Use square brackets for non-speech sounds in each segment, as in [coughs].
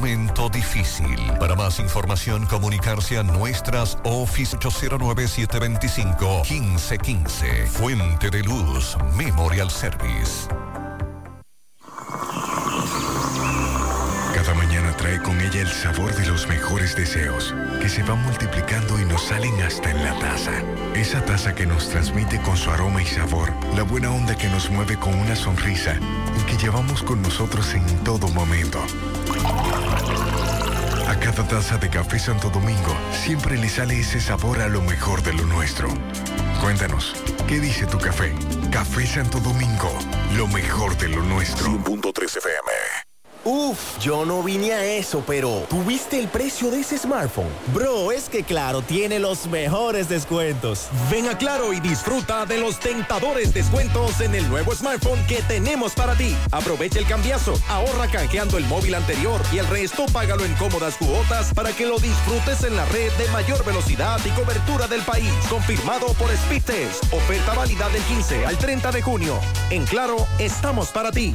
momento difícil. Para más información, comunicarse a nuestras Office 809-725-1515. Fuente de Luz Memorial Service. Cada mañana trae con ella el sabor de los mejores deseos, que se van multiplicando y nos salen hasta en la taza. Esa taza que nos transmite con su aroma y sabor, la buena onda que nos mueve con una sonrisa y que llevamos con nosotros en todo momento. A cada taza de café Santo Domingo siempre le sale ese sabor a lo mejor de lo nuestro. Cuéntanos, ¿qué dice tu café? Café Santo Domingo, lo mejor de lo nuestro. 1.3 FM. Uf, yo no vine a eso, pero ¿tuviste el precio de ese smartphone? Bro, es que Claro tiene los mejores descuentos. Ven a Claro y disfruta de los tentadores descuentos en el nuevo smartphone que tenemos para ti. Aprovecha el cambiazo, ahorra canjeando el móvil anterior y el resto págalo en cómodas cuotas para que lo disfrutes en la red de mayor velocidad y cobertura del país. Confirmado por Speedtest. Oferta válida del 15 al 30 de junio. En Claro, estamos para ti.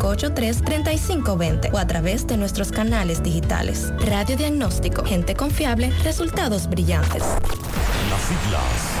583-3520 o a través de nuestros canales digitales. Radio Diagnóstico, gente confiable, resultados brillantes. Las siglas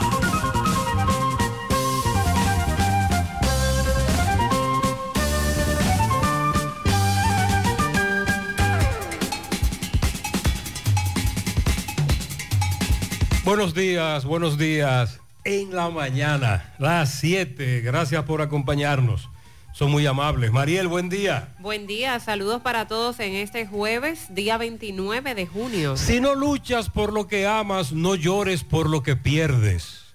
Buenos días, buenos días. En la mañana, las 7. Gracias por acompañarnos. Son muy amables. Mariel, buen día. Buen día, saludos para todos en este jueves, día 29 de junio. Si no luchas por lo que amas, no llores por lo que pierdes.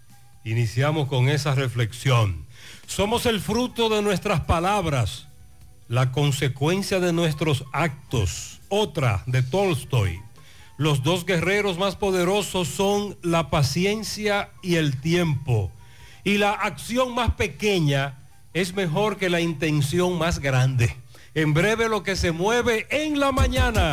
Iniciamos con esa reflexión. Somos el fruto de nuestras palabras, la consecuencia de nuestros actos. Otra de Tolstoy. Los dos guerreros más poderosos son la paciencia y el tiempo. Y la acción más pequeña es mejor que la intención más grande. En breve lo que se mueve en la mañana.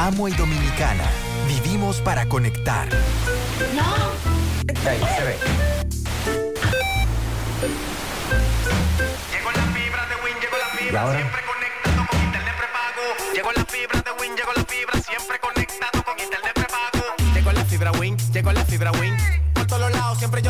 Amo y Dominicana, vivimos para conectar. Ahí se ve. Llegó la fibra de Win, llegó la ¿Y fibra, ahora? siempre conectado con internet prepago. Llegó la fibra de Win, llegó la fibra, siempre conectado con internet prepago. Llegó la fibra Win, llegó la fibra Win. Por todos lados, siempre yo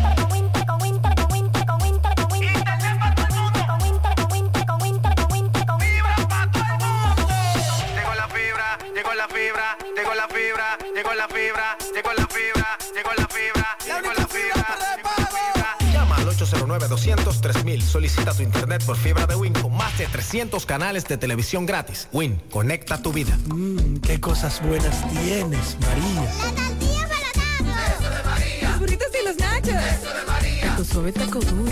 809-200-3000. Solicita tu internet por fibra de Win con más de 300 canales de televisión gratis. Win, conecta tu vida. Mmm, qué cosas buenas tienes, María. Los burritos y los nachos. Eso de María. Tu suave taco duro.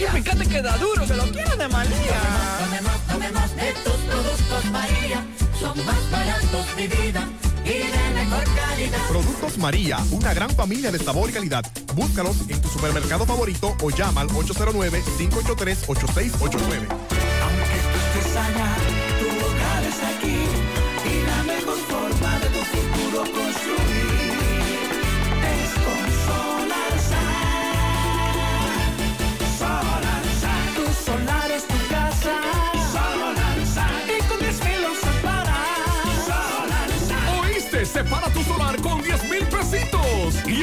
Y fíjate que da duro, que lo quiero de María. Tomemos, tomemos de tus productos María. Son más baratos de vida y de mejor calidad. Productos María, una gran familia de sabor y calidad. Búscalos en tu supermercado favorito o llama al 809-583-8689. Estés allá, tu hogar es aquí y la mejor forma de tu futuro construir es con Solar Solar Tu solar es tu casa.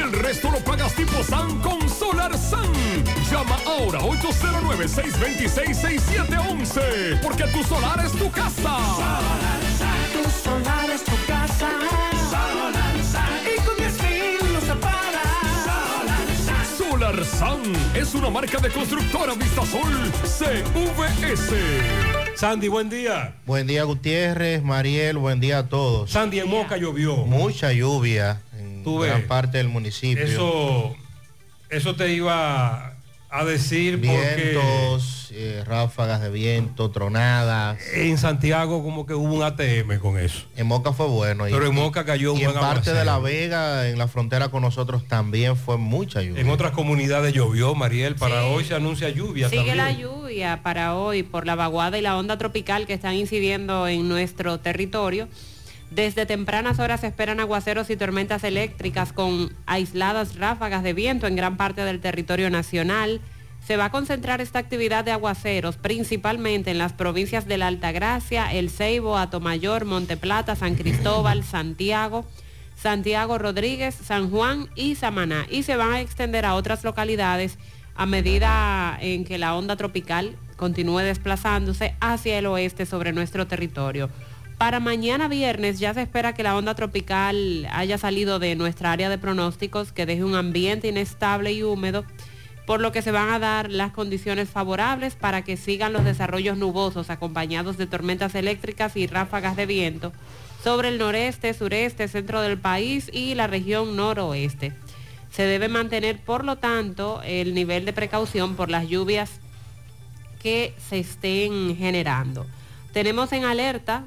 El resto lo pagas tipo SAN con Solar SAN. Llama ahora 809-626-6711 porque tu solar es tu casa. Tu solar es tu casa. Y con 10 mil lo separas. Solar SAN es una marca de constructora Vistasol CVS. Sandy, buen día. Buen día, Gutiérrez, Mariel, buen día a todos. Sandy, en Moca llovió. Mucha lluvia Tú ves. gran parte del municipio. Eso, eso te iba a decir porque Vientos, eh, ráfagas de viento, tronadas. en Santiago como que hubo un ATM con eso. En Moca fue bueno. y- Pero en Moca cayó un y en buen parte de La. Vega, en la frontera con nosotros, también fue mucha lluvia. En otras comunidades llovió, Mariel. Para hoy se anuncia lluvia Sigue también. la lluvia para hoy por la vaguada y la onda tropical que están incidiendo en nuestro territorio. Desde tempranas horas se esperan aguaceros y tormentas eléctricas con aisladas ráfagas de viento en gran parte del territorio nacional. Se va a concentrar esta actividad de aguaceros principalmente en las provincias de la Altagracia, El Ceibo, Atomayor, Monteplata, San Cristóbal, [clears throat] Santiago, Santiago Rodríguez, San Juan y Samaná. Y se van a extender a otras localidades a medida en que la onda tropical continúe desplazándose hacia el oeste sobre nuestro territorio. Para mañana viernes ya se espera que la onda tropical haya salido de nuestra área de pronósticos, que deje un ambiente inestable y húmedo, por lo que se van a dar las condiciones favorables para que sigan los desarrollos nubosos acompañados de tormentas eléctricas y ráfagas de viento sobre el noreste, sureste, centro del país y la región noroeste. Se debe mantener, por lo tanto, el nivel de precaución por las lluvias que se estén generando. Tenemos en alerta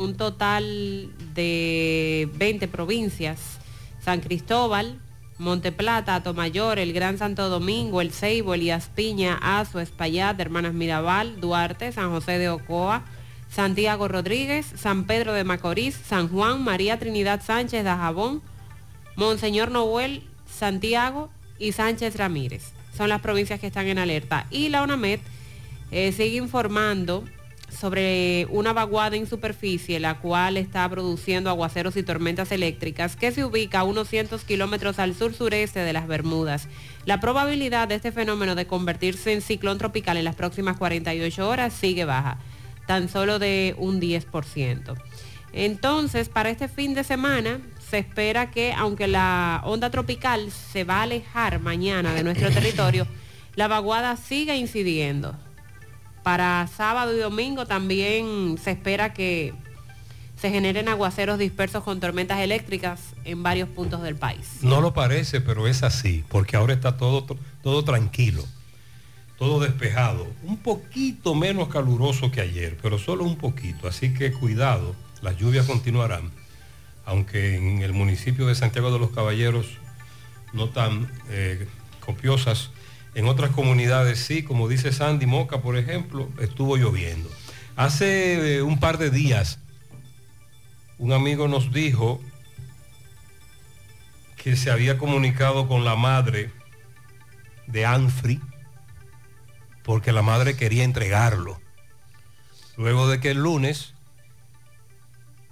un total de 20 provincias. San Cristóbal, Monteplata, Atomayor, el Gran Santo Domingo, el Ceibo, Elías Piña, Azo, Espaillat, Hermanas Mirabal, Duarte, San José de Ocoa, Santiago Rodríguez, San Pedro de Macorís, San Juan, María Trinidad Sánchez, Dajabón, Monseñor Noel, Santiago y Sánchez Ramírez. Son las provincias que están en alerta. Y la UNAMED eh, sigue informando sobre una vaguada en superficie, la cual está produciendo aguaceros y tormentas eléctricas, que se ubica a unos cientos kilómetros al sur-sureste de las Bermudas. La probabilidad de este fenómeno de convertirse en ciclón tropical en las próximas 48 horas sigue baja, tan solo de un 10%. Entonces, para este fin de semana se espera que, aunque la onda tropical se va a alejar mañana de nuestro [coughs] territorio, la vaguada siga incidiendo. Para sábado y domingo también se espera que se generen aguaceros dispersos con tormentas eléctricas en varios puntos del país. No lo parece, pero es así, porque ahora está todo, todo tranquilo, todo despejado, un poquito menos caluroso que ayer, pero solo un poquito, así que cuidado, las lluvias continuarán, aunque en el municipio de Santiago de los Caballeros no tan eh, copiosas, en otras comunidades sí, como dice Sandy Moca, por ejemplo, estuvo lloviendo. Hace eh, un par de días, un amigo nos dijo que se había comunicado con la madre de Anfri porque la madre quería entregarlo. Luego de que el lunes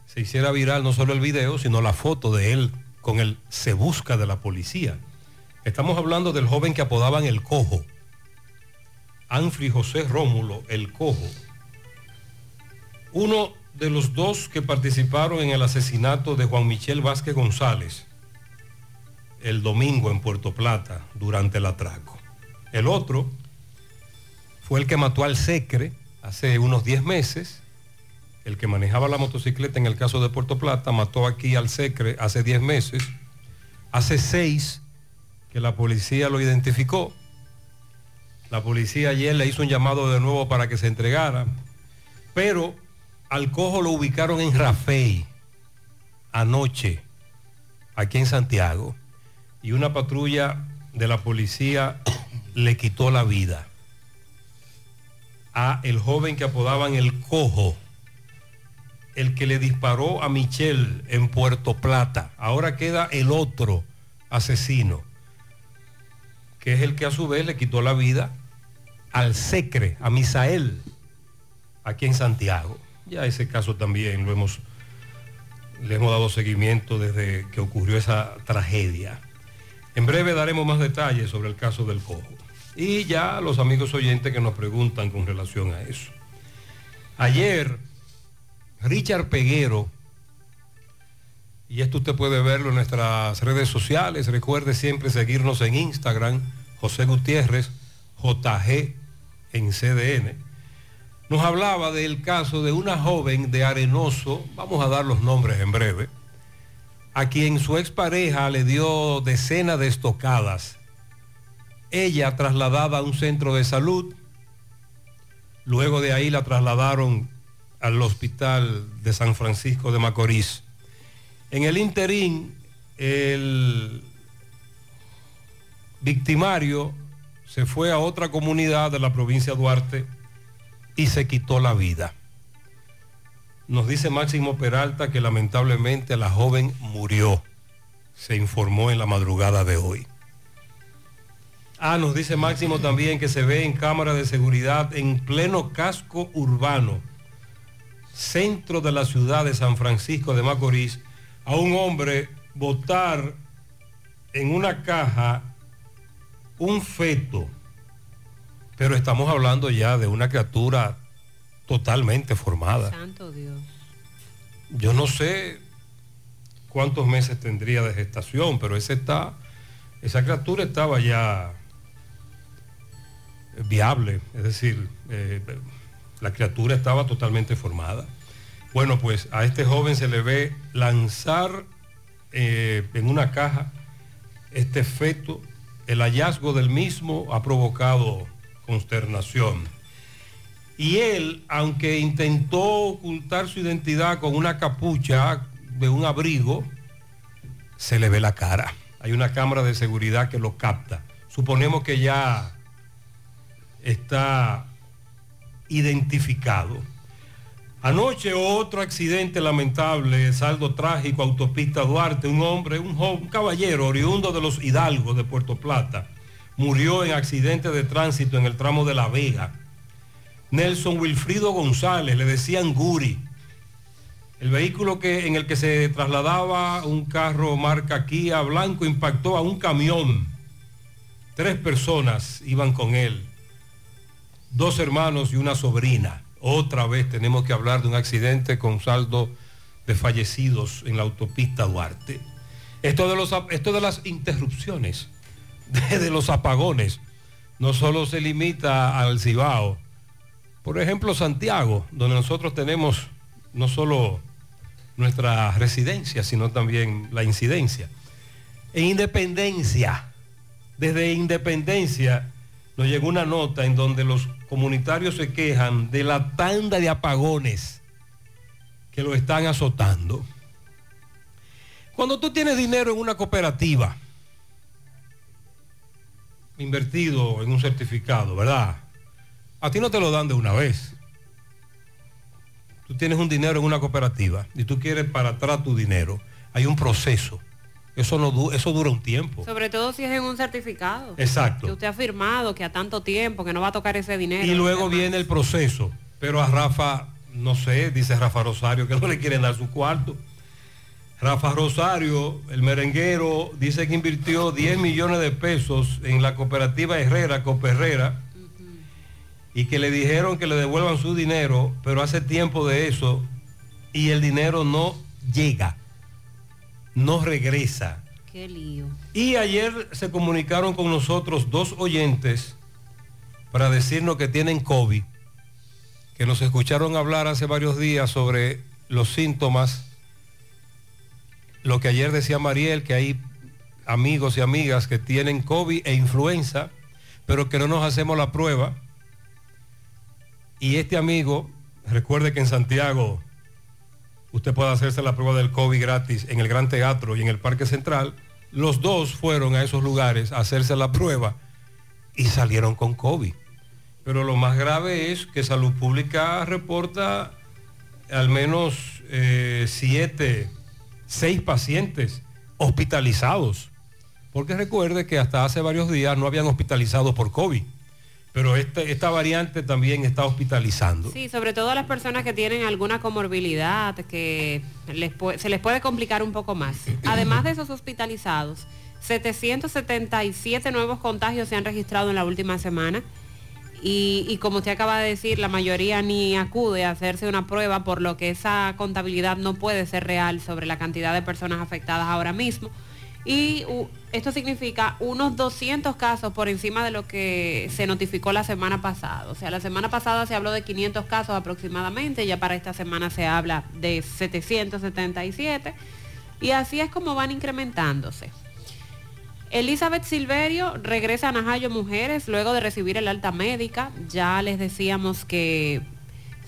se hiciera viral no solo el video, sino la foto de él con el se busca de la policía. Estamos hablando del joven que apodaban el cojo. Anfri José Rómulo, el cojo. Uno de los dos que participaron en el asesinato de Juan Michel Vázquez González el domingo en Puerto Plata durante el atraco. El otro fue el que mató al Secre hace unos 10 meses. El que manejaba la motocicleta en el caso de Puerto Plata mató aquí al Secre hace 10 meses. Hace 6 que la policía lo identificó. La policía ayer le hizo un llamado de nuevo para que se entregara. Pero al cojo lo ubicaron en Rafey anoche, aquí en Santiago y una patrulla de la policía le quitó la vida a el joven que apodaban el cojo, el que le disparó a Michelle en Puerto Plata. Ahora queda el otro asesino, que es el que a su vez le quitó la vida al Secre, a Misael, aquí en Santiago. Ya ese caso también lo hemos, le hemos dado seguimiento desde que ocurrió esa tragedia. En breve daremos más detalles sobre el caso del cojo. Y ya los amigos oyentes que nos preguntan con relación a eso. Ayer, Richard Peguero, y esto usted puede verlo en nuestras redes sociales, recuerde siempre seguirnos en Instagram, José Gutiérrez, JG en CDN, nos hablaba del caso de una joven de Arenoso, vamos a dar los nombres en breve, a quien su expareja le dio decenas de estocadas. Ella trasladada a un centro de salud, luego de ahí la trasladaron al hospital de San Francisco de Macorís. En el interín, el victimario se fue a otra comunidad de la provincia de Duarte y se quitó la vida. Nos dice Máximo Peralta que lamentablemente la joven murió. Se informó en la madrugada de hoy. Ah, nos dice Máximo también que se ve en cámara de seguridad en pleno casco urbano, centro de la ciudad de San Francisco de Macorís, a un hombre botar en una caja un feto. Pero estamos hablando ya de una criatura totalmente formada. Santo Dios. Yo no sé cuántos meses tendría de gestación, pero ese está, esa criatura estaba ya viable, es decir, eh, la criatura estaba totalmente formada. Bueno, pues a este joven se le ve lanzar eh, en una caja este feto, el hallazgo del mismo ha provocado consternación. Y él, aunque intentó ocultar su identidad con una capucha de un abrigo, se le ve la cara. Hay una cámara de seguridad que lo capta. Suponemos que ya está identificado. Anoche otro accidente lamentable, saldo trágico, autopista Duarte, un hombre, un, joven, un caballero oriundo de los Hidalgos de Puerto Plata, murió en accidente de tránsito en el tramo de La Vega. Nelson Wilfrido González, le decían Guri, el vehículo que, en el que se trasladaba un carro marca Kia blanco impactó a un camión. Tres personas iban con él, dos hermanos y una sobrina. Otra vez tenemos que hablar de un accidente con saldo de fallecidos en la autopista Duarte. Esto de, los, esto de las interrupciones, [laughs] de, de los apagones, no solo se limita al Cibao. Por ejemplo, Santiago, donde nosotros tenemos no solo nuestra residencia, sino también la incidencia. En Independencia, desde Independencia nos llegó una nota en donde los comunitarios se quejan de la tanda de apagones que lo están azotando. Cuando tú tienes dinero en una cooperativa, invertido en un certificado, ¿verdad? A ti no te lo dan de una vez. Tú tienes un dinero en una cooperativa y tú quieres para atrás tu dinero. Hay un proceso. Eso, no eso dura un tiempo. Sobre todo si es en un certificado. Exacto. Que usted ha firmado que a tanto tiempo, que no va a tocar ese dinero. Y luego viene el proceso. Pero a Rafa, no sé, dice Rafa Rosario, que no le quieren dar su cuarto. Rafa Rosario, el merenguero, dice que invirtió 10 millones de pesos en la cooperativa Herrera, Coperrera, y que le dijeron que le devuelvan su dinero, pero hace tiempo de eso, y el dinero no llega, no regresa. Qué lío. Y ayer se comunicaron con nosotros dos oyentes para decirnos que tienen COVID, que nos escucharon hablar hace varios días sobre los síntomas, lo que ayer decía Mariel, que hay amigos y amigas que tienen COVID e influenza, pero que no nos hacemos la prueba. Y este amigo, recuerde que en Santiago usted puede hacerse la prueba del COVID gratis en el Gran Teatro y en el Parque Central. Los dos fueron a esos lugares a hacerse la prueba y salieron con COVID. Pero lo más grave es que Salud Pública reporta al menos eh, siete, seis pacientes hospitalizados. Porque recuerde que hasta hace varios días no habían hospitalizado por COVID. Pero este, esta variante también está hospitalizando. Sí, sobre todo a las personas que tienen alguna comorbilidad, que les se les puede complicar un poco más. [clears throat] Además de esos hospitalizados, 777 nuevos contagios se han registrado en la última semana. Y, y, como usted acaba de decir, la mayoría ni acude a hacerse una prueba, por lo que esa contabilidad no puede ser real sobre la cantidad de personas afectadas ahora mismo. Y esto significa unos 200 casos por encima de lo que se notificó la semana pasada. O sea, la semana pasada se habló de 500 casos aproximadamente, ya para esta semana se habla de 777. Y así es como van incrementándose. Elizabeth Silverio regresa a Najayo Mujeres luego de recibir el alta médica. Ya les decíamos que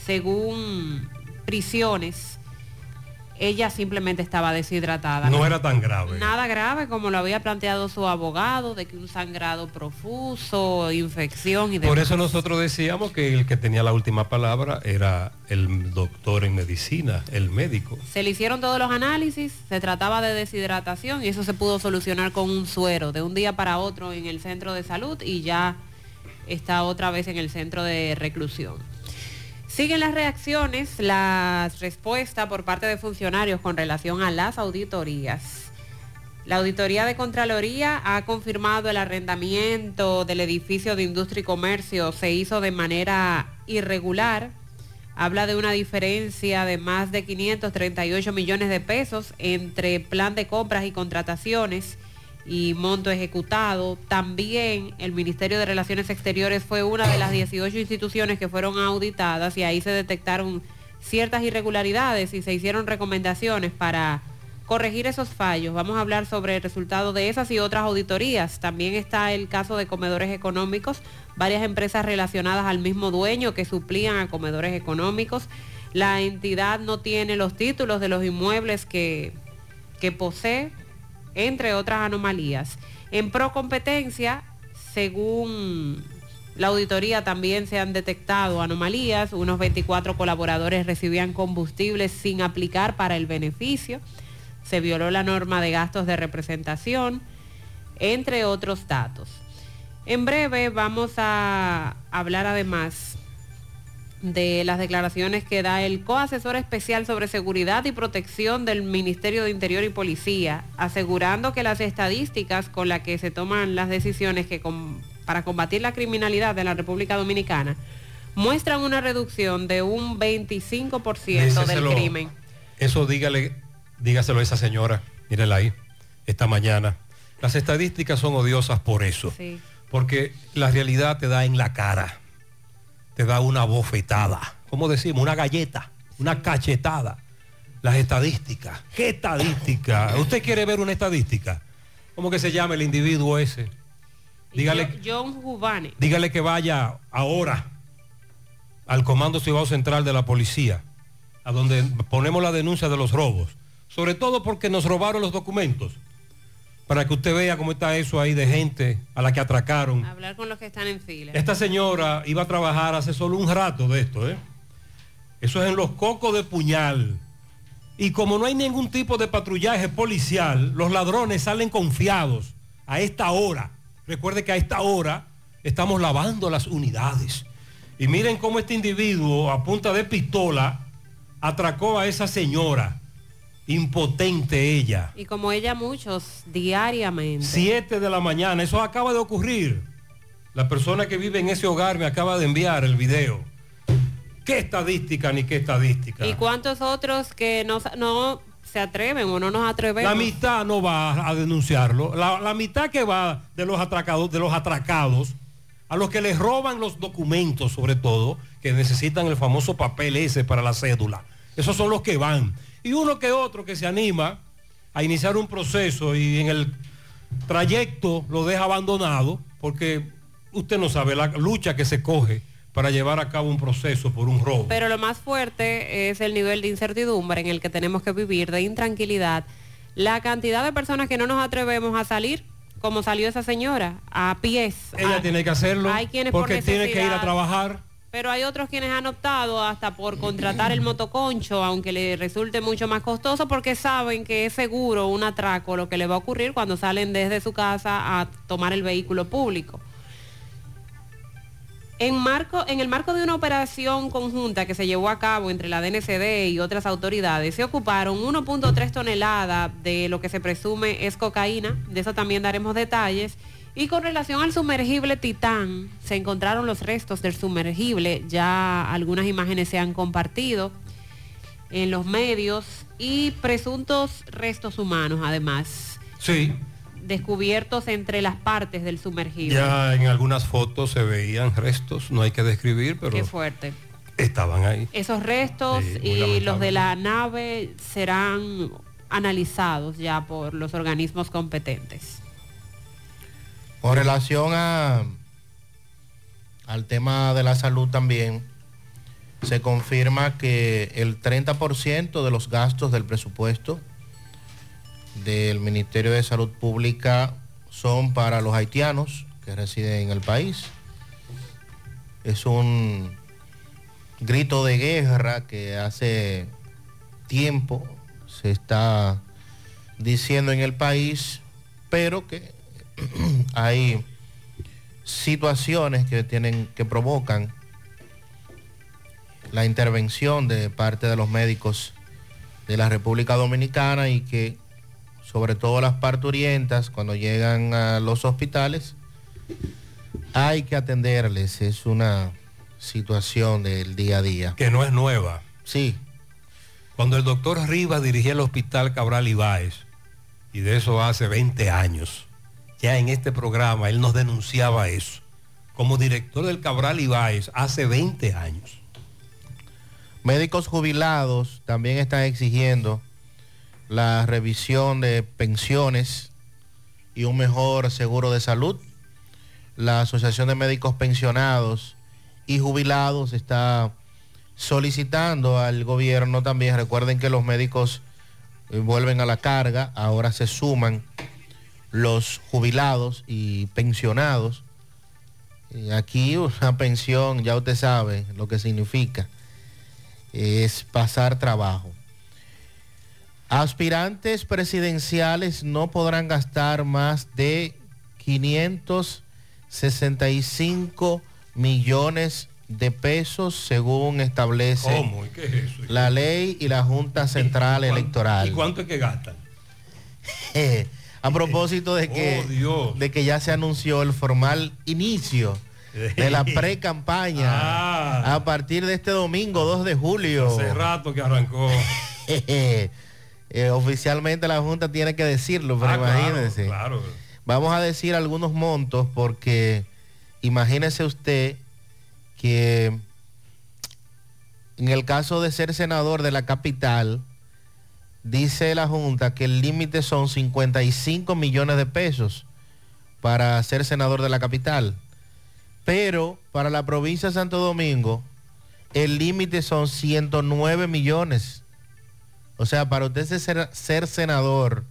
según prisiones, ella simplemente estaba deshidratada. No era tan grave. Nada grave como lo había planteado su abogado, de que un sangrado profuso, infección y demás. Por eso nosotros decíamos que el que tenía la última palabra era el doctor en medicina, el médico. Se le hicieron todos los análisis, se trataba de deshidratación y eso se pudo solucionar con un suero de un día para otro en el centro de salud y ya está otra vez en el centro de reclusión. Siguen las reacciones, las respuestas por parte de funcionarios con relación a las auditorías. La auditoría de Contraloría ha confirmado el arrendamiento del edificio de industria y comercio se hizo de manera irregular. Habla de una diferencia de más de 538 millones de pesos entre plan de compras y contrataciones y monto ejecutado. También el Ministerio de Relaciones Exteriores fue una de las 18 instituciones que fueron auditadas y ahí se detectaron ciertas irregularidades y se hicieron recomendaciones para corregir esos fallos. Vamos a hablar sobre el resultado de esas y otras auditorías. También está el caso de comedores económicos, varias empresas relacionadas al mismo dueño que suplían a comedores económicos. La entidad no tiene los títulos de los inmuebles que, que posee entre otras anomalías. En pro competencia, según la auditoría también se han detectado anomalías. Unos 24 colaboradores recibían combustibles sin aplicar para el beneficio. Se violó la norma de gastos de representación, entre otros datos. En breve vamos a hablar además de las declaraciones que da el coasesor especial sobre seguridad y protección del Ministerio de Interior y Policía, asegurando que las estadísticas con las que se toman las decisiones que para combatir la criminalidad de la República Dominicana muestran una reducción de un 25% del crimen. Eso dígale, dígaselo a esa señora, mírela ahí, esta mañana. Las estadísticas son odiosas por eso, Sí. porque la realidad te da en la cara, te da una bofetada, ¿cómo decimos? Una galleta, una cachetada. Las estadísticas, ¿qué estadística? ¿Usted quiere ver una estadística? ¿Cómo que se llama el individuo ese? Dígale, Jo- John Jubane. dígale que vaya ahora al Comando Cibao Central de la Policía, a donde ponemos la denuncia de los robos, sobre todo porque nos robaron los documentos, para que usted vea cómo está eso ahí de gente a la que atracaron. Hablar con los que están en fila. Esta señora iba a trabajar hace solo un rato de esto, ¿eh? Eso es en los cocos de puñal. Y como no hay ningún tipo de patrullaje policial, los ladrones salen confiados a esta hora. Recuerde que a esta hora estamos lavando las unidades. Y miren cómo este individuo a punta de pistola atracó a esa señora. Impotente ella. Y como ella muchos diariamente. 7 de la mañana. Eso acaba de ocurrir. La persona que vive en ese hogar me acaba de enviar el video. ¿Qué estadística ni qué estadística? ¿Y cuántos otros que no, no se atreven o no nos atrevemos? La mitad no va a denunciarlo. La, la mitad que va de los atracados, de los atracados, a los que les roban los documentos, sobre todo, que necesitan el famoso papel ese para la cédula. Esos son los que van. Y uno que otro que se anima a iniciar un proceso y en el trayecto lo deja abandonado, porque usted no sabe la lucha que se coge para llevar a cabo un proceso por un robo. Pero lo más fuerte es el nivel de incertidumbre en el que tenemos que vivir, de intranquilidad. La cantidad de personas que no nos atrevemos a salir, como salió esa señora, a pies. Ella a- tiene que hacerlo Hay quienes por porque tiene que ir a trabajar. Pero hay otros quienes han optado hasta por contratar el motoconcho, aunque le resulte mucho más costoso, porque saben que es seguro un atraco lo que le va a ocurrir cuando salen desde su casa a tomar el vehículo público. En, marco, en el marco de una operación conjunta que se llevó a cabo entre la DNCD y otras autoridades, se ocuparon 1.3 toneladas de lo que se presume es cocaína, de eso también daremos detalles. Y con relación al sumergible Titán, se encontraron los restos del sumergible, ya algunas imágenes se han compartido en los medios y presuntos restos humanos además, Sí, descubiertos entre las partes del sumergible. ya en algunas fotos se veían restos, no hay que describir, pero Qué fuerte. estaban ahí. Esos restos Sí, y los de la nave serán analizados ya por los organismos competentes. Con relación a, al tema de la salud también, se confirma que el 30% de los gastos del presupuesto del Ministerio de Salud Pública son para los haitianos que residen en el país. Es un grito de guerra que hace tiempo se está diciendo en el país, pero que [clears throat] hay situaciones que tienen que provocan la intervención de parte de los médicos de la República Dominicana y que sobre todo las parturientas cuando llegan a los hospitales hay que atenderles, es una situación del día a día. Que no es nueva. Sí. Cuando el doctor Rivas dirigía el hospital Cabral Ibáez, y de eso hace 20 años, ya en este programa él nos denunciaba eso. Como director del Cabral Ibáez hace 20 años. Médicos jubilados también están exigiendo la revisión de pensiones y un mejor seguro de salud. La Asociación de Médicos Pensionados y Jubilados está solicitando al gobierno también, recuerden que los médicos eh, vuelven a la carga, ahora se suman los jubilados y pensionados Y aquí una pensión, ya usted sabe lo que significa, es pasar trabajo. Aspirantes presidenciales no podrán gastar más de 565 millones de pesos según establece ¿Cómo? ¿Y qué es eso? la ley y la Junta Central Electoral. ¿Y cuánto es que gastan? [laughs] A propósito de que, Oh, Dios. de que ya se anunció el formal inicio de la [laughs] pre-campaña Ah. a partir de este domingo 2 de julio. Hace rato que arrancó. [laughs] Eh, oficialmente la Junta tiene que decirlo, pero Ah, claro, imagínense. claro. Vamos a decir algunos montos porque imagínese usted que en el caso de ser senador de la capital, dice la Junta que el límite son 55 millones de pesos para ser senador de la capital. Pero para la provincia de Santo Domingo, el límite son 109 millones. O sea, para usted ser, ser senador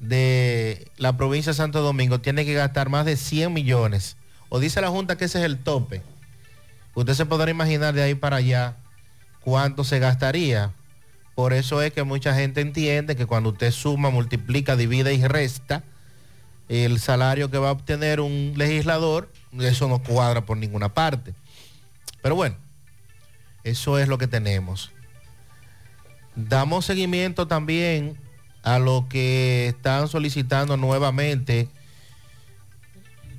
de la provincia de Santo Domingo, tiene que gastar más de 100 millones. O dice la Junta que ese es el tope. Usted se podrá imaginar de ahí para allá cuánto se gastaría. Por eso es que mucha gente entiende que cuando usted suma, multiplica, divide y resta, el salario que va a obtener un legislador, eso no cuadra por ninguna parte. Pero bueno, eso es lo que tenemos. Damos seguimiento también a lo que están solicitando nuevamente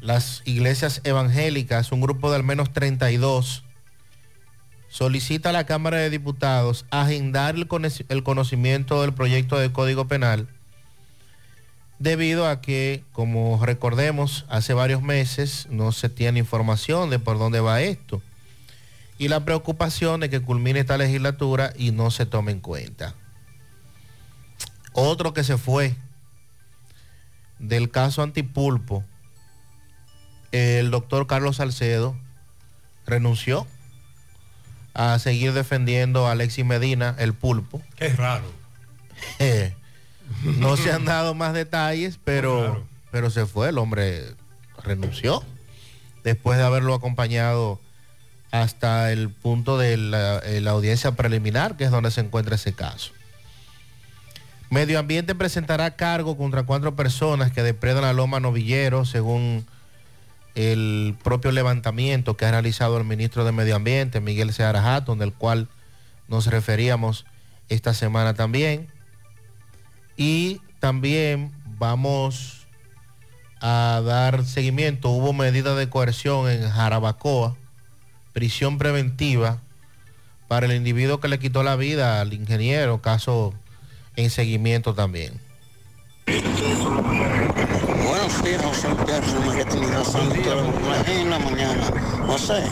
las iglesias evangélicas, un grupo de al menos 32, solicita a la Cámara de Diputados agendar el, cono- el conocimiento del proyecto de Código Penal debido a que, como recordemos, hace varios meses no se tiene información de por dónde va esto y la preocupación de que culmine esta legislatura y no se tome en cuenta. Otro que se fue del caso Antipulpo, el doctor Carlos Salcedo renunció a seguir defendiendo a Alexis Medina, el pulpo. Qué raro. Eh, [laughs] no se han dado más detalles, pero, pero se fue, el hombre renunció después de haberlo acompañado hasta el punto de la, eh, la audiencia preliminar, que es donde se encuentra ese caso. Medio Ambiente presentará cargo contra cuatro personas que depredan la loma novillero, según el propio levantamiento que ha realizado el ministro de Medio Ambiente, Miguel Seara Hatton, del cual nos referíamos esta semana también. Y también vamos a dar seguimiento. Hubo medida de coerción en Jarabacoa, prisión preventiva para el individuo que le quitó la vida al ingeniero, caso en seguimiento también. Buenos días, José Pierre, Marketing Santo, en la mañana. José,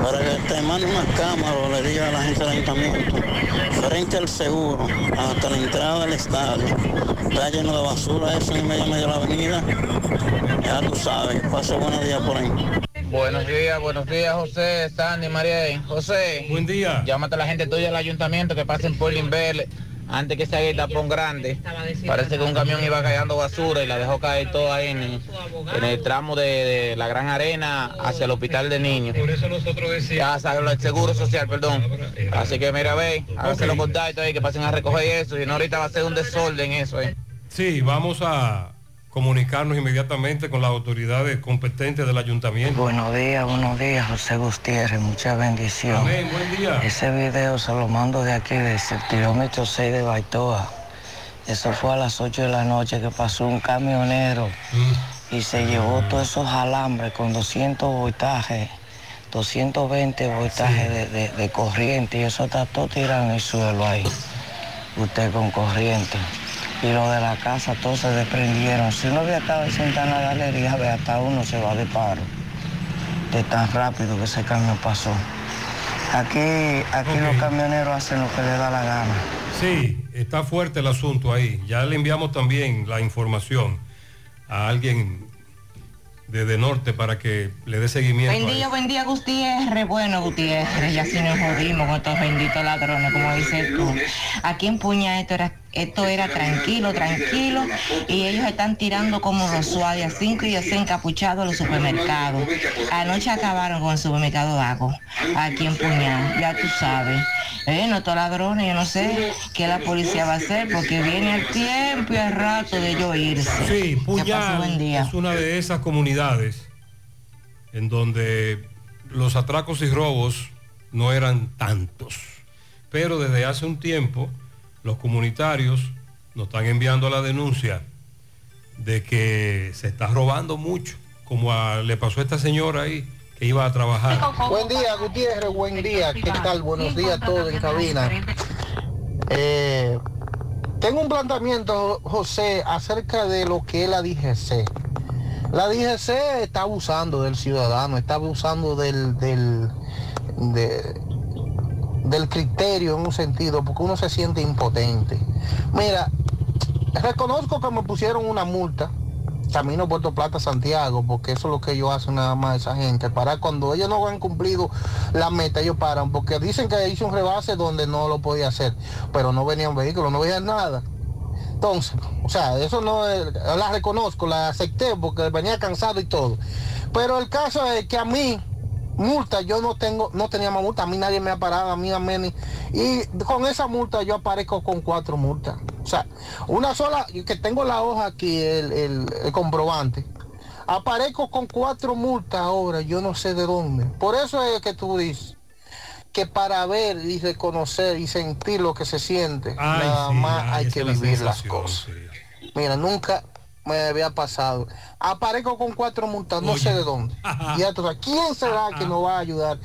para que te mande una cámara o le diga a la gente del ayuntamiento, frente al seguro, hasta la entrada del estadio, está lleno de basura eso en medio, medio de la avenida. Ya tú sabes, pase buenos días por ahí. Buenos días, buenos días, José, Sandy, María. José. Buen día. Llámate a la gente tuya del ayuntamiento que pasen por Limber antes que se haga el tapón grande. Parece que un camión iba cayendo basura y la dejó caer toda ahí en, en el tramo de, de la Gran Arena hacia el hospital de niños. Por eso nosotros decíamos. Ya, el seguro social, perdón. Así que mira, ve, háganse los contactos ahí que pasen a recoger eso. Y no ahorita va a ser un desorden eso, eh. Sí, vamos a comunicarnos inmediatamente con las autoridades competentes del ayuntamiento. Buenos días, buenos días, José Gutiérrez, muchas bendiciones. Amén, buen día. Ese video se lo mando de aquí, desde el kilómetro 6 de Baitoa. Eso fue a las 8 de la noche que pasó un camionero y se llevó todos esos alambres con 200 voltajes, 220 voltajes de, de- de corriente y eso está todo tirado en el suelo ahí. Usted con corriente. Y lo de la casa, todos se desprendieron. Si uno había estado sentado en la galería, ve, hasta uno se va de paro. De tan rápido que ese camión pasó. Aquí, aquí los camioneros hacen lo que les da la gana. Sí, está fuerte el asunto ahí. Ya le enviamos también la información a alguien desde norte para que le dé seguimiento. Buen día, buen día, Gutiérrez. Bueno, Gutiérrez, ya si nos jodimos con estos benditos ladrones, como dices tú. Aquí en Puña esto era esto era tranquilo, tranquilo, y ellos están tirando como los suaves a cinco y ya se encapuchados a los supermercados. Anoche acabaron con el supermercado Dago, aquí en Puñal, ya tú sabes. Eh, no todos ladrones, yo no sé qué la policía va a hacer porque viene el tiempo y el rato de ellos irse. Sí, Puñal es una de esas comunidades en donde los atracos y robos no eran tantos. Pero desde hace un tiempo los comunitarios nos están enviando la denuncia de que se está robando mucho, como le pasó a esta señora ahí que iba a trabajar. Buen día, Gutiérrez, buen día. ¿Qué tal? Buenos días a todos en cabina. Eh, tengo un planteamiento, José, acerca de lo que es la DGC. La DGC está abusando del ciudadano, está abusando del, del, de- del criterio en un sentido, porque uno se siente impotente. Mira, reconozco que me pusieron una multa camino Puerto Plata Santiago, porque eso es lo que ellos hacen nada más esa gente, para cuando ellos no han cumplido la meta, ellos paran, porque dicen que hice un rebase donde no lo podía hacer, pero no venía un vehículo, no veía nada. Entonces, o sea, eso no es- la reconozco, la acepté porque venía cansado y todo. Pero el caso es que a mí, multa, yo no tengo, no tenía más multa, a mí nadie me ha parado, a mí a Meni. Y con esa multa yo aparezco con cuatro multas. O sea, una sola, que tengo la hoja aquí, el, el- el comprobante. Aparezco con cuatro multas ahora, yo no sé de dónde. Por eso es que tú dices que para ver y reconocer y sentir lo que se siente, Ay, nada sí, más ay, hay que vivir las cosas. Mira, nunca me había pasado. Aparezco con cuatro multas, no sé de dónde. [laughs] Y sabes, ¿quién será que nos va a ayudar?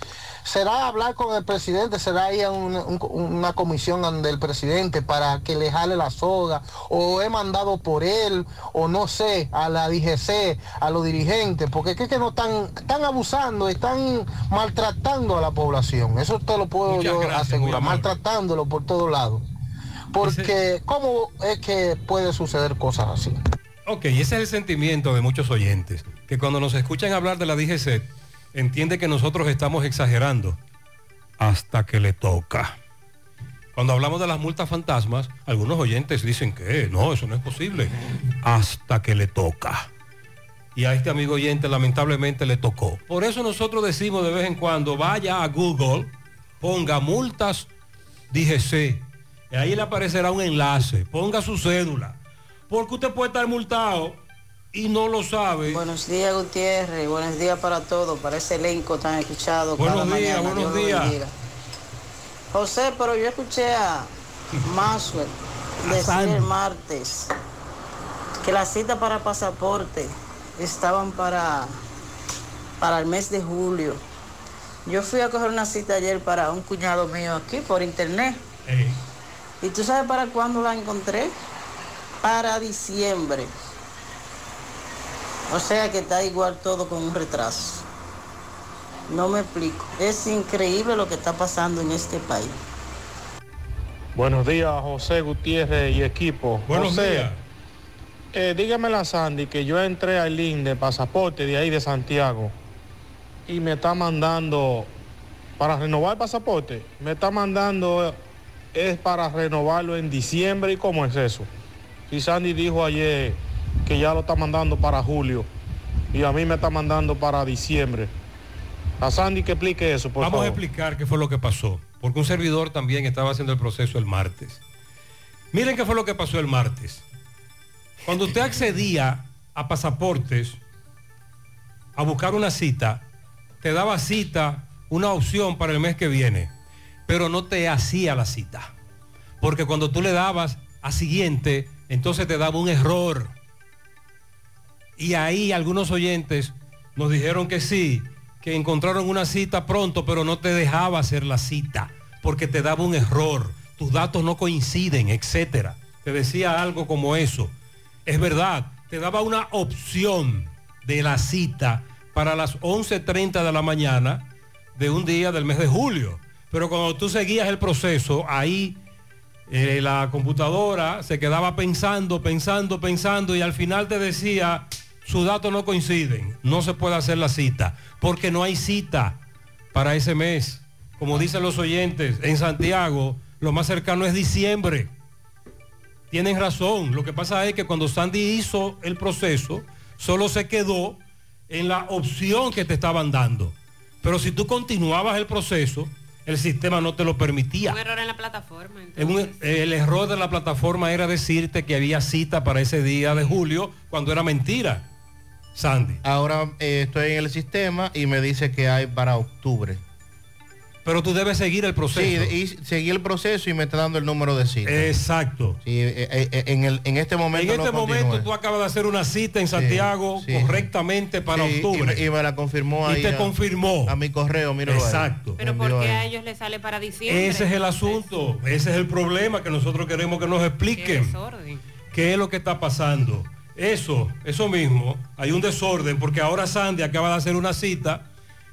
¿Será hablar con el presidente? ¿Será ir a una, un- una comisión del presidente para que le jale la soga? ¿O he mandado por él? ¿O no sé, a la DGC, a los dirigentes? Porque es que no están, están abusando, están maltratando a la población. Eso te lo puedo Muchas yo gracias, asegurar, maltratándolo por todos lados. Porque, ¿cómo es que puede suceder cosas así? Ok, ese es el sentimiento de muchos oyentes, que cuando nos escuchan hablar de la DGC, entiende que nosotros estamos exagerando hasta que le toca. Cuando hablamos de las multas fantasmas, algunos oyentes dicen que no, eso no es posible, hasta que le toca. Y a este amigo oyente lamentablemente le tocó. Por eso nosotros decimos de vez en cuando, vaya a Google, ponga multas DGC. Y ahí le aparecerá un enlace, ponga su cédula. Porque usted puede estar multado y no lo sabe. Buenos días, Gutiérrez. Buenos días para todos, para ese elenco tan escuchado. Buenos cada días, mañana. buenos Dios días. José, pero yo escuché a Maxwell [laughs] decir el martes que las citas para pasaporte estaban para, para el mes de julio. Yo fui a coger una cita ayer para un cuñado mío aquí por internet. ¿Y tú sabes para cuándo la encontré? Para diciembre. O sea que está igual todo con un retraso. No me explico. Es increíble lo que está pasando en este país. Buenos días, José Gutiérrez y equipo. Buenos José, días. eh, dígame a Sandy que yo entré al link de pasaporte de ahí de Santiago y me está mandando para renovar el pasaporte. Me está mandando es para renovarlo en diciembre y cómo es eso. Si Sandy dijo ayer que ya lo está mandando para julio y a mí me está mandando para diciembre. A Sandy que explique eso, por Vamos a explicar qué fue lo que pasó, porque un servidor también estaba haciendo el proceso el martes. Miren qué fue lo que pasó el martes. Cuando usted accedía a pasaportes a buscar una cita, te daba cita, una opción para el mes que viene, pero no te hacía la cita. Porque cuando tú le dabas a siguiente, entonces te daba un error. Y ahí algunos oyentes nos dijeron que sí, que encontraron una cita pronto, pero no te dejaba hacer la cita, porque te daba un error, tus datos no coinciden, etcétera. Te decía algo como eso. Es verdad, te daba una opción de la cita para las 11.30 de la mañana de un día del mes de julio. Pero cuando tú seguías el proceso, ahí eh, la computadora se quedaba pensando, pensando, pensando y al final te decía, sus datos no coinciden, no se puede hacer la cita, porque no hay cita para ese mes. Como dicen los oyentes, en Santiago lo más cercano es diciembre. tienen razón. Lo que pasa es que cuando Sandy hizo el proceso, solo se quedó en la opción que te estaban dando. Pero si tú continuabas el proceso, el sistema no te lo permitía. Un error en la plataforma. Un- el error de la plataforma era decirte que había cita para ese día de julio, cuando era mentira. Sandy. Ahora eh, estoy en el sistema y me dice que hay para octubre. Pero tú debes seguir el proceso. Sí, y seguí el proceso y me está dando el número de cita. Exacto. Sí, eh, eh, eh, en, el, en este momento En este no momento tú acabas de hacer una cita en Santiago sí. correctamente para Sí, octubre. Y me, y me la confirmó Y ahí. te a- confirmó. A mi correo, ahí. Exacto. Pero ¿por qué a ellos les sale para diciembre? Ese es el asunto, ese es el problema que nosotros queremos que nos Qué expliquen. desorden. ¿Qué es lo que está pasando? Eso, eso mismo, hay un desorden porque ahora Sandy acaba de hacer una cita,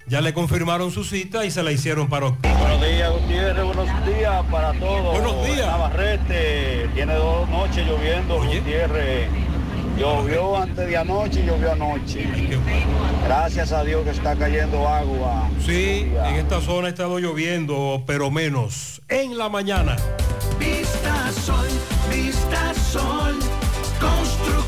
ya le confirmaron su cita y se la hicieron para octubre. Buenos días, Gutiérrez, buenos días para todos. Buenos días. Navarrete, tiene dos noches lloviendo, Gutiérrez. Llovió antes de anoche y llovió anoche. Gracias a Dios que está cayendo agua. Sí, en esta zona ha estado lloviendo, pero menos. En la mañana. Vista Sol, Vista Sol, constructora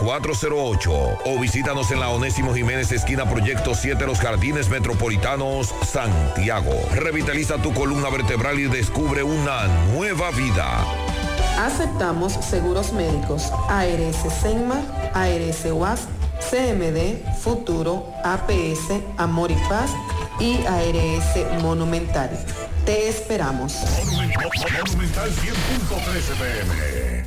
809-582-5408 o visítanos en la Onésimo Jiménez esquina Proyecto 7 Los Jardines Metropolitanos, Santiago. Revitaliza tu columna vertebral y descubre una nueva vida. Aceptamos seguros médicos ARS Senma, ARS UAS, CMD, Futuro, APS, Amor y Paz y ARS Monumental. Te esperamos. Monumental 100.13 pm.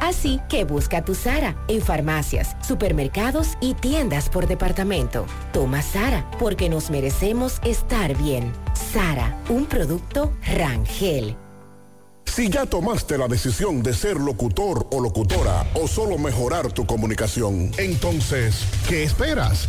Así que busca tu Sara en farmacias, supermercados y tiendas por departamento. Toma Sara porque nos merecemos estar bien. Sara, un producto Rangel. Si ya tomaste la decisión de ser locutor o locutora o solo mejorar tu comunicación, entonces, ¿qué esperas?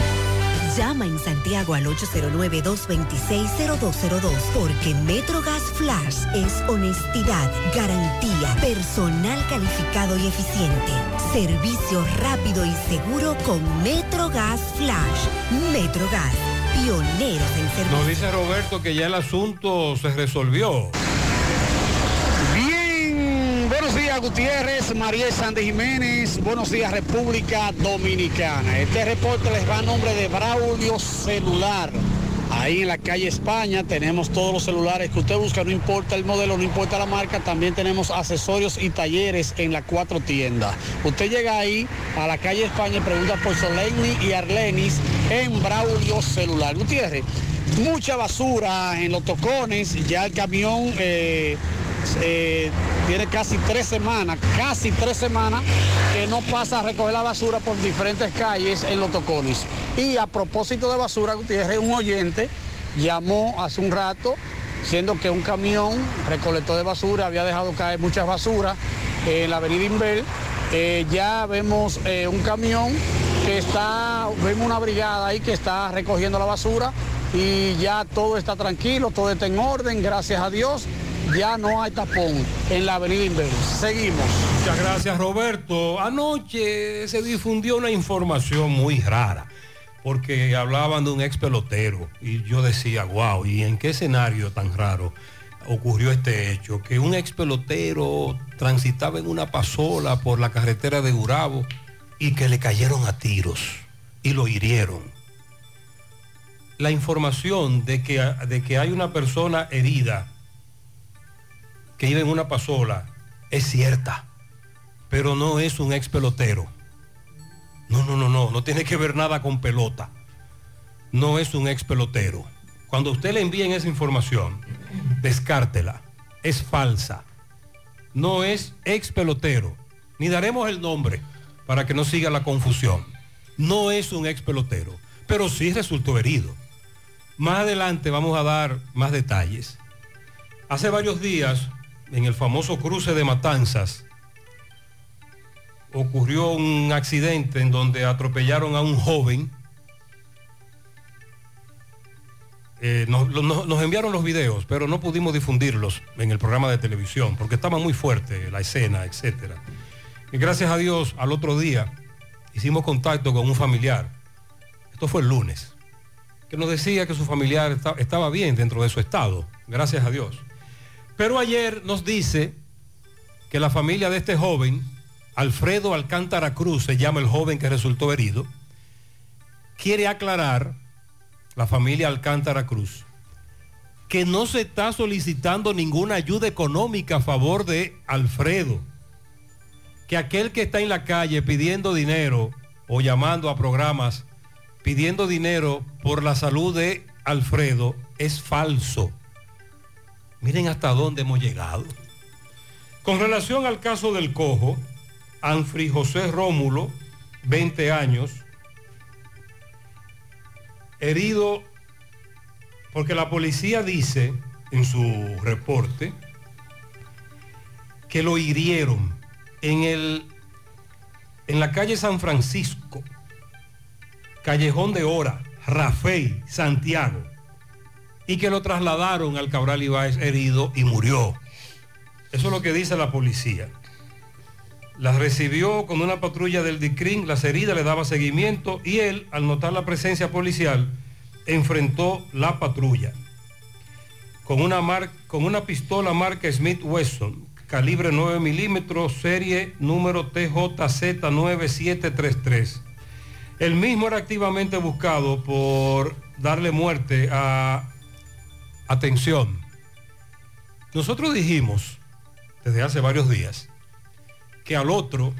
Llama en Santiago al 809-226-0202 porque Metrogas Flash es honestidad, garantía, personal calificado y eficiente, servicio rápido y seguro con Metrogas Flash. Metrogas, pioneros en servicio. Nos dice Roberto que ya el asunto se resolvió. Buenos días Gutiérrez, María Sandy Jiménez, buenos días República Dominicana. Este reporte les va a nombre de Braulio Celular. Ahí en la calle España tenemos todos los celulares que usted busca, no importa el modelo, no importa la marca, también tenemos accesorios y talleres en las cuatro tiendas. Usted llega ahí a la calle España y pregunta por Soleini y Arlenis en Braulio Celular. Gutiérrez, mucha basura en los tocones, ya el camión eh, eh, tiene casi tres semanas, casi tres semanas que no pasa a recoger la basura por diferentes calles en los tocones. Y a propósito de basura, Gutiérrez, un oyente llamó hace un rato siendo que un camión recolector de basura había dejado caer muchas basuras en la avenida Inbel. Eh, ya vemos eh, un camión que está, vemos una brigada ahí que está recogiendo la basura y ya todo está tranquilo, todo está en orden, gracias a Dios. Ya no hay tapón en la avenida. Seguimos. Muchas gracias Roberto. Anoche se difundió una información muy rara porque hablaban de un ex pelotero y yo decía, wow, ¿y en qué escenario tan raro ocurrió este hecho? Que un ex pelotero transitaba en una pasola por la carretera de Gurabo y que le cayeron a tiros y lo hirieron. La información de que, de que hay una persona herida que iba en una pasola es cierta, pero no es un ex pelotero. No, no, no, no, no tiene que ver nada con pelota. No es un ex pelotero. Cuando usted le envíen esa información, descártela. Es falsa. No es ex pelotero. Ni daremos el nombre para que no siga la confusión. No es un ex pelotero, pero sí resultó herido. Más adelante vamos a dar más detalles. Hace varios días, en el famoso cruce de Matanzas, ocurrió un accidente en donde atropellaron a un joven. Eh, nos, enviaron los videos, pero no pudimos difundirlos en el programa de televisión porque estaba muy fuerte la escena, etc. Y gracias a Dios, al otro día hicimos contacto con un familiar. Esto fue el lunes, que nos decía que su familiar esta- estaba bien dentro de su estado, gracias a Dios. Pero ayer nos dice que la familia de este joven, Alfredo Alcántara Cruz, se llama el joven que resultó herido, quiere aclarar, la familia Alcántara Cruz, que no se está solicitando ninguna ayuda económica a favor de Alfredo, que aquel que está en la calle pidiendo dinero o llamando a programas pidiendo dinero por la salud de Alfredo es falso. Miren hasta dónde hemos llegado. Con relación al caso del cojo, Anfri José Rómulo, 20 años, herido porque la policía dice en su reporte que lo hirieron en, el, en la calle San Francisco, Callejón de Hora, Rafael, Santiago, y que lo trasladaron al Cabral Ibáez herido y murió. Eso es lo que dice la policía. Las recibió con una patrulla del DICRIN, las heridas le daba seguimiento y él, al notar la presencia policial, enfrentó la patrulla. Con una, mar- con una pistola marca Smith Wesson, calibre 9 milímetros, serie número TJZ9733. El mismo era activamente buscado por darle muerte a... Atención. Nosotros dijimos desde hace varios días que al otro,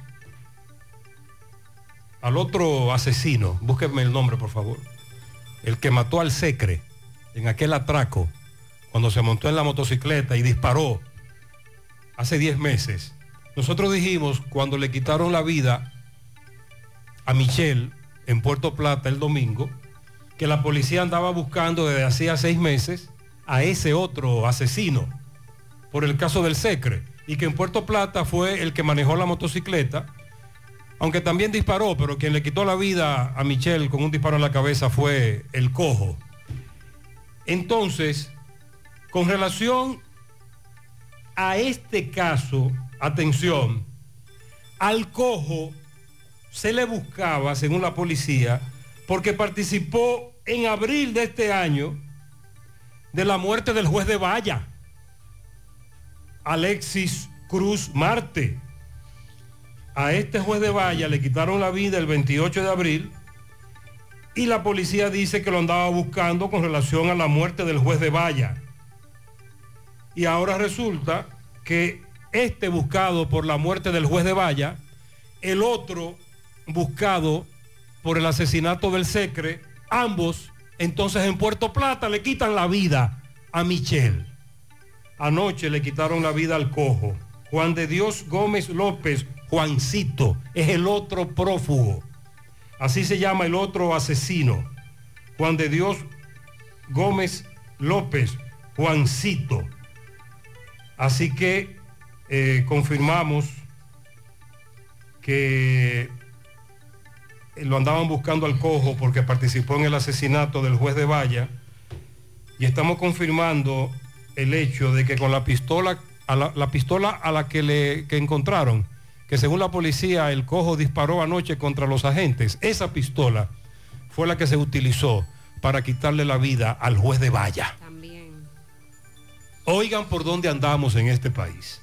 al otro asesino, búsquenme el nombre por favor, el que mató al Secre en aquel atraco, cuando se montó en la motocicleta y disparó hace 10 meses. Nosotros dijimos cuando le quitaron la vida a Michelle en Puerto Plata el domingo, que la policía andaba buscando desde hacía seis meses a ese otro asesino por el caso del Secre y que en Puerto Plata fue el que manejó la motocicleta, aunque también disparó, pero quien le quitó la vida a Michelle con un disparo en la cabeza fue el cojo. Entonces, con relación a este caso, atención, al cojo se le buscaba, según la policía, porque participó en abril de este año de la muerte del juez de Valla, Alexis Cruz Marte. A este juez de Valla le quitaron la vida el 28 de abril y la policía dice que lo andaba buscando con relación a la muerte del juez de Valla. Y ahora resulta que este buscado por la muerte del juez de Valla, el otro buscado por el asesinato del Secre, ambos entonces en Puerto Plata le quitan la vida a Michelle. Anoche le quitaron la vida al cojo. Juan de Dios Gómez López, Juancito, es el otro prófugo. Así se llama el otro asesino. Juan de Dios Gómez López, Juancito. Así que eh, confirmamos que lo andaban buscando al cojo porque participó en el asesinato del juez de Valla y estamos confirmando el hecho de que con la pistola, a la, la pistola a la que le que encontraron, que según la policía el cojo disparó anoche contra los agentes, esa pistola fue la que se utilizó para quitarle la vida al juez de Valla. Oigan por dónde andamos en este país.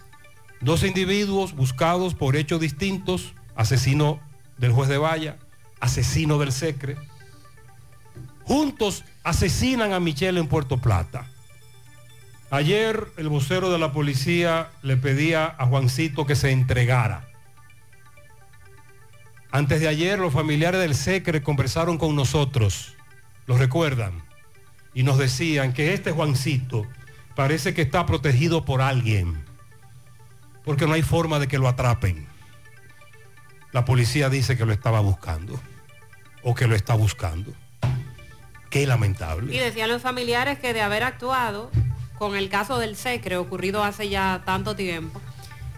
Dos individuos buscados por hechos distintos, asesino del juez de Valla, asesino del Secre. Juntos asesinan a Michelle en Puerto Plata. Ayer el vocero de la policía le pedía a Juancito que se entregara. Antes de ayer los familiares del Secre conversaron con nosotros, lo recuerdan, y nos decían que este Juancito parece que está protegido por alguien, porque no hay forma de que lo atrapen. La policía dice que lo estaba buscando o que lo está buscando. Qué lamentable. Y decían los familiares que de haber actuado con el caso del Secre ocurrido hace ya tanto tiempo,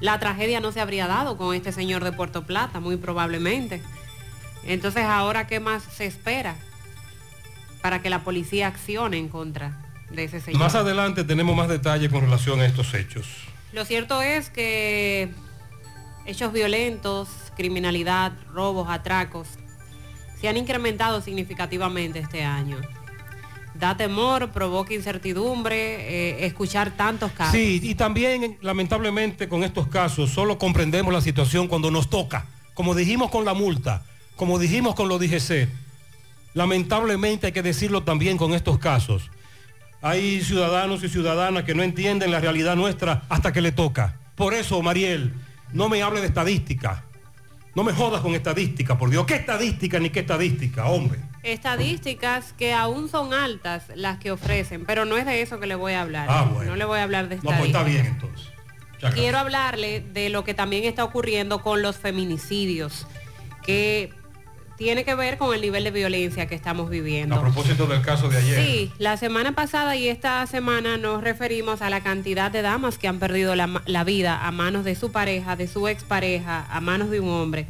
la tragedia no se habría dado con este señor de Puerto Plata, muy probablemente. Entonces, ahora, ¿qué más se espera para que la policía accione en contra de ese señor? Más adelante tenemos más detalles con relación a estos hechos. Lo cierto es que hechos violentos, criminalidad, robos, atracos, se han incrementado significativamente este año. Da temor, provoca incertidumbre, eh, escuchar tantos casos. Sí, y también lamentablemente con estos casos solo comprendemos la situación cuando nos toca. Como dijimos con la multa, como dijimos con lo DGC, lamentablemente hay que decirlo también con estos casos. Hay ciudadanos y ciudadanas que no entienden la realidad nuestra hasta que le toca. Por eso, Mariel, no me hable de estadística. No me jodas con estadística, por Dios. ¿Qué estadística ni qué estadística, hombre? Estadísticas que aún son altas las que ofrecen, pero no es de eso que le voy a hablar. Ah, bueno. No le voy a hablar de No, pues estadísticas. está bien entonces. Ya Quiero hablarle de lo que también está ocurriendo con los feminicidios, que tiene que ver con el nivel de violencia que estamos viviendo. A propósito del caso de ayer. Sí, la semana pasada y esta semana nos referimos a la cantidad de damas que han perdido la, la vida a manos de su pareja, de su expareja, a manos de un hombre.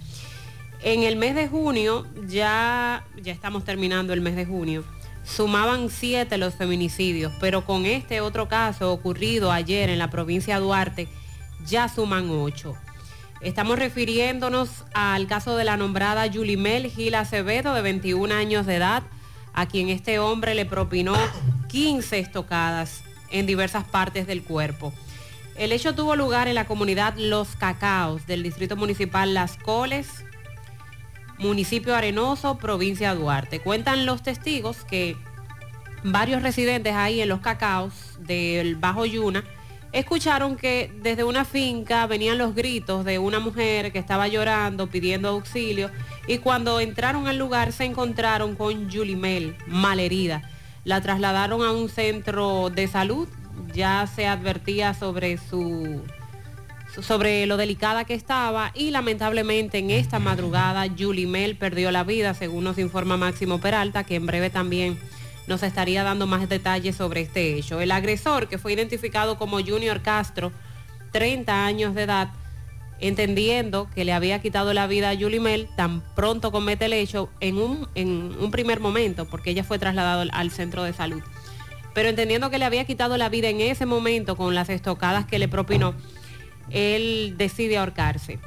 En el mes de junio, ya, ya estamos terminando el mes de junio, sumaban siete los feminicidios, pero con este otro caso ocurrido ayer en la provincia de Duarte, ya suman ocho. Estamos refiriéndonos al caso de la nombrada Yulimel Gil Acevedo, de 21 años de edad, a quien este hombre le propinó 15 estocadas en diversas partes del cuerpo. El hecho tuvo lugar en la comunidad Los Cacaos del Distrito Municipal Las Coles, municipio Arenoso, provincia Duarte. Cuentan los testigos que varios residentes ahí en los cacaos del Bajo Yuna escucharon que desde una finca venían los gritos de una mujer que estaba llorando, pidiendo auxilio, y cuando entraron al lugar se encontraron con Yulimel, malherida. La trasladaron a un centro de salud, ya se advertía sobre su sobre lo delicada que estaba y lamentablemente en esta madrugada Yulimel perdió la vida, según nos informa Máximo Peralta, que en breve también nos estaría dando más detalles sobre este hecho. El agresor, que fue identificado como Junior Castro, 30 años de edad, entendiendo que le había quitado la vida a Yulimel, tan pronto comete el hecho en un, en un primer momento, porque ella fue trasladada al, centro de salud. Pero entendiendo que le había quitado la vida en ese momento con las estocadas que le propinó, él decide ahorcarse.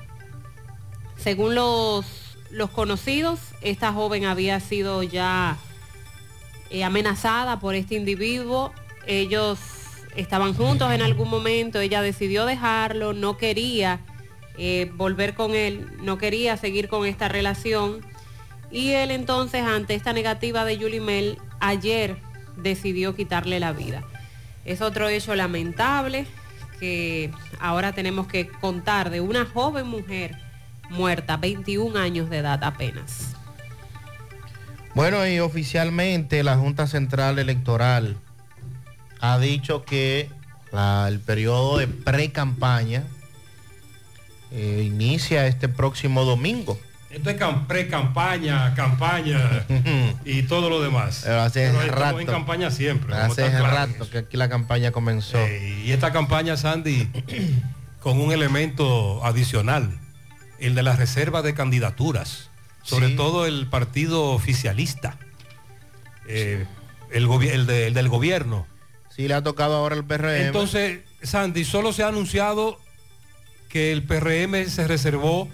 Según los, los conocidos, esta joven había sido ya eh, amenazada por este individuo. Ellos estaban juntos en algún momento, ella decidió dejarlo, no quería eh, volver con él, no quería seguir con esta relación. Y él entonces, ante esta negativa de Yulimel, ayer decidió quitarle la vida. Es otro hecho lamentable que ahora tenemos que contar de una joven mujer muerta, 21 años de edad apenas. Bueno, y oficialmente la Junta Central Electoral ha dicho que la- el periodo de pre-campaña eh, inicia este próximo domingo. Esto es cam- pre-campaña, campaña [laughs] y todo lo demás. Pero hace Pero rato. en campaña siempre. Hace rato que aquí la campaña comenzó. Y esta campaña, Sandy, [clears throat] con un elemento adicional, el de la reserva de candidaturas, sobre Sí. todo el partido oficialista, eh, el, el de- el del gobierno. Sí, le ha tocado ahora el PRM. Entonces, Sandy, solo se ha anunciado que el PRM se reservó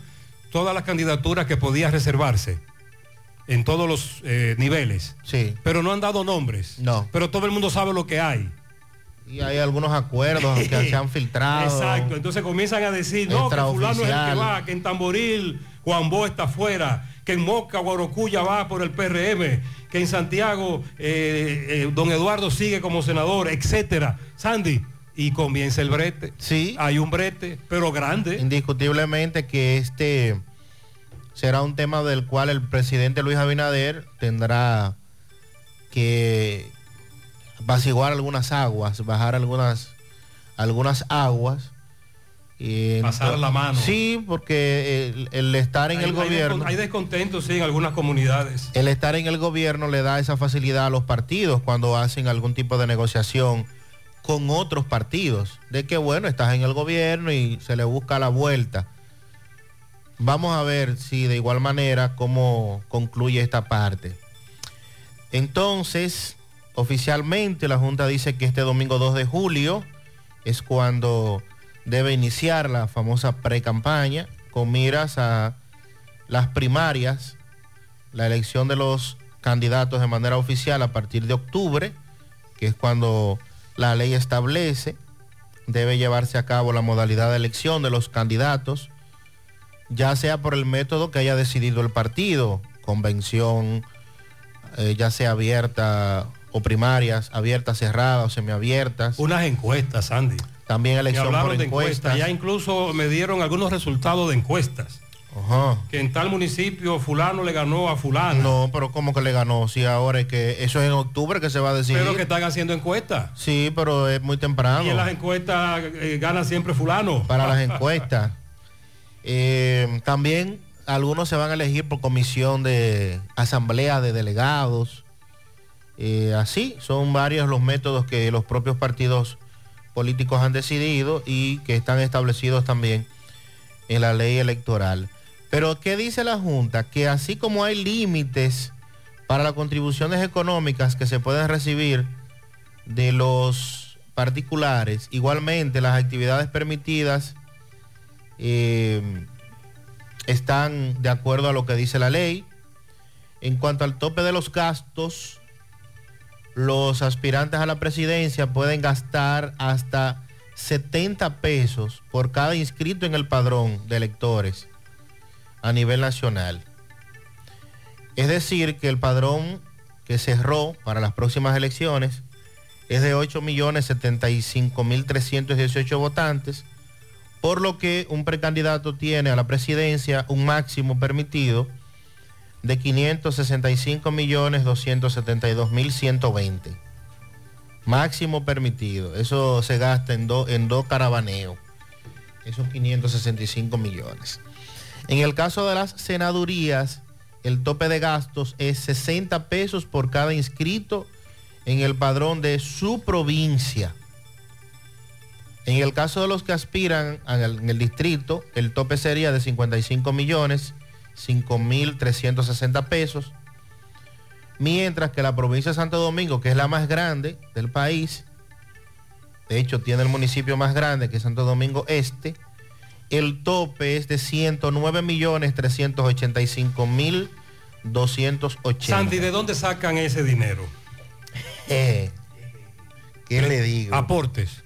todas las candidaturas que podía reservarse en todos los eh, niveles. Sí. Pero no han dado nombres. No. Pero todo el mundo sabe lo que hay. Y hay algunos acuerdos que se han filtrado. [laughs] Exacto, entonces comienzan a decir, no, que fulano es el que va, que en Tamboril Juan Bo está fuera, que en Moca Guarocuya va por el PRM, que en Santiago eh, eh, don Eduardo sigue como senador, etcétera. Sandy, y comienza el brete. Sí. Hay un brete, pero grande. Indiscutiblemente que este será un tema del cual el presidente Luis Abinader tendrá que apaciguar algunas aguas, bajar algunas, algunas aguas. Y Pasar la mano. Sí, porque el, el estar en Hay- el gobierno... Hay descontentos, sí, en algunas comunidades. el estar en el gobierno le da esa facilidad a los partidos cuando hacen algún tipo de negociación con otros partidos. De que bueno, estás en el gobierno y se le busca la vuelta. Vamos a ver si de igual manera cómo concluye esta parte. Entonces, oficialmente la Junta dice que este domingo 2 de julio es cuando debe iniciar la famosa pre-campaña con miras a las primarias la elección de los candidatos de manera oficial a partir de octubre, que es cuando la ley establece, debe llevarse a cabo la modalidad de elección de los candidatos, ya sea por el método que haya decidido el partido, convención, eh, ya sea abierta o primarias, abiertas, cerradas o semiabiertas. Unas encuestas, Sandy. También elección por de encuestas. Ya incluso me dieron algunos resultados de encuestas. Ajá. Que en tal municipio fulano le ganó a fulano. No, pero ¿cómo que le ganó? Si ahora es que eso es en octubre que se va a decidir. Pero que están haciendo encuestas. Sí, pero es muy temprano. Y en las encuestas eh, gana siempre fulano. para las [laughs] encuestas. Eh, también algunos se van a elegir por comisión de asamblea de delegados. Eh, así, son varios los métodos que los propios partidos políticos han decidido y que están establecidos también en la ley electoral. Pero ¿qué dice la Junta? Que así como hay límites para las contribuciones económicas que se pueden recibir de los particulares, igualmente las actividades permitidas eh, están de acuerdo a lo que dice la ley. En cuanto al tope de los gastos, los aspirantes a la presidencia pueden gastar hasta 70 pesos por cada inscrito en el padrón de electores a nivel nacional. Es decir, que el padrón que cerró para las próximas elecciones es de 8.075.318 votantes, por lo que un precandidato tiene a la presidencia un máximo permitido de 565.272.120. Máximo permitido. Eso se gasta en, dos en dos caravaneos. Esos 565 millones. En el caso de las senadurías, el tope de gastos es 60 pesos por cada inscrito en el padrón de su provincia. En el caso de los que aspiran en el distrito, el tope sería de 55 millones, 5.360 pesos. Mientras que la provincia de Santo Domingo, que es la más grande del país, de hecho tiene el municipio más grande que es Santo Domingo Este, el tope es de 109 millones 385 mil 280. Sandy, ¿de dónde sacan ese dinero? [laughs] Eh, ¿Qué le digo? Aportes.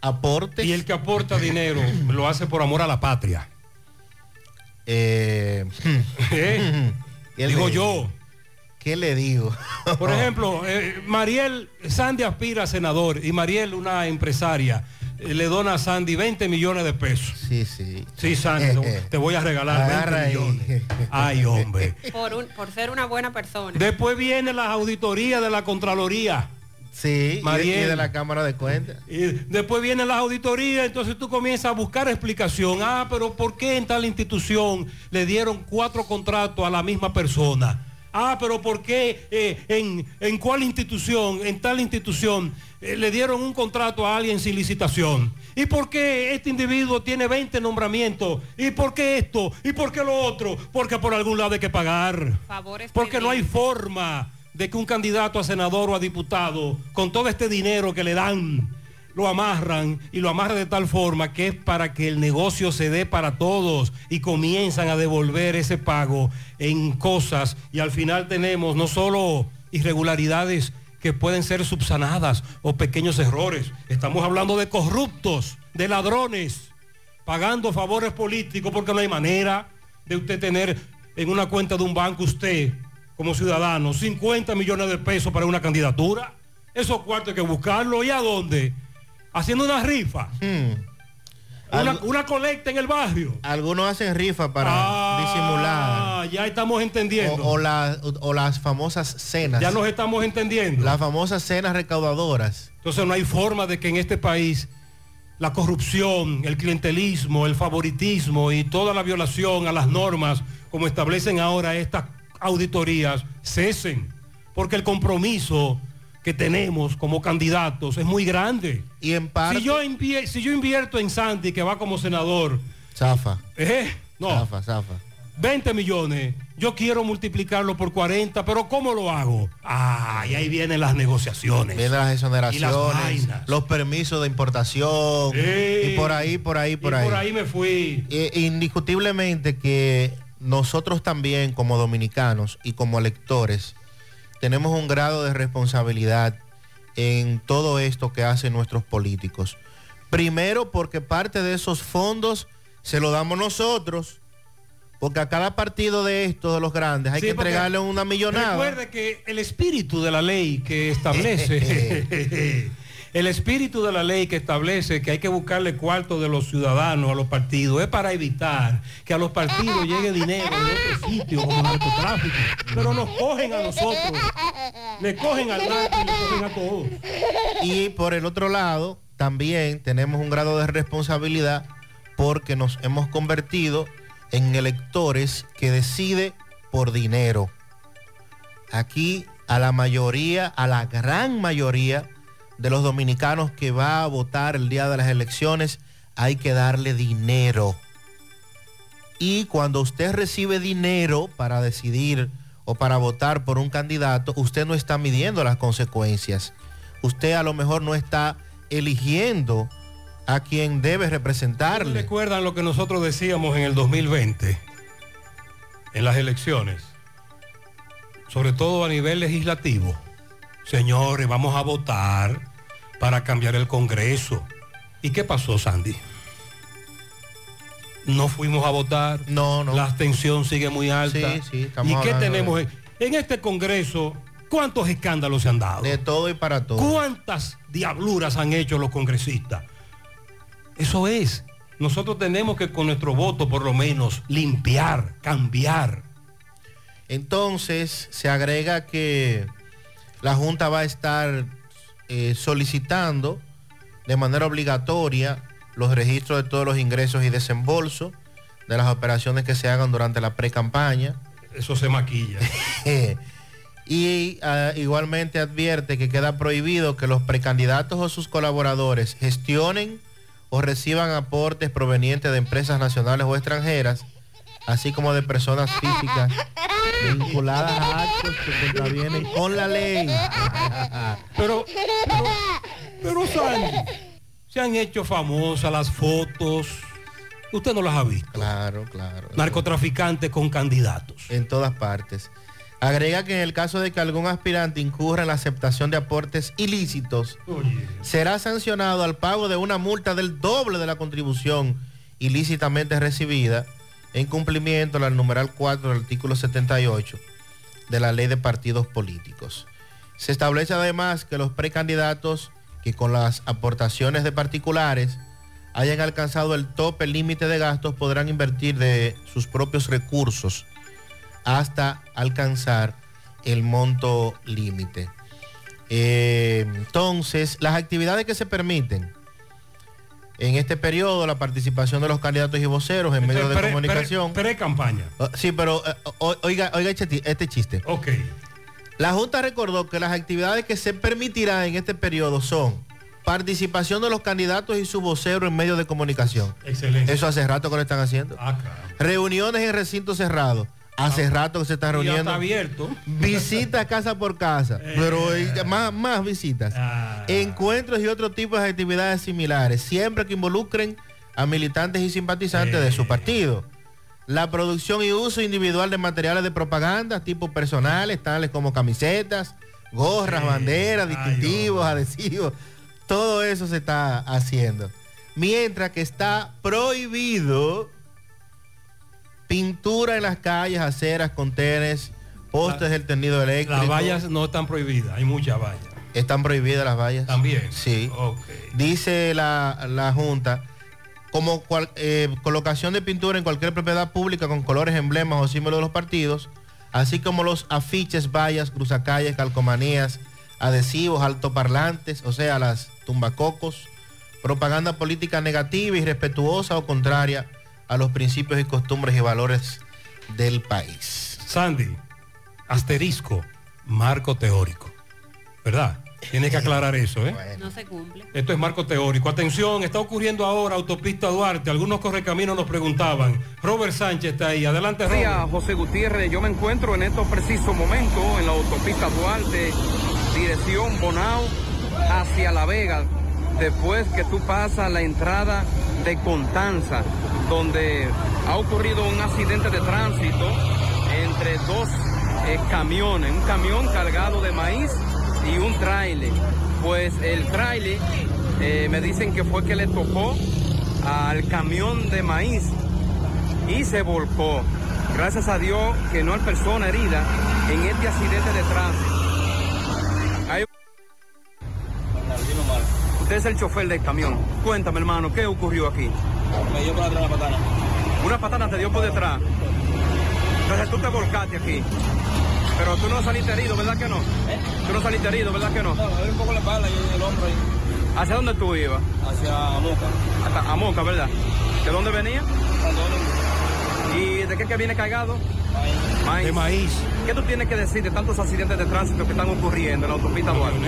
Aportes. Y el que aporta dinero lo hace por amor a la patria. Eh, [laughs] ¿Eh? ¿Qué Digo le yo. ¿Qué le digo? [laughs] Por ejemplo, eh, Mariel, Sandy aspira a senador y Mariel, una empresaria, eh, le dona a Sandy 20 millones de pesos. Sí, sí. Sí, Sandy, te- [laughs] te voy a regalar 20 Agarra ahí. millones. Ay, hombre. Por, un- por ser una buena persona. Después viene la auditoría de la Contraloría. Sí, Mariel. y de la Cámara de Cuentas. Y después vienen las auditorías, entonces tú comienzas a buscar explicación. Ah, pero ¿por qué en tal institución le dieron cuatro contratos a la misma persona? Ah, pero ¿por qué eh, en, en cuál institución, en tal institución, eh, le dieron un contrato a alguien sin licitación? ¿Y por qué este individuo tiene 20 nombramientos? ¿Y por qué esto? ¿Y por qué lo otro? Porque por algún lado hay que pagar. Favores Porque no hay forma de que un candidato a senador o a diputado, con todo este dinero que le dan, lo amarran y lo amarran de tal forma que es para que el negocio se dé para todos y comienzan a devolver ese pago en cosas. Y al final tenemos no solo irregularidades que pueden ser subsanadas o pequeños errores, estamos hablando de corruptos, de ladrones, pagando favores políticos porque no hay manera de usted tener en una cuenta de un banco usted como ciudadano 50 millones de pesos para una candidatura. Esos cuartos hay que buscarlo. ¿Y a dónde? Haciendo una rifa. Una, Algo- una colecta en el barrio. Algunos hacen rifa para Ah, disimular. ya estamos entendiendo. O, o la- o las famosas cenas. Ya nos estamos entendiendo. Las famosas cenas recaudadoras. Entonces no hay forma de que en este país la corrupción, el clientelismo, el favoritismo y toda la violación a las normas como establecen ahora estas auditorías cesen. Porque el compromiso que tenemos como candidatos es muy grande. Y en parte... Si yo, invie- si yo invierto en Santi, que va como senador, Zafa. ¿eh? No. Zafa, zafa. 20 millones, yo quiero multiplicarlo por 40, pero ¿cómo lo hago? Ah, y ahí vienen las negociaciones. Vienen las las exoneraciones, vainas. los permisos de importación. Sí. Y por ahí, por ahí, por Y ahí. por ahí me fui. Indiscutiblemente que nosotros también como dominicanos y como electores tenemos un grado de responsabilidad en todo esto que hacen nuestros políticos. Primero porque parte de esos fondos se lo damos nosotros. Porque a cada partido de estos, de los grandes, hay Sí, que entregarle una millonada. Recuerde que el espíritu de la ley que establece, [laughs] [laughs] el espíritu de la ley que establece que hay que buscarle cuarto de los ciudadanos a los partidos es para evitar que a los partidos llegue dinero de otro sitio como narcotráfico. Pero nos cogen a nosotros, le cogen al narco y le cogen a todos. Y por el otro lado, también tenemos un grado de responsabilidad porque nos hemos convertido en electores que decide por dinero. Aquí a la mayoría, a la gran mayoría de los dominicanos que va a votar el día de las elecciones, hay que darle dinero. Y cuando usted recibe dinero para decidir o para votar por un candidato, usted no está midiendo las consecuencias. Usted a lo mejor no está eligiendo a quien debe representarle. ¿Recuerdan lo que nosotros decíamos en el 2020? En las elecciones. Sobre todo a nivel legislativo. Señores, vamos a votar para cambiar el Congreso. ¿Y qué pasó, Sandy? No fuimos a votar. No, no. La abstención sigue muy alta. Sí, sí, ¿Y qué tenemos? de- En este Congreso, ¿cuántos escándalos se han dado? De todo y para todo. ¿Cuántas diabluras han hecho los congresistas? Eso es. Nosotros tenemos que con nuestro voto por lo menos limpiar, cambiar. Entonces se agrega que la Junta va a estar eh, solicitando de manera obligatoria los registros de todos los ingresos y desembolsos de las operaciones que se hagan durante la pre-campaña. Eso se maquilla. [laughs] y ah, igualmente advierte que queda prohibido que los precandidatos o sus colaboradores gestionen o reciban aportes provenientes de empresas nacionales o extranjeras, así como de personas físicas vinculadas a actos que contravienen con la ley. [laughs] pero, pero, pero Sandy, se han hecho famosas las fotos. Usted no las ha visto. Claro, claro. Narcotraficantes con candidatos. En todas partes. Agrega que en el caso de que algún aspirante incurra en la aceptación de aportes ilícitos, será sancionado al pago de una multa del doble de la contribución ilícitamente recibida en cumplimiento al numeral 4 del artículo 78 de la ley de partidos políticos. Se establece además que los precandidatos que con las aportaciones de particulares hayan alcanzado el tope límite de gastos podrán invertir de sus propios recursos hasta alcanzar el monto límite. Eh, entonces, las actividades que se permiten en este periodo, la participación de los candidatos y voceros en medios de comunicación. Pre-campaña. Oh, sí, pero eh, oiga, oiga este, este chiste. Ok. La Junta recordó que las actividades que se permitirán en este periodo son participación de los candidatos y su vocero en medios de comunicación. Excelente. Eso hace rato que lo están haciendo. Ah, Reuniones en recintos cerrados. Hace rato que se está reuniendo. está abierto. Visitas [laughs] casa por casa. Eh. pero más, más visitas. Ah. Encuentros y otro tipo de actividades similares. Siempre que involucren a militantes y simpatizantes de Eh. su partido. La producción y uso individual de materiales de propaganda, tipo personales, tales como camisetas, gorras, banderas, distintivos, adhesivos. Todo eso se está haciendo. Mientras que está prohibido pintura en las calles, aceras, contenes, postes del tendido eléctrico. Las vallas no están prohibidas, hay muchas vallas. ¿Están prohibidas las vallas? También. Sí. Dice la, la Junta, como cual- eh, colocación de pintura en cualquier propiedad pública con colores, emblemas o símbolos de los partidos, así como los afiches, vallas, cruzacalles, calcomanías, adhesivos, altoparlantes, o sea, las tumbacocos, propaganda política negativa, irrespetuosa o contraria a los principios y costumbres y valores del país. Sandy, asterisco, marco teórico. ¿Verdad? Tienes que aclarar eso, ¿eh? No se cumple. Esto es marco teórico. Atención, está ocurriendo ahora autopista Duarte. Algunos correcaminos nos preguntaban. Robert Sánchez está ahí. Adelante, Robert. José Gutiérrez. Yo me encuentro en estos precisos momentos en la autopista Duarte, dirección Bonao, hacia La Vega, después que tú pasas la entrada de Contanza, donde ha ocurrido un accidente de tránsito entre dos eh, camiones, un camión cargado de maíz y un tráiler. Pues el tráiler eh, me dicen que fue que le tocó al camión de maíz y se volcó. Gracias a Dios que no hay persona herida en este accidente de tránsito. Usted es el chofer del camión. Cuéntame, hermano, ¿qué ocurrió aquí? Me dio por atrás la patana. Una patana te dio por detrás. Entonces tú te volcaste aquí. Pero tú no saliste herido, ¿verdad que no? Tú no saliste herido, ¿verdad que no? No, me dio un poco la espalda y el hombro ahí. ¿Hacia dónde tú ibas? Hacia Moca. Hasta a Moca, ¿verdad? ¿De dónde venía? ¿Y de qué que viene cargado? Maíz. De maíz. ¿Qué tú tienes que decir de tantos accidentes de tránsito que están ocurriendo en la autopista Duarte?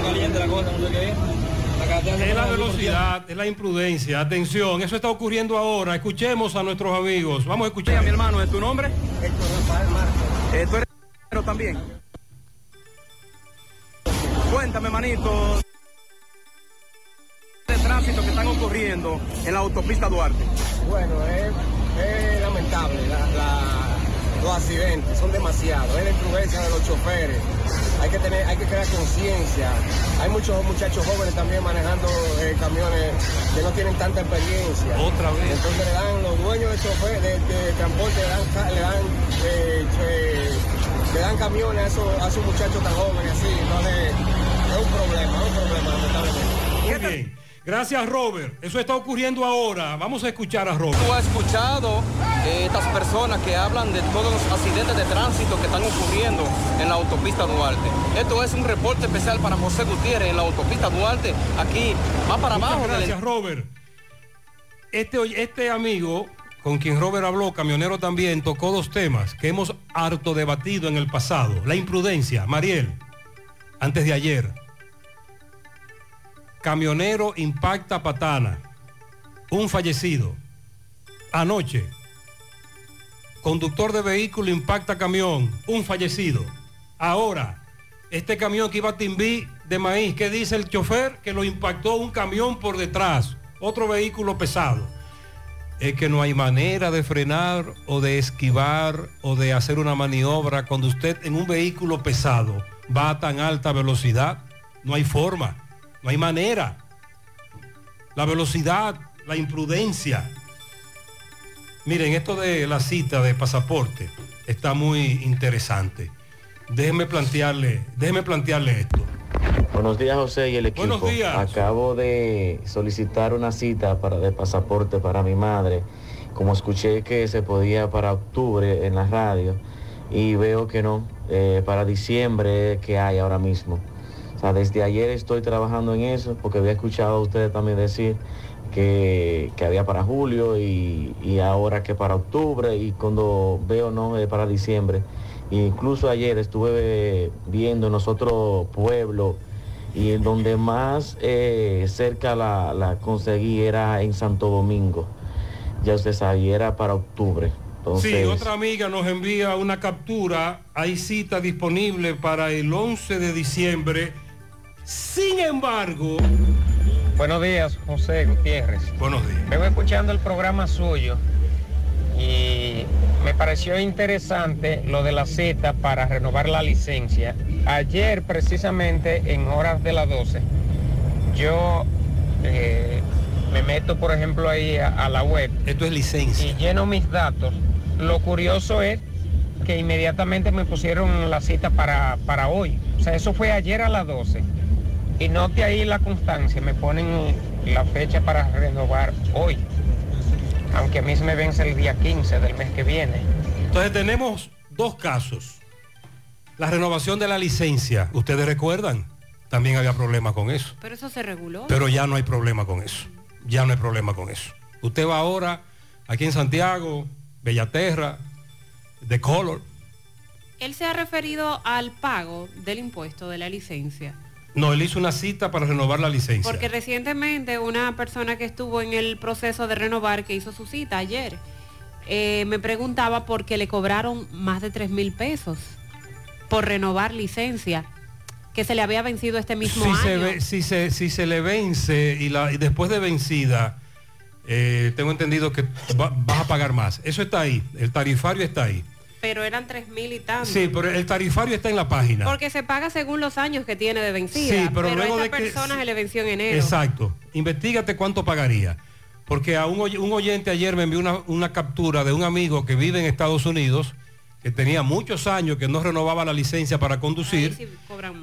Caliente la cosa, no sé qué es. La Es velocidad, es la imprudencia. Atención, eso está ocurriendo ahora. Escuchemos a nuestros amigos. Vamos a escuchar. mi hermano, ¿es tu nombre? Eh, ¿Tú eres pero también? Cuéntame, manito, de tránsito que están ocurriendo en la autopista Duarte. Bueno, es, es lamentable la, la- los accidentes, son demasiados, es la imprudencia de los choferes. Hay que tener, hay que crear conciencia. Hay muchos muchachos jóvenes también manejando eh, camiones que no tienen tanta experiencia. Otra vez. Entonces le dan los dueños de chofer, de, de transporte, le dan, le dan, eh, eh, le dan camiones a esos, a esos muchachos tan jóvenes así. Entonces es un problema, es un problema lamentablemente. Muy bien. Gracias, Robert. Eso está ocurriendo ahora. Vamos a escuchar a Robert. Tú has escuchado estas personas que hablan de todos los accidentes de tránsito que están ocurriendo en la autopista Duarte. Esto es un reporte especial para José Gutiérrez en la autopista Duarte. Aquí va para Muchas abajo. del- Gracias, Robert. Este, este amigo con quien Robert habló, camionero también, tocó dos temas que hemos harto debatido en el pasado. La imprudencia. Mariel, antes de ayer. Camionero impacta patana. Un fallecido. Anoche. Conductor de vehículo impacta camión. Un fallecido. Ahora, este camión que iba a Timbí de maíz, ¿qué dice el chofer? Que lo impactó un camión por detrás. Otro vehículo pesado. Es que no hay manera de frenar o de esquivar o de hacer una maniobra cuando usted en un vehículo pesado va a tan alta velocidad. No hay forma, no hay manera. La velocidad, la imprudencia. Miren, esto de la cita de pasaporte está muy interesante. Déjenme plantearle, déjenme plantearle esto. Buenos días, José y el equipo. Buenos días. Acabo de solicitar una cita para de pasaporte para mi madre. Como escuché que se podía para octubre en la radio y veo que no, eh, para diciembre que hay ahora mismo. O sea, desde ayer estoy trabajando en eso porque había escuchado a ustedes también decir que, que había para julio y, y ahora que para octubre y cuando veo no es para diciembre. Incluso ayer estuve viendo en nosotros pueblo y en donde más eh, cerca la, la conseguí era en Santo Domingo. Ya usted sabía, era para octubre. Entonces, Sí, otra amiga nos envía una captura. Hay cita disponible para el 11 de diciembre. Sin embargo... Buenos días, José Gutiérrez. Buenos días. Vengo escuchando el programa suyo y me pareció interesante lo de la cita para renovar la licencia. Ayer, precisamente en horas de las 12, yo eh, me meto, por ejemplo, ahí a, a la web. Esto es licencia. Y lleno mis datos. Lo curioso es que inmediatamente me pusieron la cita para, para hoy. O sea, eso fue ayer a las 12. Y note ahí la constancia, me ponen la fecha para renovar hoy. Aunque a mí se me vence el día 15 del mes que viene. Entonces tenemos dos casos. La renovación de la licencia, ustedes recuerdan, también había problemas con eso. Pero eso se reguló. Pero ya no hay problema con eso. Ya no hay problema con eso. Usted va ahora aquí en Santiago, Bellaterra, de Color. Él se ha referido al pago del impuesto de la licencia. No, él hizo una cita para renovar la licencia. Porque recientemente una persona que estuvo en el proceso de renovar, que hizo su cita ayer, eh, me preguntaba por qué le cobraron más de 3 mil pesos por renovar licencia, que se le había vencido este mismo si año. se, ve- si, se, si se le vence y, la, y después de vencida, eh, tengo entendido que va- vas a pagar más. Eso está ahí, el tarifario está ahí. Pero eran 3 mil y tanto. Sí, pero el tarifario está en la página. Porque se paga según los años que tiene de vencida. Sí, pero luego a de esta que- persona se le venció en enero. Exacto. Investígate cuánto pagaría. Porque a un, oy- un oyente ayer me envió una, una captura de un amigo que vive en Estados Unidos, que tenía muchos años que no renovaba la licencia para conducir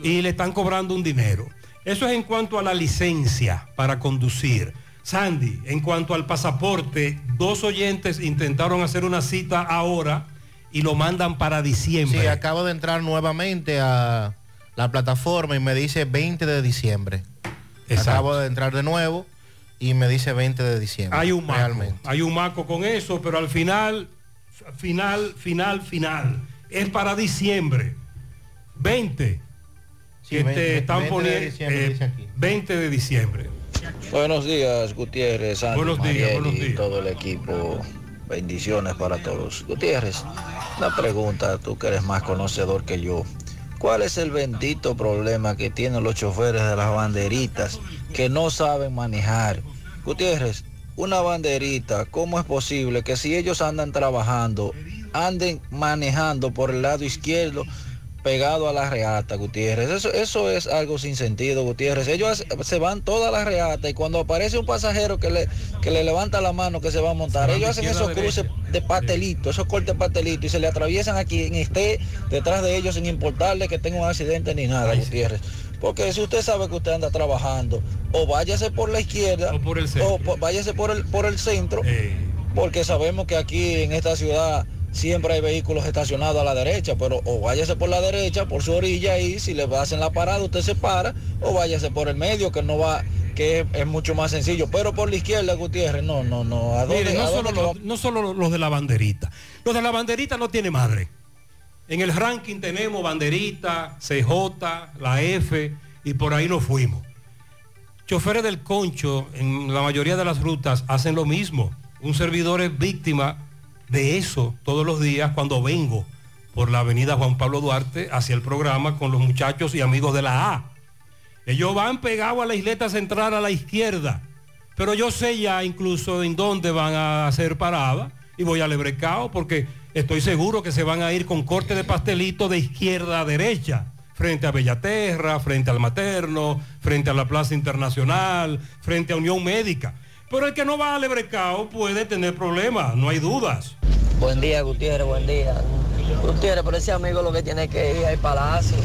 y le están cobrando un dinero. Eso es en cuanto a la licencia para conducir. Sandy, en cuanto al pasaporte, dos oyentes intentaron hacer una cita ahora y lo mandan para diciembre. Sí, acabo de entrar nuevamente a la plataforma y me dice 20 de diciembre. Exacto. Acabo de entrar de nuevo y me dice 20 de diciembre. Hay un maco, Realmente. hay un maco con eso, pero al final, final, final, final, es para diciembre. 20. Sí, que 20 te están 20 de poniendo diciembre eh, dice aquí. 20 de diciembre. Buenos días, Gutiérrez, Sandy, Buenos días, Mariel buenos y días. todo el equipo. Bendiciones para todos. Gutiérrez, una pregunta, tú que eres más conocedor que yo. ¿Cuál es el bendito problema que tienen los choferes de las banderitas que no saben manejar? Gutiérrez, una banderita, ¿cómo es posible que si ellos andan trabajando anden manejando por el lado izquierdo pegado a la reata, Gutiérrez. Eso, eso es algo sin sentido, Gutiérrez. Ellos se van toda la reata y cuando aparece un pasajero que le, que le levanta la mano que se va a montar, ellos hacen esos cruces de pastelito, esos cortes pastelito y se le atraviesan a quien esté detrás de ellos sin importarle que tenga un accidente ni nada, Gutiérrez. Porque si usted sabe que usted anda trabajando, o váyase por la izquierda, o, por el váyase por el, por el centro, porque sabemos que aquí en esta ciudad siempre hay vehículos estacionados a la derecha, pero o váyase por la derecha, por su orilla y si le hacen la parada usted se para, o váyase por el medio que no va que es, es mucho más sencillo, pero por la izquierda, Gutiérrez, no, no, no. ¿a dónde- no, a solo los, no solo los de la banderita. Los de la banderita no tiene madre. En el ranking tenemos banderita, CJ, la F y por ahí nos fuimos. Choferes del concho en la mayoría de las rutas hacen lo mismo. Un servidor es víctima de eso todos los días cuando vengo por la avenida Juan Pablo Duarte hacia el programa con los muchachos y amigos de la A. Ellos van pegados a la isleta central a la izquierda, pero yo sé ya incluso en dónde van a hacer parada y voy a Lebrecao porque estoy seguro que se van a ir con corte de pastelito de izquierda a derecha, frente a Bellaterra, frente al Materno, frente a la Plaza Internacional, frente a Unión Médica. Pero el que no va a Lebrecao puede tener problemas, no hay dudas. Buen día, Gutiérrez, buen día. Gutiérrez, pero ese amigo lo que tiene que ir al palacio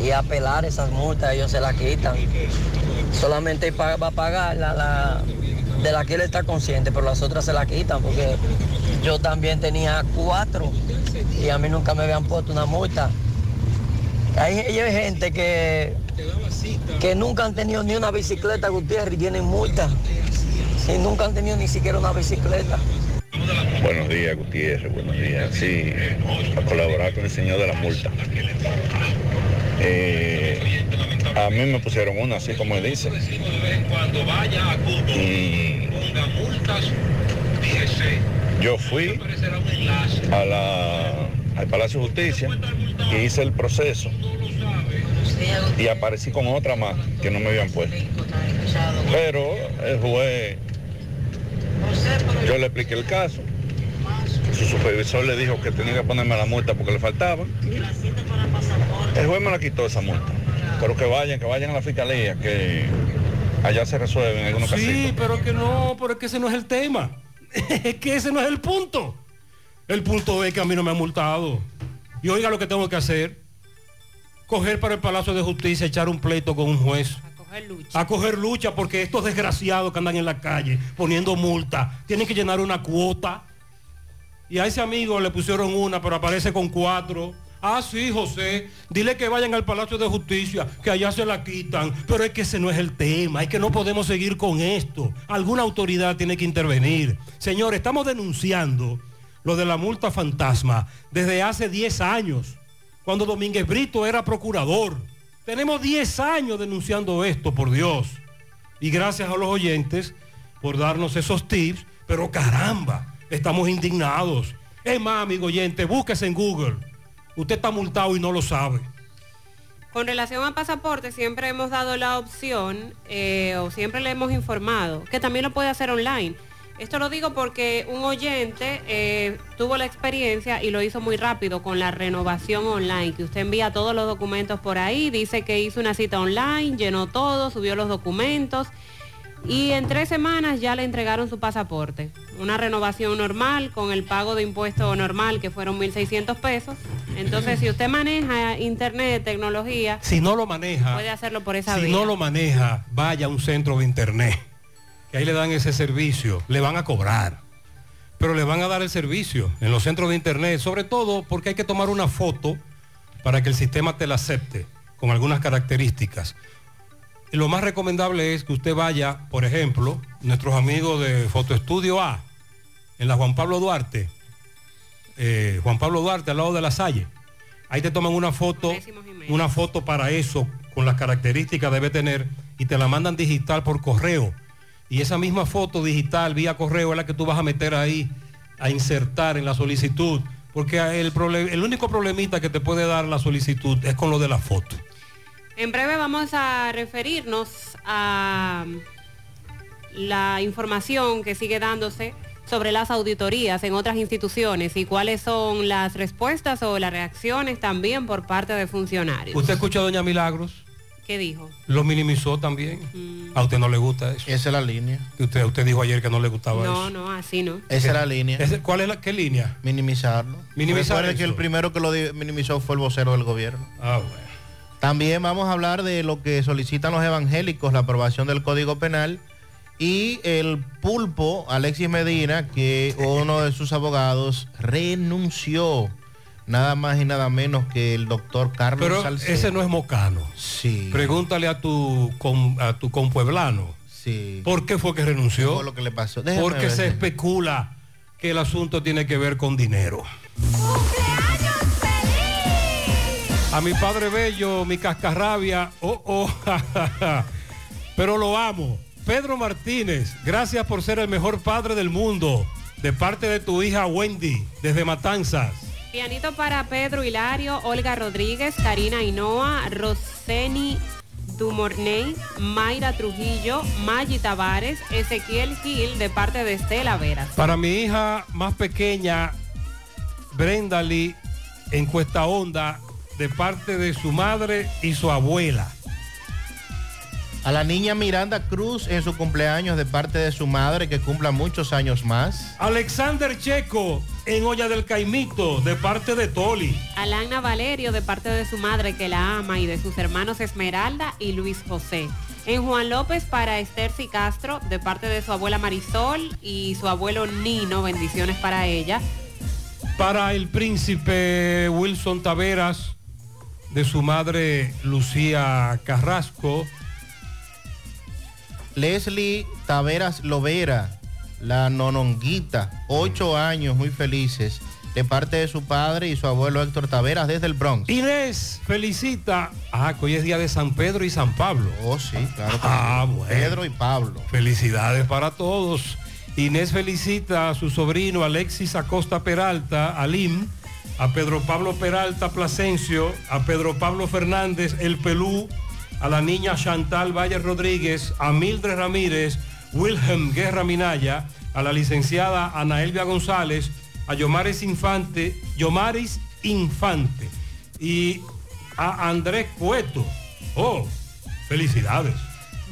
y apelar esas multas, ellos se las quitan. Solamente va a pagar la, de la que él está consciente, pero las otras se la quitan, porque yo también tenía cuatro y a mí nunca me habían puesto una multa. Hay, hay gente que, que nunca han tenido ni una bicicleta, Gutiérrez, y tienen multa. Y nunca han tenido ni siquiera una bicicleta. Buenos días, Gutiérrez, buenos días. Sí, a colaborar con el señor de la multa. Eh, a mí me pusieron una, así como él dice. Y yo fui a la, al Palacio de Justicia y hice el proceso y aparecí con otra más que no me habían puesto. Pero el juez, yo le expliqué el caso. Su supervisor le dijo que tenía que ponerme la multa porque le faltaba. El juez me la quitó esa multa. Pero que vayan, que vayan a la fiscalía, que allá se resuelven algunos Sí, casitos. pero que no, pero es que ese no es el tema. [laughs] Es que ese no es el punto. El punto es que a mí no me han multado. Y oiga lo que tengo que hacer. Coger para el Palacio de Justicia, echar un pleito con un juez. A coger lucha porque estos desgraciados que andan en la calle poniendo multa tienen que llenar una cuota. Y a ese amigo le pusieron una, pero aparece con cuatro. Ah, sí, José, dile que vayan al Palacio de Justicia, que allá se la quitan. Pero es que ese no es el tema, es que no podemos seguir con esto. Alguna autoridad tiene que intervenir. Señor, estamos denunciando lo de la multa fantasma desde hace 10 años, cuando Domínguez Brito era procurador. Tenemos 10 años denunciando esto, por Dios. Y gracias a los oyentes por darnos esos tips, pero caramba, estamos indignados. Es más, amigo oyente, búsquese en Google. Usted está multado y no lo sabe. Con relación a pasaporte, siempre hemos dado la opción, eh, o siempre le hemos informado, que también lo puede hacer online. Esto lo digo porque un oyente eh, tuvo la experiencia y lo hizo muy rápido con la renovación online, que usted envía todos los documentos por ahí, dice que hizo una cita online, llenó todo, subió los documentos y en tres semanas ya le entregaron su pasaporte. Una renovación normal con el pago de impuesto normal que fueron 1.600 pesos. Entonces, si usted maneja internet, tecnología, Si no lo maneja, puede hacerlo por esa si vía. no lo maneja, vaya a un centro de internet, que ahí le dan ese servicio, le van a cobrar, pero le van a dar el servicio en los centros de internet, sobre todo porque hay que tomar una foto para que el sistema te la acepte con algunas características. Y lo más recomendable es que usted vaya, por ejemplo, nuestros amigos de Fotoestudio A, en la Juan Pablo Duarte, eh, Juan Pablo Duarte, al lado de la Salle. Ahí te toman una foto, una foto para eso, con las características debe tener, y te la mandan digital por correo. Y esa misma foto digital vía correo es la que tú vas a meter ahí, a insertar en la solicitud. Porque el, único problemita que te puede dar la solicitud es con lo de la foto. En breve vamos a referirnos a la información que sigue dándose sobre las auditorías en otras instituciones y cuáles son las respuestas o las reacciones también por parte de funcionarios. ¿Usted escucha a Doña Milagros? ¿Qué dijo? Lo minimizó también. Mm. A usted no le gusta eso. Esa es la línea. Usted, usted dijo ayer que no le gustaba No, eso. no, así no. Esa es la línea. ¿Cuál es la qué línea? Minimizarlo. Minimizar Recuerde que el primero que lo minimizó fue el vocero del gobierno. Ah, bueno. También vamos a hablar de lo que solicitan los evangélicos, la aprobación del Código Penal y el pulpo Alexis Medina, que [laughs] uno de sus abogados renunció, nada más y nada menos que el doctor Carlos Pero Salcedo. ese no es mocano. Sí. Pregúntale a tu con- a tu compueblano. Sí. ¿Por qué fue que renunció? ¿Qué fue lo que le pasó? Déjeme Porque ver, se déjeme. especula que el asunto tiene que ver con dinero. A mi padre bello, mi cascarrabia, oh, oh, [laughs] pero lo amo. Pedro Martínez, gracias por ser el mejor padre del mundo, de parte de tu hija Wendy, desde Matanzas. Pianito para Pedro Hilario, Olga Rodríguez, Karina Hinoa, Roseni Dumorney, Mayra Trujillo, Maggi Tavares, Ezequiel Gil de parte de Estela Veras. Para mi hija más pequeña, Brenda Lee, en Cuesta Honda, de parte de su madre y su abuela. A la niña Miranda Cruz en su cumpleaños de parte de su madre, que cumpla muchos años más. Alexander Checo, en Olla del Caimito, de parte de Toli. Alana Valerio de parte de su madre que la ama y de sus hermanos Esmeralda y Luis José. En Juan López para Esther y Castro de parte de su abuela Marisol y su abuelo Nino, bendiciones para ella. Para el príncipe Wilson Taveras, de su madre Lucía Carrasco. Leslie Taveras Lovera, la nononguita, ocho años muy felices, de parte de su padre y su abuelo Héctor Taveras desde el Bronx. Inés felicita. Ah, que hoy es día de San Pedro y San Pablo. Oh, sí, claro. que Ah, bueno. Pedro y Pablo. Felicidades para todos. Inés felicita a su sobrino Alexis Acosta Peralta, Alim, a Pedro Pablo Peralta Plasencio, a Pedro Pablo Fernández El Pelú, a la niña Chantal Valle Rodríguez, a Mildred Ramírez, Wilhelm Guerra Minaya, a la licenciada Ana Elvia González, a Yomaris Infante, Yomaris Infante y a Andrés Cueto. Oh, felicidades.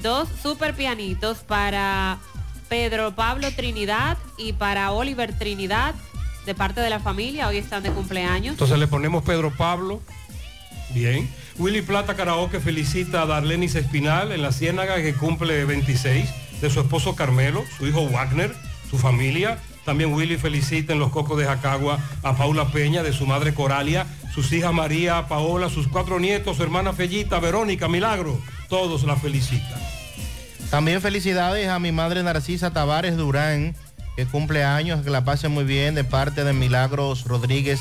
Dos super pianitos para Pedro Pablo Trinidad y para Oliver Trinidad de parte de la familia. Hoy están de cumpleaños. Entonces le ponemos Pedro Pablo. Bien. Willy Plata Karaoke felicita a Darlenis Espinal en la Ciénaga que cumple 26, de su esposo Carmelo, su hijo Wagner, su familia. También Willy felicita en los Cocos de Jacagua a Paula Peña, de su madre Coralia, sus hijas María, Paola, sus cuatro nietos, su hermana Fellita, Verónica, Milagro. Todos la felicitan. También felicidades a mi madre Narcisa Tavares Durán, que cumple años, que la pase muy bien de parte de Milagros Rodríguez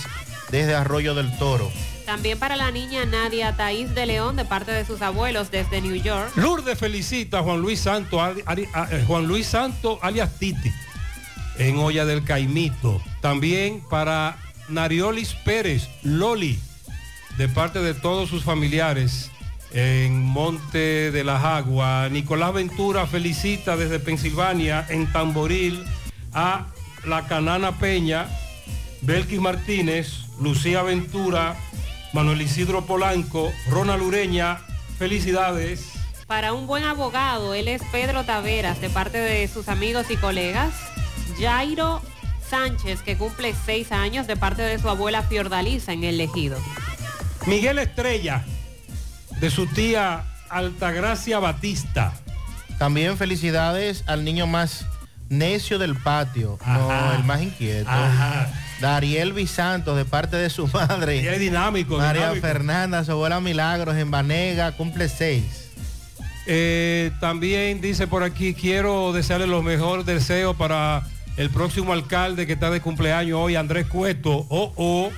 desde Arroyo del Toro. También para la niña Nadia Taís de León de parte de sus abuelos desde New York. Lourdes felicita a Juan Luis Santo, eh, Juan Luis Santo alias Titi, en Olla del Caimito. También para Nariolis Pérez, Loli, de parte de todos sus familiares en Monte de las Aguas. Nicolás Ventura felicita desde Pensilvania, en Tamboril, a la Canana Peña, Belkis Martínez, Lucía Ventura, Manuel Isidro Polanco, Ronald Ureña, felicidades. Para un buen abogado, él es Pedro Taveras de parte de sus amigos y colegas. Jairo Sánchez, que cumple seis años de parte de su abuela Fiordalisa en el Ejido. Miguel Estrella, de su tía Altagracia Batista. También felicidades al niño más necio del patio, no, el más inquieto. Ajá. Dariel Visantos, de parte de su [laughs] madre. Y es dinámico. María dinámico. Fernanda, su abuela Milagros en Banega, cumple seis. Eh, también dice por aquí, quiero desearle los mejores deseos para el próximo alcalde que está de cumpleaños hoy, Andrés Cueto. Oh, oh.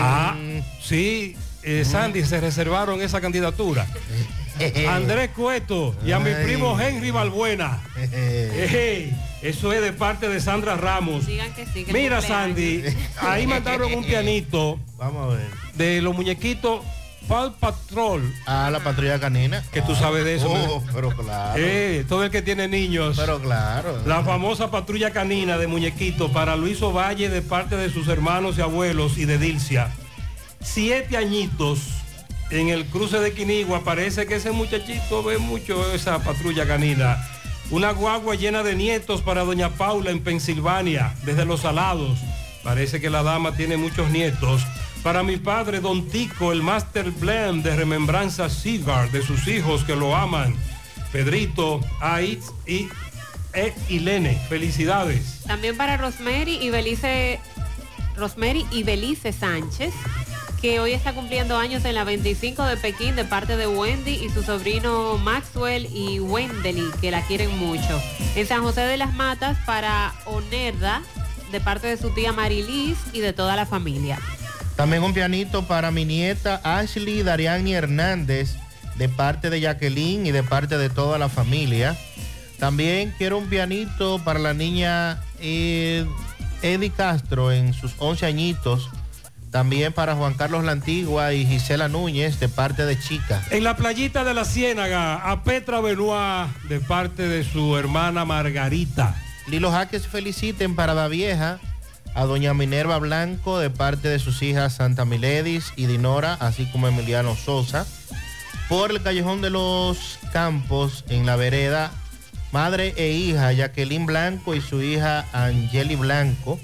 Ah, sí, eh, Sandy, se reservaron esa candidatura. [laughs] Andrés Cueto y a mi primo Henry Balbuena. [laughs] eso es de parte de Sandra Ramos. Digan que sí. que Mira. Sandy, ahí mandaron un pianito Vamos a ver. de los muñequitos Paw Patrol. Ah, la patrulla canina. Que tú sabes de eso. Oh, ¿no? pero claro. Eh, todo el que tiene niños. Pero claro. La famosa patrulla canina de muñequito para Luis Ovalle de parte de sus hermanos y abuelos y de Dilcia. Siete añitos en el cruce de Quinigua. Parece que ese muchachito ve mucho esa patrulla canina. Una guagua llena de nietos para doña Paula en Pensilvania, desde Los Salados. Parece que la dama tiene muchos nietos. Para mi padre, Don Tico, el Master Blend de Remembranza Cigar, de sus hijos que lo aman. Pedrito, Aitz y e. Felicidades. También para Rosemary y Belice, Rosemary y Belice Sánchez, que hoy está cumpliendo años en la 25 de Pekín de parte de Wendy y su sobrino Maxwell y Wendely, que la quieren mucho. En San José de las Matas para Onerda, de parte de su tía Marilis y de toda la familia. También un pianito para mi nieta Ashley Dariani Hernández, de parte de Jacqueline y de parte de toda la familia. También quiero un pianito para la niña eh, Eddie Castro en sus 11 añitos. También para Juan Carlos La Antigua y Gisela Núñez de parte de Chica. En la playita de la Ciénaga, a Petra Benoit de parte de su hermana Margarita. Lilo Jaques feliciten para la vieja a doña Minerva Blanco de parte de sus hijas Santa Miledis y Dinora, así como Emiliano Sosa. Por el Callejón de los Campos, en la vereda, madre e hija Jacqueline Blanco y su hija Angeli Blanco.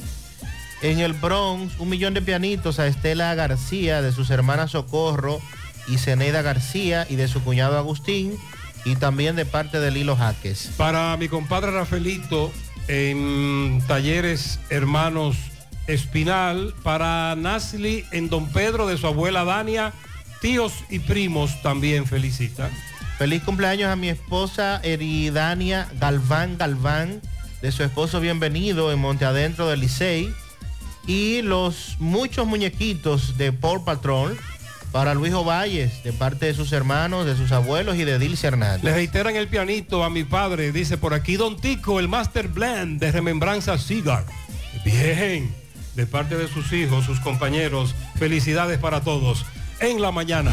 En el Bronx, un millón de pianitos a Estela García de sus hermanas Socorro y Zeneida García y de su cuñado Agustín. Y también de parte de Lilo Jaques. Para mi compadre Rafaelito, en Talleres Hermanos Espinal, para Nasli en Don Pedro de su abuela Dania, tíos y primos también felicitan. Feliz cumpleaños a mi esposa Eridania Galván Galván, de su esposo Bienvenido en Monte Adentro del Licey. Y los muchos muñequitos de Paul Patrón para Luis Ovalles, de parte de sus hermanos, de sus abuelos y de Dilce Hernández. Le reiteran el pianito a mi padre, dice por aquí Don Tico, el Master Blend de Remembranza Cigar. Bien, de parte de sus hijos, sus compañeros, felicidades para todos. En la mañana.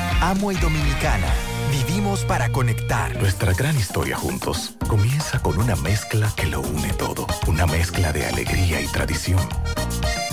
Amo y Dominicana. Vivimos para conectar. Nuestra gran historia juntos comienza con una mezcla que lo une todo. Una mezcla de alegría y tradición.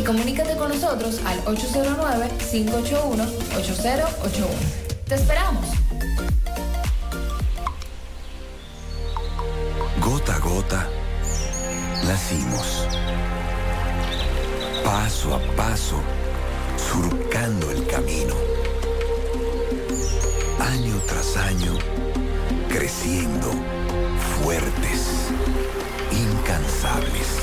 y comunícate con nosotros al 809-581-8081. ¡Te esperamos! Gota a gota, nacimos. Paso a paso, surcando el camino. Año tras año, creciendo, fuertes, incansables,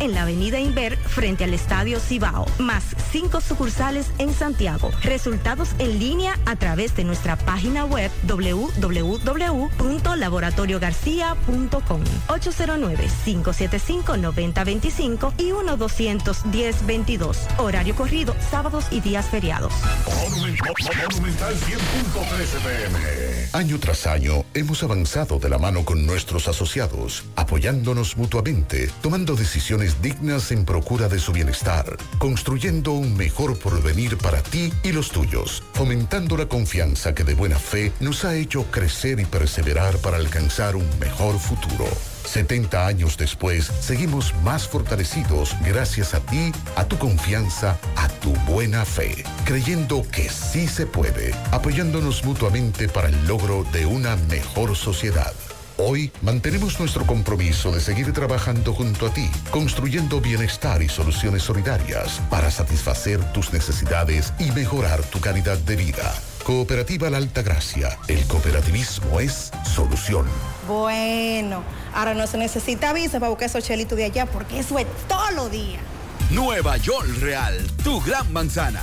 en la avenida Inver frente al Estadio Cibao, más cinco sucursales en Santiago. Resultados en línea a través de nuestra página web www.laboratoriogarcia.com 809-575-9025 y 1-210-22. Horario corrido, sábados y días feriados. Monumental 100.13 pm. Año tras año hemos avanzado de la mano con nuestros asociados, apoyándonos mutuamente, tomando decisiones dignas en procura de su bienestar, construyendo un mejor porvenir para ti y los tuyos, fomentando la confianza que de buena fe nos ha hecho crecer y perseverar para alcanzar un mejor futuro. 70 años después, seguimos más fortalecidos gracias a ti, a tu confianza, a tu buena fe, creyendo que sí se puede, apoyándonos mutuamente para el logro de una mejor sociedad. Hoy mantenemos nuestro compromiso de seguir trabajando junto a ti, construyendo bienestar y soluciones solidarias para satisfacer tus necesidades y mejorar tu calidad de vida. Cooperativa La Alta Gracia. El cooperativismo es solución. Bueno, ahora no se necesita visa para buscar esos chelitos de allá porque eso es todo lo día. Nueva York Real, tu gran manzana.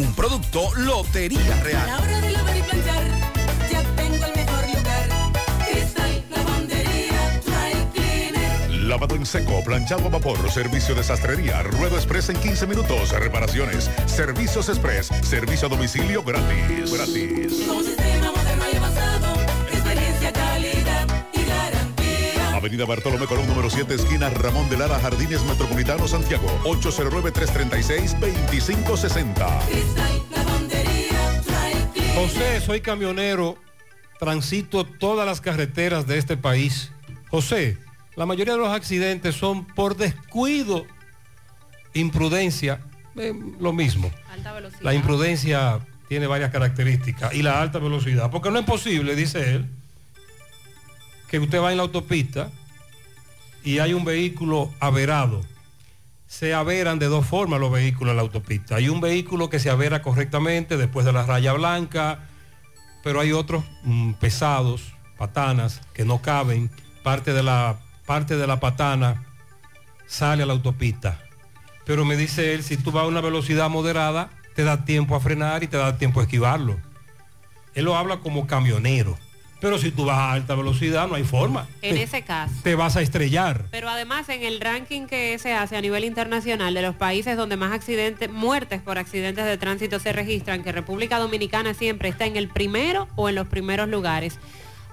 Un producto Lotería A Real. la hora de lavar y planchar, ya tengo el mejor lugar. Cristal, lavandería, dry cleaner. Lavado en seco, planchado a vapor, servicio de sastrería, ruedo express en 15 minutos, reparaciones, servicios express, servicio a domicilio gratis. Gratis. Avenida Bartolomé Colón, número 7, esquina Ramón de Lara, Jardines Metropolitano, Santiago. 809-336-2560. Cristal, lavandería, dry cleaner. José, soy camionero, transito todas las carreteras de este país. José, la mayoría de los accidentes son por descuido, imprudencia, eh, lo mismo. Alta velocidad. La imprudencia tiene varias características y la alta velocidad, porque no es posible, dice él, que usted va en la autopista y hay un vehículo averado. Se averan de dos formas los vehículos en la autopista. Hay un vehículo que se avera correctamente después de la raya blanca, pero hay otros mm, pesados, patanas, que no caben. Parte de, la, parte de la patana sale a la autopista. Pero me dice él, si tú vas a una velocidad moderada, te da tiempo a frenar y te da tiempo a esquivarlo. Él lo habla como camionero. Pero si tú vas a alta velocidad, no hay forma. En te, ese caso. te vas a estrellar. Pero además en el ranking que se hace a nivel internacional de los países donde más accidentes, muertes por accidentes de tránsito se registran, que República Dominicana siempre está en el primero o en los primeros lugares.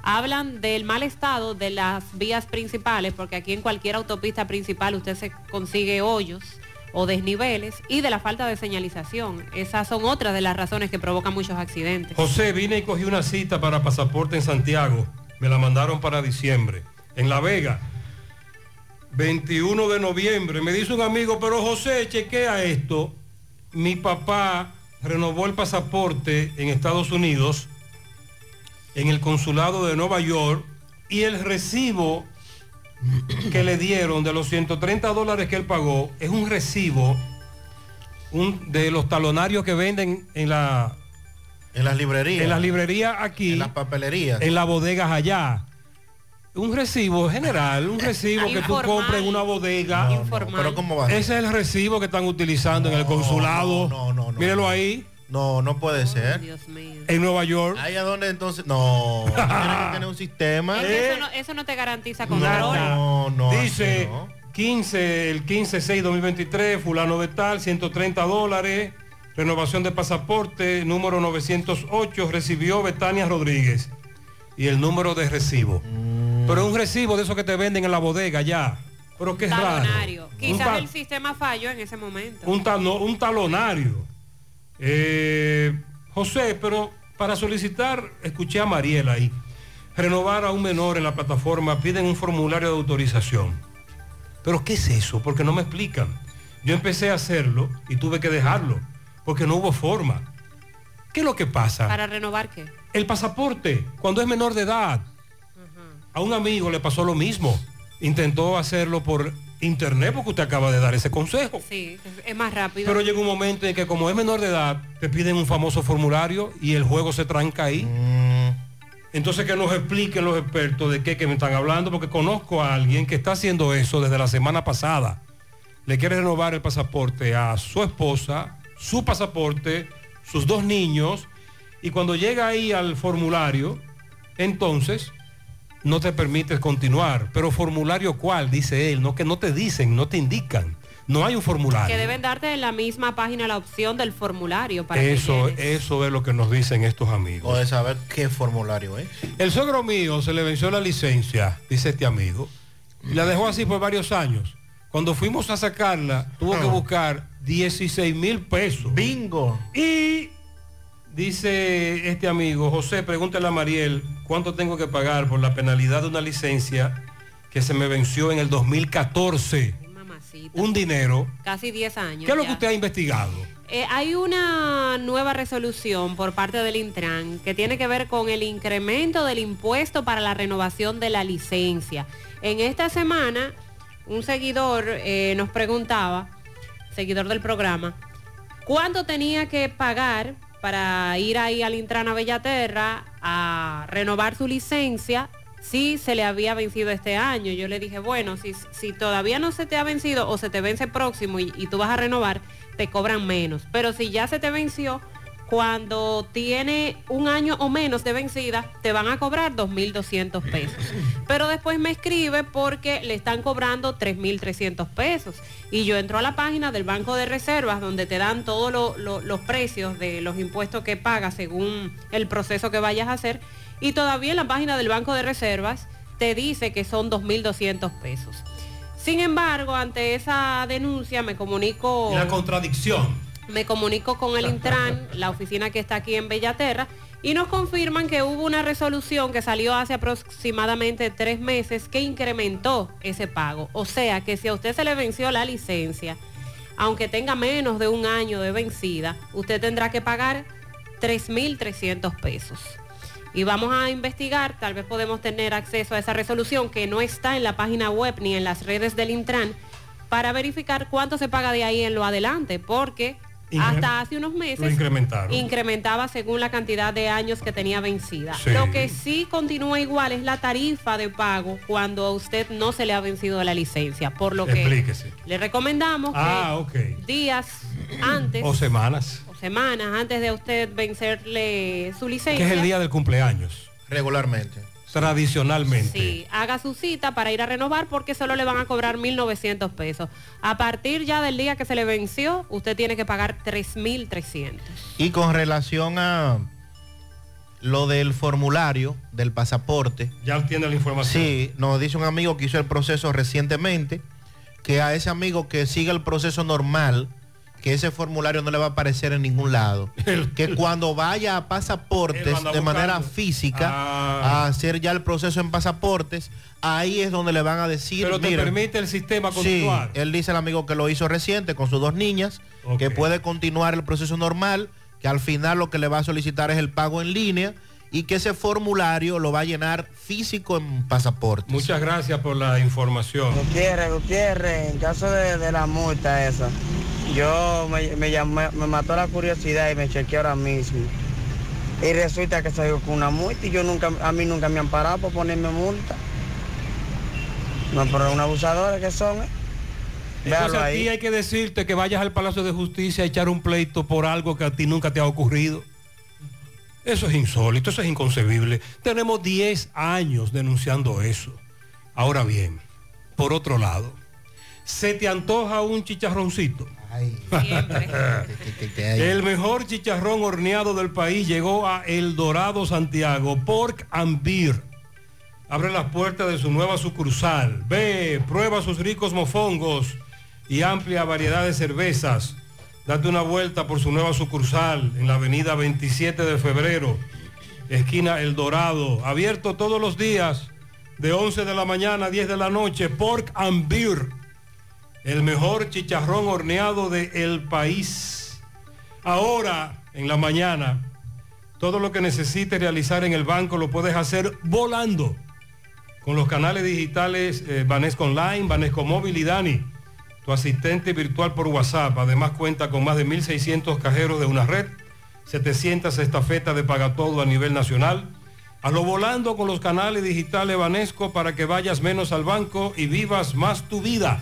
Hablan del mal estado de las vías principales, porque aquí en cualquier autopista principal usted se consigue hoyos o desniveles y de la falta de señalización. Esas son otras de las razones que provocan muchos accidentes. José, vine y cogí una cita para pasaporte en Santiago. Me la mandaron para diciembre. En La Vega, 21 de noviembre. Me dice un amigo, pero José, chequea esto. Mi papá renovó el pasaporte en Estados Unidos, en el consulado de Nueva York, y el recibo que le dieron de los 130 dólares que él pagó es un recibo un- de los talonarios que venden en la En las librerías. en las librerías aquí En las papelerías. en las bodegas allá un recibo general un recibo que tú compres en una bodega Informal. Pero ¿cómo va? ese es el recibo que están utilizando en el consulado No, no, no. mírelo ahí No, no puede ser. Dios mío. en Nueva York Ahí a donde entonces. No. [laughs] Tiene que [laughs] tener un sistema. Es eso, no, eso no te garantiza control. No, no. Dice así no. 15, el 15-6-2023, fulano de tal, 130 dólares, renovación de pasaporte, número 908, recibió Betania Rodríguez. Y el número de recibo. Mm. Pero un recibo de esos que te venden en la bodega ya. Pero qué raro. Talonario. Un, Quizás el sistema falló en ese momento. un talo- un talonario. Eh, José, pero para solicitar, escuché a Mariela ahí, renovar a un menor en la plataforma, piden un formulario de autorización. Pero ¿qué es eso? Porque no me explican. Yo empecé a hacerlo y tuve que dejarlo, porque no hubo forma. ¿Qué es lo que pasa? ¿Para renovar qué? El pasaporte, cuando es menor de edad. A un amigo le pasó lo mismo. Intentó hacerlo por internet porque usted acaba de dar ese consejo. Sí, es- más rápido. Pero llega un momento en que como es menor de edad, te piden un famoso formulario y el juego se tranca ahí. Entonces que nos expliquen los expertos de qué que me están hablando, porque conozco a alguien que está haciendo eso desde la semana pasada. Le quiere renovar el pasaporte a su esposa, su pasaporte, sus dos niños, y cuando llega ahí al formulario, entonces no te permites continuar. Pero formulario cuál, dice él, no que no te dicen, no te indican. No hay un formulario. que deben darte en la misma página la opción del formulario para Eso, que eso es lo que nos dicen estos amigos. O de saber qué formulario es. El suegro mío se le venció la licencia, dice este amigo, y la dejó así por varios años. Cuando fuimos a sacarla, tuvo que buscar 16 mil pesos. Bingo. Y dice este amigo, José, pregúntale a Mariel cuánto tengo que pagar por la penalidad de una licencia que se me venció en el 2014. Mamacita. Un dinero. Casi 10 años. ¿Qué es lo que usted ha investigado? Eh, hay una nueva resolución por parte del Intran que tiene que ver con el incremento del impuesto para la renovación de la licencia. En esta semana, un seguidor eh, nos preguntaba, seguidor del programa, cuánto tenía que pagar para ir ahí al Intran a Bellaterra a renovar su licencia si se le había vencido este año. Yo le dije, bueno, si, si todavía no se te ha vencido o se te vence próximo y, y tú vas a renovar, te cobran menos. Pero si ya se te venció, cuando tiene un año o menos de vencida, te van a cobrar 2.200 pesos. [laughs] Pero después me escribe porque le están cobrando 3.300 pesos. Y yo entro a la página del Banco de Reservas donde te dan todos lo- lo- los precios de los impuestos que pagas según el proceso que vayas a hacer. Y todavía en la página del Banco de Reservas te dice que son 2.200 pesos. Sin embargo, ante esa denuncia me comunico... La contradicción. Me comunico con el Intran, la oficina que está aquí en Bellaterra, y nos confirman que hubo una resolución que salió hace aproximadamente tres meses que incrementó ese pago. O sea que si a usted se le venció la licencia, aunque tenga menos de un año de vencida, usted tendrá que pagar 3.300 pesos. Y vamos a investigar, tal vez podemos tener acceso a esa resolución que no está en la página web ni en las redes del Intran para verificar cuánto se paga de ahí en lo adelante, porque Incre- hasta hace unos meses incrementaba según la cantidad de años que tenía vencida. Sí. Lo que sí continúa igual es la tarifa de pago cuando a usted no se le ha vencido la licencia, por lo que Explíquese. le recomendamos Ah, que ok. días antes O semanas. o semanas antes de usted vencerle su Que licencia, es el día del cumpleaños. Regularmente. Tradicionalmente. Sí, haga su cita para ir a renovar porque solo le van a cobrar 1.900 pesos. A partir ya del día que se le venció, usted tiene que pagar 3.300. Y con relación a lo del formulario del pasaporte. Ya tiene la información. Sí, nos dice un amigo que hizo el proceso recientemente, que a ese amigo que siga el proceso normal, que ese formulario no le va a aparecer en ningún lado. que cuando vaya a pasaportes de manera física Ah. a hacer ya el proceso en pasaportes, ahí es donde le van a decir, Pero te "Mira, permite el sistema Sí, continuar. él dice el amigo que lo hizo reciente con sus dos niñas, que puede continuar el proceso normal, que al final lo que le va a solicitar es el pago en línea y que ese formulario lo va a llenar físico en pasaporte. Muchas gracias por la información. Gutiérrez, Gutiérrez, en caso de, de la multa esa, yo me, me, llamé- me mató la curiosidad y me chequeé ahora mismo. Y resulta que salió con una multa y yo nunca, a mí nunca me han parado por ponerme multa. No, pero un abusadores que son, ¿eh? Entonces Véalo a ti ahí. hay que decirte que vayas al Palacio de Justicia a echar un pleito por algo que a ti nunca te ha ocurrido. Eso es insólito, eso es inconcebible. Tenemos 10 años denunciando eso. Ahora bien, por otro lado, ¿se te antoja un chicharroncito? El mejor chicharrón horneado del país llegó a El Dorado Santiago, Pork and Beer. Abre las puertas de su nueva sucursal. Ve, prueba sus ricos mofongos y amplia variedad de cervezas. Date una vuelta por su nueva sucursal en la avenida 27 de febrero, esquina El Dorado. Abierto todos los días de 11 de la mañana a 10 de la noche. Pork and Beer. El mejor chicharrón horneado del país. Ahora, en la mañana, todo lo que necesites realizar en el banco lo puedes hacer volando con los canales digitales eh, Banesco Online, Banesco Móvil y Dani, tu asistente virtual por WhatsApp. Además cuenta con más de 1.600 cajeros de una red, 700 estafetas de pagatodo a nivel nacional. Hazlo volando con los canales digitales Banesco para que vayas menos al banco y vivas más tu vida.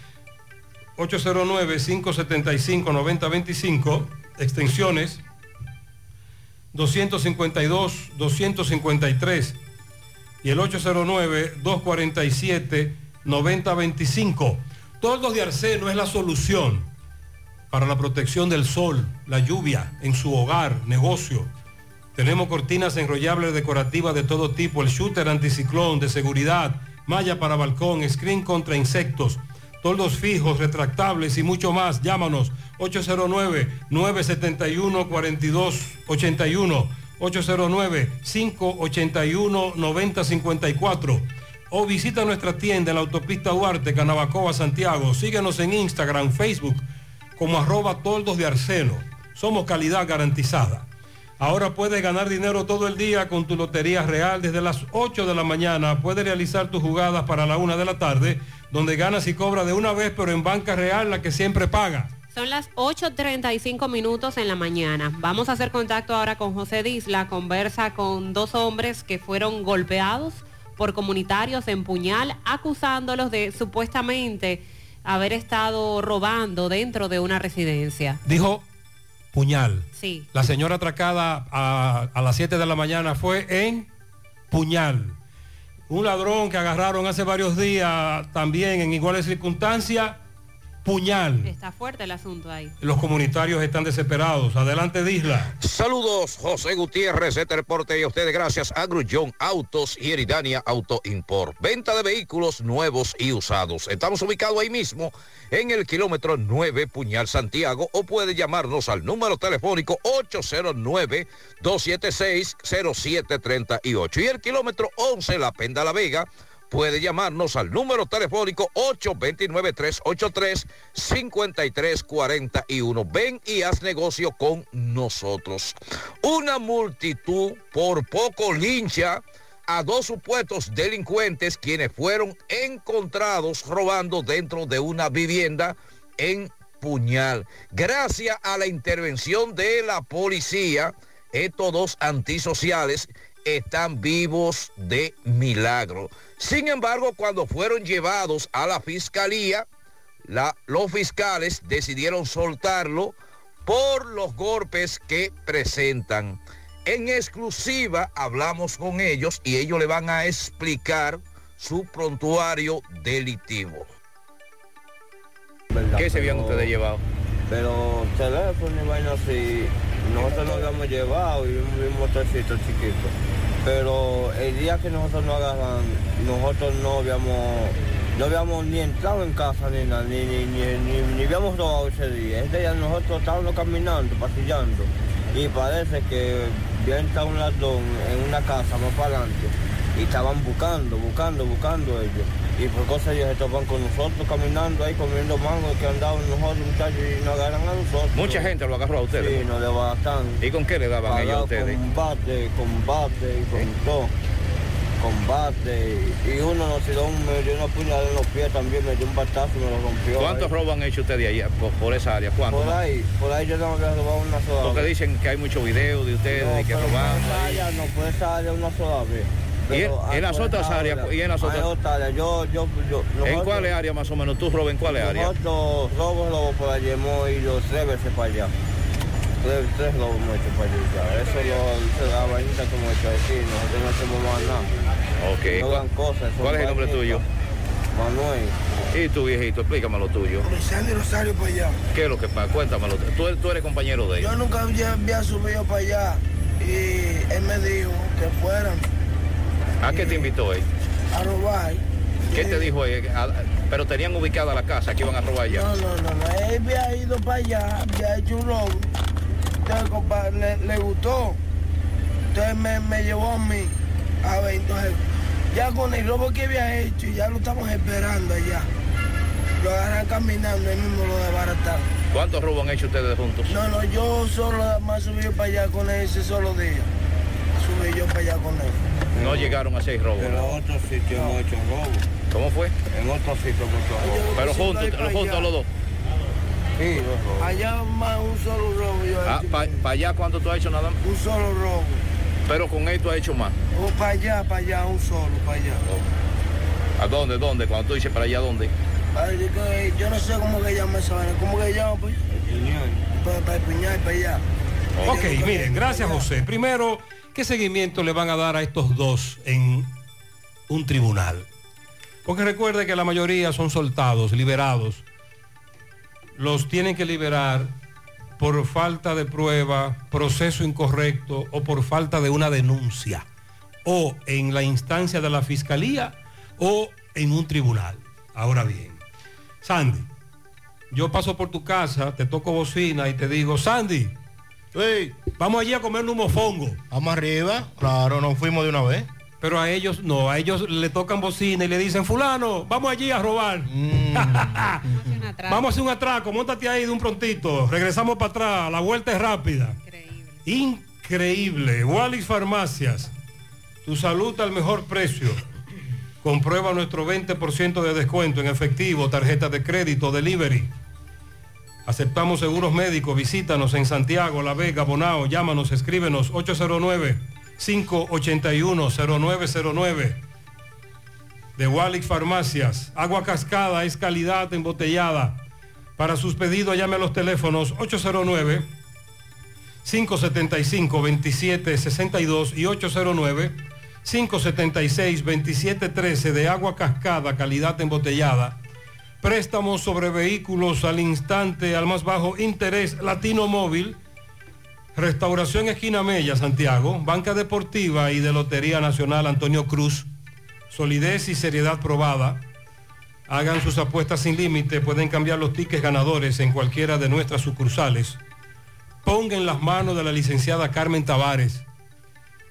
809-575-9025, extensiones 252, 253 y el 809-247-9025. Toldos de Arseno es la solución para la protección del sol, la lluvia en su hogar, negocio. Tenemos cortinas enrollables decorativas de todo tipo, el shooter anticiclón de seguridad, malla para balcón, screen contra insectos, toldos fijos, retractables y mucho más. Llámanos 809-971-4281, 809-581-9054 o visita nuestra tienda en la autopista Duarte, Canabacoa, Santiago. Síguenos en Instagram, Facebook como arroba toldos de arseno. Somos calidad garantizada. Ahora puedes ganar dinero todo el día con tu Lotería Real desde las 8 de la mañana. Puedes realizar tus jugadas para la 1 de la tarde, donde ganas y cobras de una vez, pero en Banca Real, la que siempre paga. Son las 8.35 minutos en la mañana. Vamos a hacer contacto ahora con José Disla. Conversa con dos hombres que fueron golpeados por comunitarios en Puñal, acusándolos de supuestamente haber estado robando dentro de una residencia. Dijo Puñal. Sí. La señora atracada a, a las 7 de la mañana fue en Puñal. Un ladrón que agarraron hace varios días también en iguales circunstancias, Puñal. Está fuerte el asunto ahí. Los comunitarios están desesperados. Adelante, Disla. Saludos, José Gutiérrez, este reporte y a ustedes gracias a Grullón Autos y Eridania Auto Import. Venta de vehículos nuevos y usados. Estamos ubicados ahí mismo en el kilómetro 9 Puñal Santiago o puede llamarnos al número telefónico 809-276-0738 y el kilómetro 11 La Penda La Vega puede llamarnos al número telefónico 829-383-5341. Ven y haz negocio con nosotros. Una multitud por poco lincha a dos supuestos delincuentes quienes fueron encontrados robando dentro de una vivienda en Puñal. Gracias a la intervención de la policía, estos dos antisociales están vivos de milagro. Sin embargo, cuando fueron llevados a la fiscalía, la- los fiscales decidieron soltarlo por los golpes que presentan. En exclusiva hablamos con ellos y ellos le van a explicar su prontuario delictivo. ¿Qué se habían ustedes llevado? Pero teléfono y vaina así, nosotros nos habíamos llevado y un, motorcito chiquito. Pero el día que nosotros nos agarran, nosotros no habíamos, no habíamos ni entrado en casa ni nada, ni, ni, ni, ni habíamos robado ese día. Ese día nosotros estábamos caminando, pasillando. Y parece que había entrado un ladrón en una casa más para adelante. Y estaban buscando, buscando, buscando ellos. Y por cosas ellos estaban con nosotros caminando ahí, comiendo mango que andaban nosotros, muchachos, y nos agarran a nosotros. Mucha gente lo agarró a ustedes. Sí, nos desbaratan. ¿Y con qué le daban ellos a ustedes? Combate, combate y con todo. Combate. Y uno nos tiró un, me dio una puñalada en los pies también, me dio un batazo y me lo rompió. ¿Cuántos robos han hecho ustedes allá por, por esa área? ¿Cuántos? Por ahí, por ahí yo no había robado una sola Porque vez. dicen que hay muchos videos de ustedes No, y que roban. por esa área no, por esa área una sola vez. ¿Y en- en las otras áreas? área, ¿Y en las otras? áreas. Yo, yo, yo, ¿En cuáles áreas más o menos? ¿Tú robas en cuáles áreas? Nosotros robos, robos por allí hemos ido tres veces para allá. Tres, tres robos hemos hecho para allá. ya. Eso es lo, la vainita que hemos hecho aquí. Nosotros no hacemos más nada. Ok. No ¿Cuál, dan cosas. cuál es el nombre tuyo? Manuel. Y tu viejito, explícame lo tuyo. Sandy Rosario para allá. ¿Qué es lo que pasa? Cuéntamelo. Tú, tú eres compañero de Yo ellos. nunca había, había subido para allá y él me dijo que fueran ¿A qué te invitó él? a robar. ¿Qué te dijo él? Pero tenían ubicada la casa que iban a robar ya. No, no, no, no. Él había ido para allá, había hecho un robo. Entonces, le, le gustó. Entonces me, me llevó a mí. A ver, entonces, ya con el robo que había hecho, ya lo estamos esperando allá. Lo agarran caminando, él mismo lo desbarataron. ¿Cuántos robos han hecho ustedes juntos? No, no, yo solo más subí para allá con él ese solo día. Subí yo para allá con él. No llegaron a seis robos. En otros sitios hemos hecho robos. ¿Cómo fue? En otros sitios hemos hecho robos. Pero juntos, juntos los dos. Sí, dos. Allá más un solo robo yo Ah. ¿Para allá cuánto tú has hecho nada más? Un solo robo. Pero con él tú has hecho más. O para allá, para allá, un solo, para allá. ¿A dónde? ¿Dónde? Cuando tú dices para allá, ¿dónde? Ay, yo que- yo no sé cómo que llama esa vaina. ¿Cómo que llama, pues? Para, para el puñal, para allá. Ok, miren, gracias José. Primero, ¿qué seguimiento le van a dar a estos dos en un tribunal? Porque recuerde que la mayoría son soltados, liberados. Los tienen que liberar por falta de prueba, proceso incorrecto o por falta de una denuncia. O en la instancia de la fiscalía o en un tribunal. Ahora bien, Sandy, yo paso por tu casa, te toco bocina y te digo, Sandy, vamos allí a comer un mofongo. Vamos arriba, claro, nos fuimos de una vez. Pero a ellos no, a ellos le tocan bocina y le dicen, fulano, vamos allí a robar. [laughs] [laughs] vamos a hacer un atraco, montate ahí de un prontito, regresamos para atrás, la vuelta es rápida. Increíble. Increíble. Wallis Farmacias, tu salud al mejor precio. Comprueba nuestro 20% de descuento en efectivo, tarjeta de crédito, delivery. Aceptamos seguros médicos, visítanos en Santiago, La Vega, Bonao, llámanos, escríbenos 809-581-0909. De Walix Farmacias, agua cascada es calidad embotellada. Para sus pedidos llame a los teléfonos 809 575-2762 y 809-576-2713 de agua cascada, calidad embotellada. Préstamos sobre vehículos al instante, al más bajo interés, Latino Móvil. Restauración Esquina Mella, Santiago. Banca Deportiva y de Lotería Nacional Antonio Cruz. Solidez y seriedad probada. Hagan sus apuestas sin límite. Pueden cambiar los tickets ganadores en cualquiera de nuestras sucursales ponga las manos de la licenciada Carmen Tavares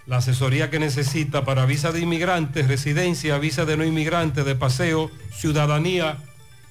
la asesoría que necesita para visa de inmigrantes, residencia, visa de no inmigrante, de paseo, ciudadanía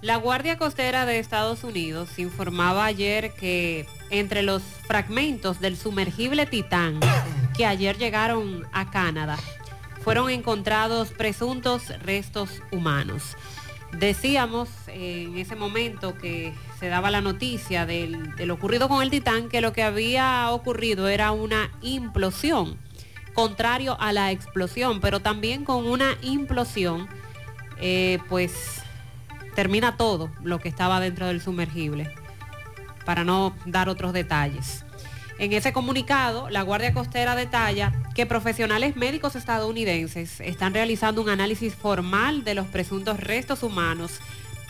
La Guardia Costera de Estados Unidos informaba ayer que entre los fragmentos del sumergible Titán [coughs] que ayer llegaron a Canadá fueron encontrados presuntos restos humanos. Decíamos eh, en ese momento que se daba la noticia del, de lo ocurrido con el Titán que lo que había ocurrido era una implosión, contrario a la explosión, pero también con una implosión, eh, pues termina todo lo que estaba dentro del sumergible, para no dar otros detalles. En ese comunicado, la Guardia Costera detalla que profesionales médicos estadounidenses están realizando un análisis formal de los presuntos restos humanos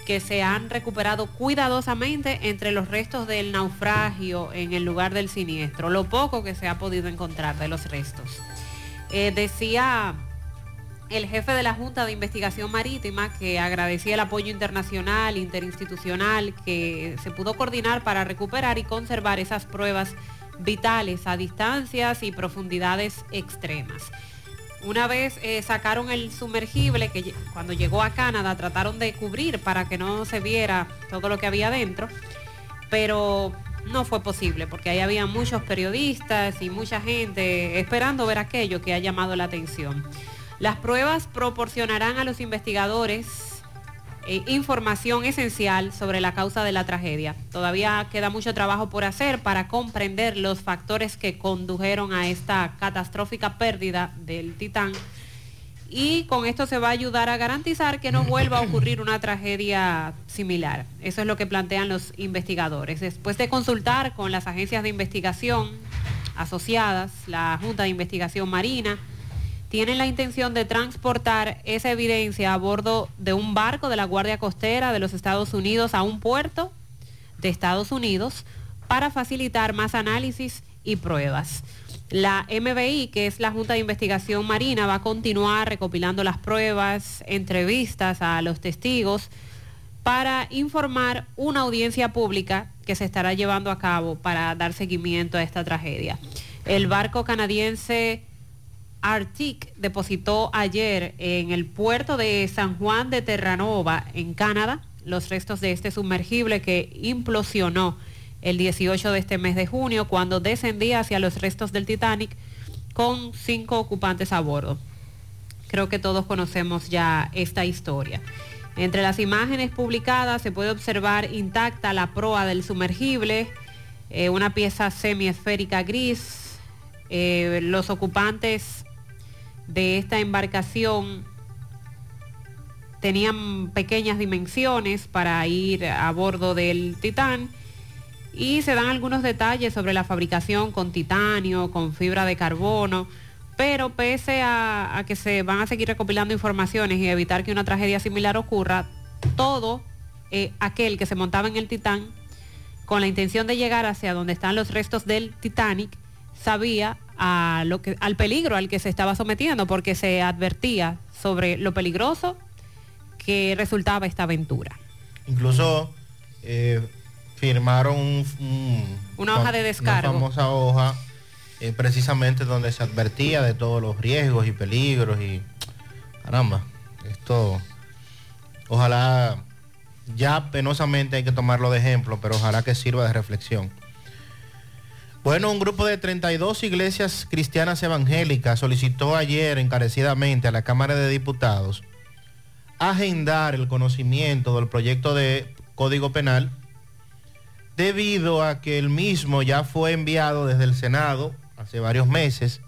que se han recuperado cuidadosamente entre los restos del naufragio en el lugar del siniestro, lo poco que se ha podido encontrar de los restos. Eh, decía el jefe de la Junta de Investigación Marítima que agradecía el apoyo internacional, interinstitucional, que se pudo coordinar para recuperar y conservar esas pruebas vitales a distancias y profundidades extremas. Una vez eh, sacaron el sumergible que cuando llegó a Canadá trataron de cubrir para que no se viera todo lo que había dentro, pero no fue posible porque ahí había muchos periodistas y mucha gente esperando ver aquello que ha llamado la atención. Las pruebas proporcionarán a los investigadores eh, información esencial sobre la causa de la tragedia. Todavía queda mucho trabajo por hacer para comprender los factores que condujeron a esta catastrófica pérdida del Titán. Y con esto se va a ayudar a garantizar que no vuelva a ocurrir una tragedia similar. Eso es lo que plantean los investigadores. Después de consultar con las agencias de investigación asociadas, la Junta de Investigación Marina, tienen la intención de transportar esa evidencia a bordo de un barco de la Guardia Costera de los Estados Unidos a un puerto de Estados Unidos para facilitar más análisis y pruebas. La MBI, que es la Junta de Investigación Marina, va a continuar recopilando las pruebas, entrevistas a los testigos para informar una audiencia pública que se estará llevando a cabo para dar seguimiento a esta tragedia. El barco canadiense Arctic depositó ayer en el puerto de San Juan de Terranova, en Canadá, los restos de este sumergible que implosionó el 18 de este mes de junio cuando descendía hacia los restos del Titanic con cinco ocupantes a bordo. Creo que todos conocemos ya esta historia. Entre las imágenes publicadas se puede observar intacta la proa del sumergible, eh, una pieza semiesférica gris. Eh, los ocupantes de esta embarcación tenían pequeñas dimensiones para ir a bordo del Titán y se dan algunos detalles sobre la fabricación con titanio, con fibra de carbono, pero pese a, que se van a seguir recopilando informaciones y evitar que una tragedia similar ocurra, todo eh, aquel que se montaba en el Titán con la intención de llegar hacia donde están los restos del Titanic sabía a lo que, al peligro al que se estaba sometiendo porque se advertía sobre lo peligroso que resultaba esta aventura. Incluso eh, firmaron un- un- Una hoja de descargo. Una famosa hoja, eh, precisamente donde se advertía de todos los riesgos y peligros y caramba, esto ojalá ya penosamente hay que tomarlo de ejemplo, pero ojalá que sirva de reflexión. Bueno, un grupo de 32 iglesias cristianas evangélicas solicitó ayer encarecidamente a la Cámara de Diputados agendar el conocimiento del proyecto de Código Penal debido a que el mismo ya fue enviado desde el Senado hace varios meses,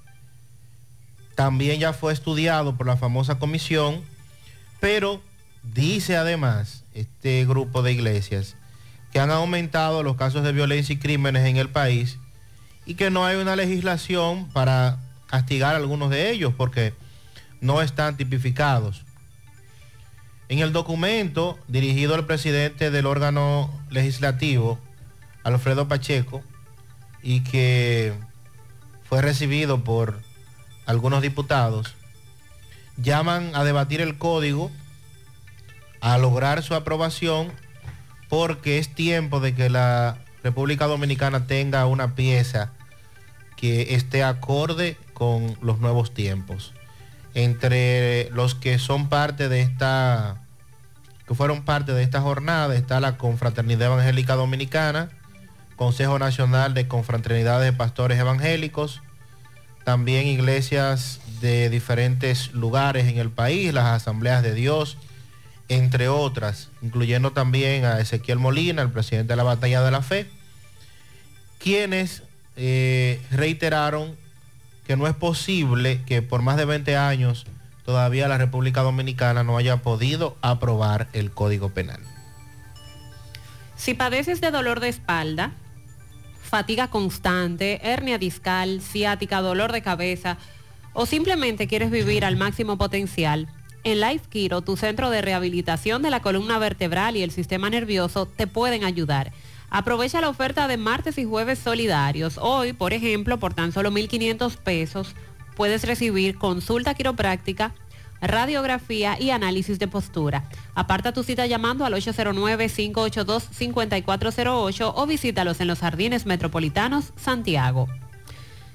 también ya fue estudiado por la famosa comisión, pero dice además este grupo de iglesias que han aumentado los casos de violencia y crímenes en el país y que no hay una legislación para castigar a algunos de ellos porque no están tipificados. En el documento dirigido al presidente del órgano legislativo, Alfredo Pacheco, y que fue recibido por algunos diputados, llaman a debatir el código, a lograr su aprobación, porque es tiempo de que la República Dominicana tenga una pieza que esté acorde con los nuevos tiempos. Entre los que son parte de esta, que fueron parte de esta jornada, está la Confraternidad Evangélica Dominicana, Consejo Nacional de Confraternidades de Pastores Evangélicos, también iglesias de diferentes lugares en el país, las asambleas de Dios, entre otras, incluyendo también a Ezequiel Molina, el presidente de la Batalla de la Fe, quienes eh, reiteraron que no es posible que por más de 20 años todavía la República Dominicana no haya podido aprobar el Código Penal. Si padeces de dolor de espalda, fatiga constante, hernia discal, ciática, dolor de cabeza o simplemente quieres vivir al máximo potencial, en Life Kiro, tu centro de rehabilitación de la columna vertebral y el sistema nervioso, te pueden ayudar. Aprovecha la oferta de martes y jueves solidarios. Hoy, por ejemplo, por tan solo 1.500 pesos, puedes recibir consulta quiropráctica, radiografía y análisis de postura. Aparta tu cita llamando al 809-582-5408 o visítalos en los Jardines Metropolitanos, Santiago.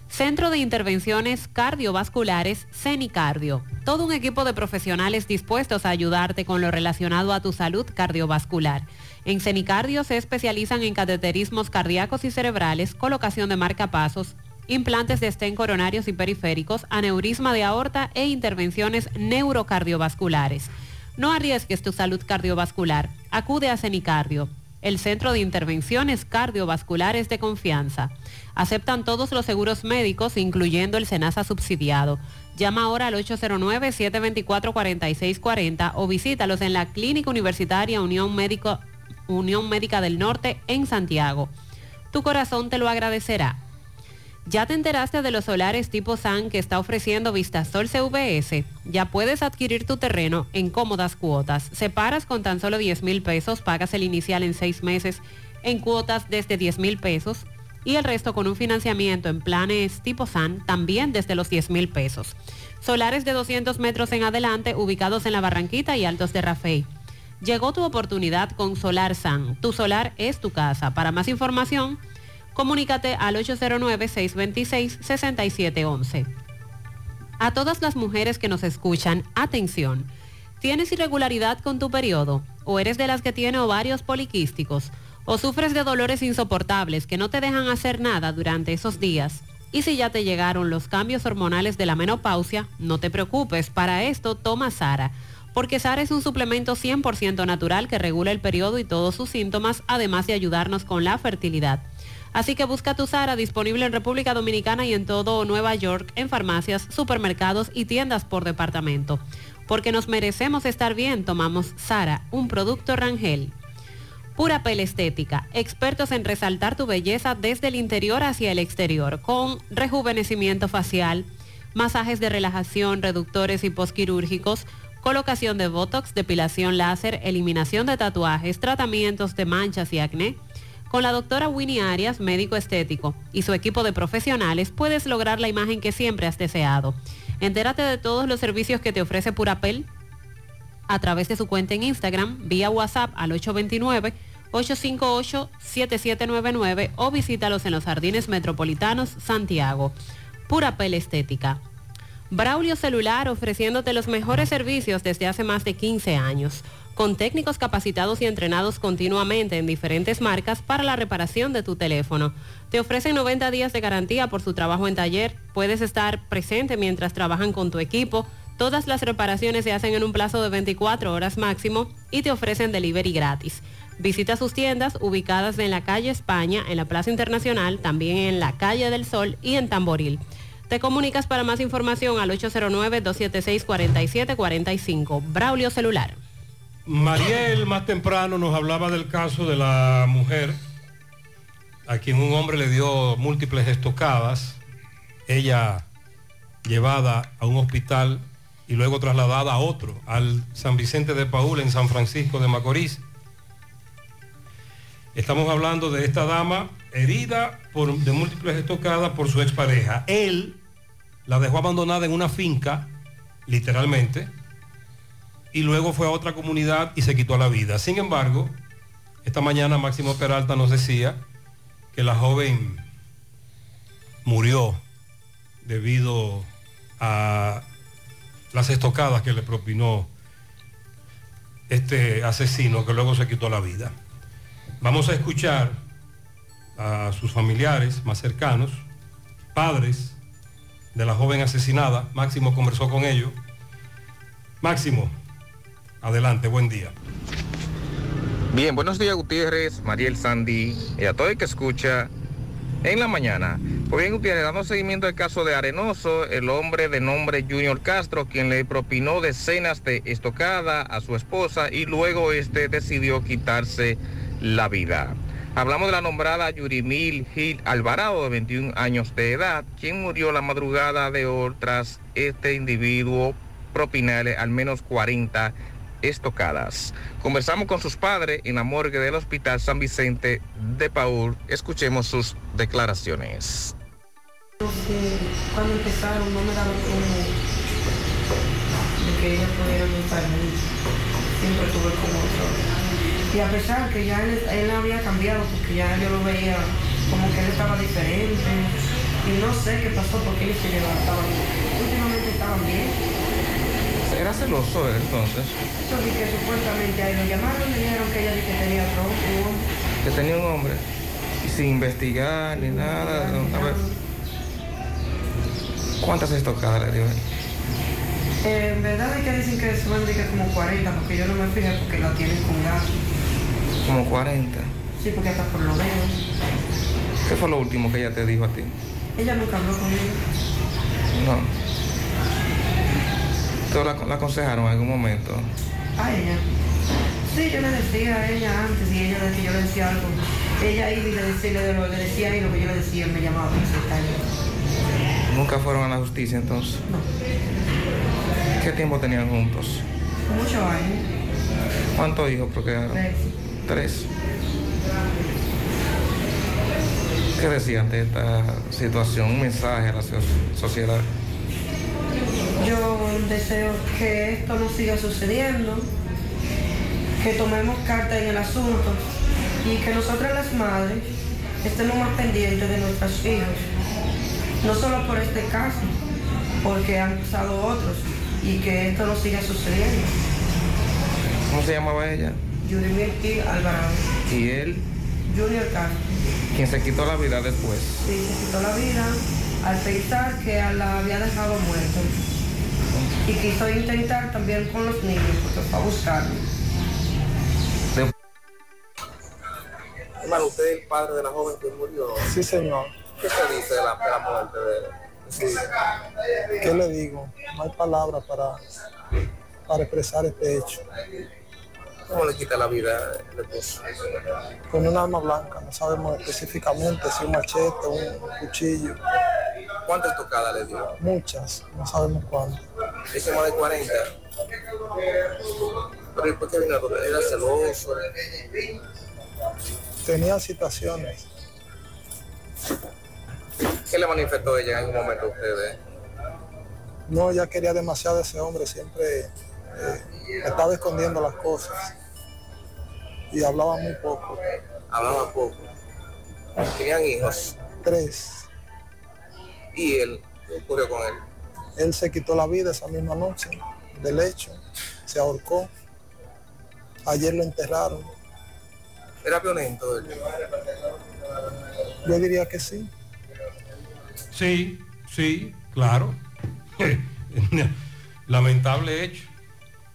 Centro de Intervenciones Cardiovasculares, CENICardio. Todo un equipo de profesionales dispuestos a ayudarte con lo relacionado a tu salud cardiovascular. En CENICardio se especializan en cateterismos cardíacos y cerebrales, colocación de marcapasos, implantes de estén coronarios y periféricos, aneurisma de aorta e intervenciones neurocardiovasculares. No arriesgues tu salud cardiovascular. Acude a CENICardio, el centro de intervenciones cardiovasculares de confianza. Aceptan todos los seguros médicos, incluyendo el SENASA subsidiado. Llama ahora al 809-724-4640 o visítalos en la Clínica Universitaria Unión, Médico, Unión Médica del Norte en Santiago. Tu corazón te lo agradecerá. ¿Ya te enteraste de los solares tipo SAN que está ofreciendo Vistasol CVS? Ya puedes adquirir tu terreno en cómodas cuotas. Separas con tan solo 10 mil pesos, pagas el inicial en seis meses en cuotas desde 10 mil pesos y el resto con un financiamiento en planes tipo SAN también desde los 10 mil pesos. Solares de 200 metros en adelante ubicados en la Barranquita y Altos de Rafey. Llegó tu oportunidad con Solar SAN. Tu solar es tu casa. Para más información, comunícate al 809-626-6711. A todas las mujeres que nos escuchan, atención. ¿Tienes irregularidad con tu periodo? ¿O eres de las que tiene ovarios poliquísticos? ¿O sufres de dolores insoportables que no te dejan hacer nada durante esos días? Y si ya te llegaron los cambios hormonales de la menopausia, no te preocupes, para esto toma Sara, porque Sara es un suplemento 100% natural que regula el periodo y todos sus síntomas, además de ayudarnos con la fertilidad. Así que busca tu Sara disponible en República Dominicana y en todo Nueva York, en farmacias, supermercados y tiendas por departamento. Porque nos merecemos estar bien, tomamos Sara, un producto Rangel. Pura Pel Estética, expertos en resaltar tu belleza desde el interior hacia el exterior, con rejuvenecimiento facial, masajes de relajación, reductores y posquirúrgicos, colocación de botox, depilación láser, eliminación de tatuajes, tratamientos de manchas y acné. Con la doctora Winnie Arias, médico estético, y su equipo de profesionales, puedes lograr la imagen que siempre has deseado. Entérate de todos los servicios que te ofrece Purapel a través de su cuenta en Instagram, vía WhatsApp al 829-858-7799 o visítalos en los Jardines Metropolitanos, Santiago. Purapel Estética. Braulio Celular ofreciéndote los mejores servicios desde hace más de 15 años, con técnicos capacitados y entrenados continuamente en diferentes marcas para la reparación de tu teléfono. Te ofrecen 90 días de garantía por su trabajo en taller, puedes estar presente mientras trabajan con tu equipo, todas las reparaciones se hacen en un plazo de 24 horas máximo y te ofrecen delivery gratis. Visita sus tiendas ubicadas en la calle España, en la Plaza Internacional, también en la calle del Sol y en Tamboril. Te comunicas para más información al 809-276-4745. Braulio Celular. Mariel más temprano nos hablaba del caso de la mujer a quien un hombre le dio múltiples estocadas, ella llevada a un hospital y luego trasladada a otro, al San Vicente de Paúl en San Francisco de Macorís. Estamos hablando de esta dama herida de múltiples estocadas por su expareja. Él la dejó abandonada en una finca, literalmente, y luego fue a otra comunidad y se quitó la vida. Sin embargo, esta mañana Máximo Peralta nos decía que la joven murió debido a las estocadas que le propinó este asesino que luego se quitó la vida. Vamos a escuchar a sus familiares más cercanos, padres de la joven asesinada. Máximo conversó con ellos. Máximo, adelante, buen día. Bien, buenos días Gutiérrez, Mariel Sandy y a todo el que escucha en la mañana. Pues bien Gutiérrez, dando seguimiento al caso de Arenoso, el hombre de nombre Junior Castro, quien le propinó decenas de estocada a su esposa y luego este decidió quitarse la vida. Hablamos de la nombrada Yurimil Gil Alvarado, de 21 años de edad, quien murió la madrugada de hoy tras este individuo propinarle al menos 40 estocadas. Conversamos con sus padres en la morgue del Hospital San Vicente de Paul. Escuchemos sus declaraciones. Cuando empezaron no me daba como que ella pudiera salir. Siempre tuve como otro. Y a pesar que ya él, él había cambiado, porque ya yo lo veía como que él estaba diferente. Y no sé qué pasó porque ellos se levantaban. Últimamente estaban bien. ¿Era celoso él entonces? Yo vi que supuestamente ahí lo llamaron y dijeron que ella que tenía otro hombre. Que tenía un hombre. Y sin investigar ni nada. A ver. ¿Cuántas estocadas le dio él? Eh, en verdad hay que decir que que como 40, porque yo no me fijé porque la tienen con gas. Como 40. Sí, porque hasta por lo veo. ¿Qué fue lo último que ella te dijo a ti? Ella nunca habló conmigo. No. ¿Te la, la aconsejaron en algún momento? A ella. Sí, yo le decía a ella antes y ella decía, yo le decía algo. Ella iba y le decía, le, le decía él lo que yo le decía, me llamaba y calló. ¿Nunca fueron a la justicia entonces? No. ¿Qué tiempo tenían juntos? Muchos años. ¿Cuántos hijos procrearon? Tres. Tres. ¿Qué decía ante esta situación? Un mensaje a la so- sociedad. Yo deseo que esto no siga sucediendo, que tomemos carta en el asunto y que nosotras las madres estemos más pendientes de nuestros hijos, no solo por este caso, porque han pasado otros y que esto no siga sucediendo. ¿Cómo se llamaba ella? Yurimil Gil Alvarado, Y él, Junior Castro, quien se quitó la vida después. sí, se quitó la vida al pensar que la había dejado muerto y quiso intentar también con los niños porque fue a buscarlo. Hermano, usted es el padre de la joven que murió. Sí, señor. ¿Qué se dice de la, de la muerte de él? Sí. ¿Qué le digo? No hay palabras para, para expresar este hecho. ¿Cómo le quita la vida el esposo? Con un arma blanca, no sabemos específicamente si un machete, un cuchillo, ¿Cuántas tocadas le dio? muchas, no sabemos cuándo. Dice más de 40. Pero ¿y por qué vino? Era celoso. Tenía situaciones, ¿Qué le manifestó ella en algún momento a ustedes? no, ya quería demasiado a ese hombre, siempre eh, estaba escondiendo las cosas y hablaba muy poco. Hablaba poco. Tenían hijos. Tres. ¿Y él? ¿Qué ocurrió con él? Él se quitó la vida esa misma noche del hecho, se ahorcó. Ayer lo enterraron. ¿Era violento él? Yo diría que sí. Sí, sí, claro. [laughs] Lamentable hecho.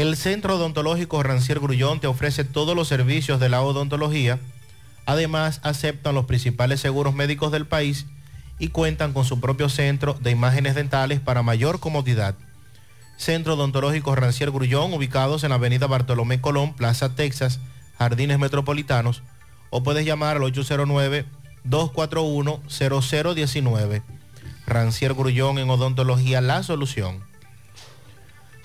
El Centro Odontológico Rancier Grullón te ofrece todos los servicios de la odontología. Además, aceptan los principales seguros médicos del país y cuentan con su propio centro de imágenes dentales para mayor comodidad. Centro Odontológico Rancier Grullón, ubicados en la avenida Bartolomé Colón, Plaza Texas, Jardines Metropolitanos, o puedes llamar al 809-241-0019. Rancier Grullón en Odontología La Solución.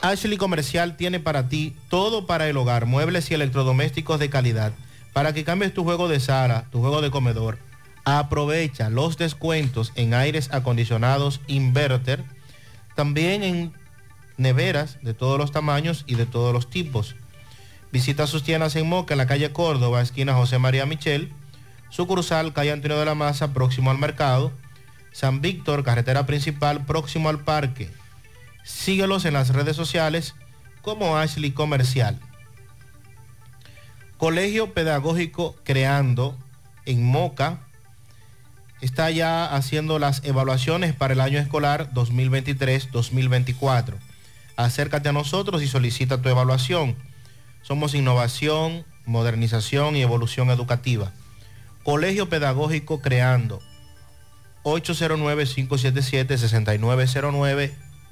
Ashley Comercial tiene para ti todo para el hogar, muebles y electrodomésticos de calidad. Para que cambies tu juego de sala, tu juego de comedor, aprovecha los descuentos en aires acondicionados inverter, también en neveras de todos los tamaños y de todos los tipos. Visita sus tiendas en Moca, en la calle Córdoba, esquina José María Michel, sucursal calle Antonio de la Maza, próximo al mercado, San Víctor, carretera principal, próximo al parque. Síguelos en las redes sociales como Ashley Comercial. Colegio Pedagógico Creando en Moca está ya haciendo las evaluaciones para el año escolar 2023-2024. Acércate a nosotros y solicita tu evaluación. Somos innovación, modernización y evolución educativa. Colegio Pedagógico Creando. 809-577-6909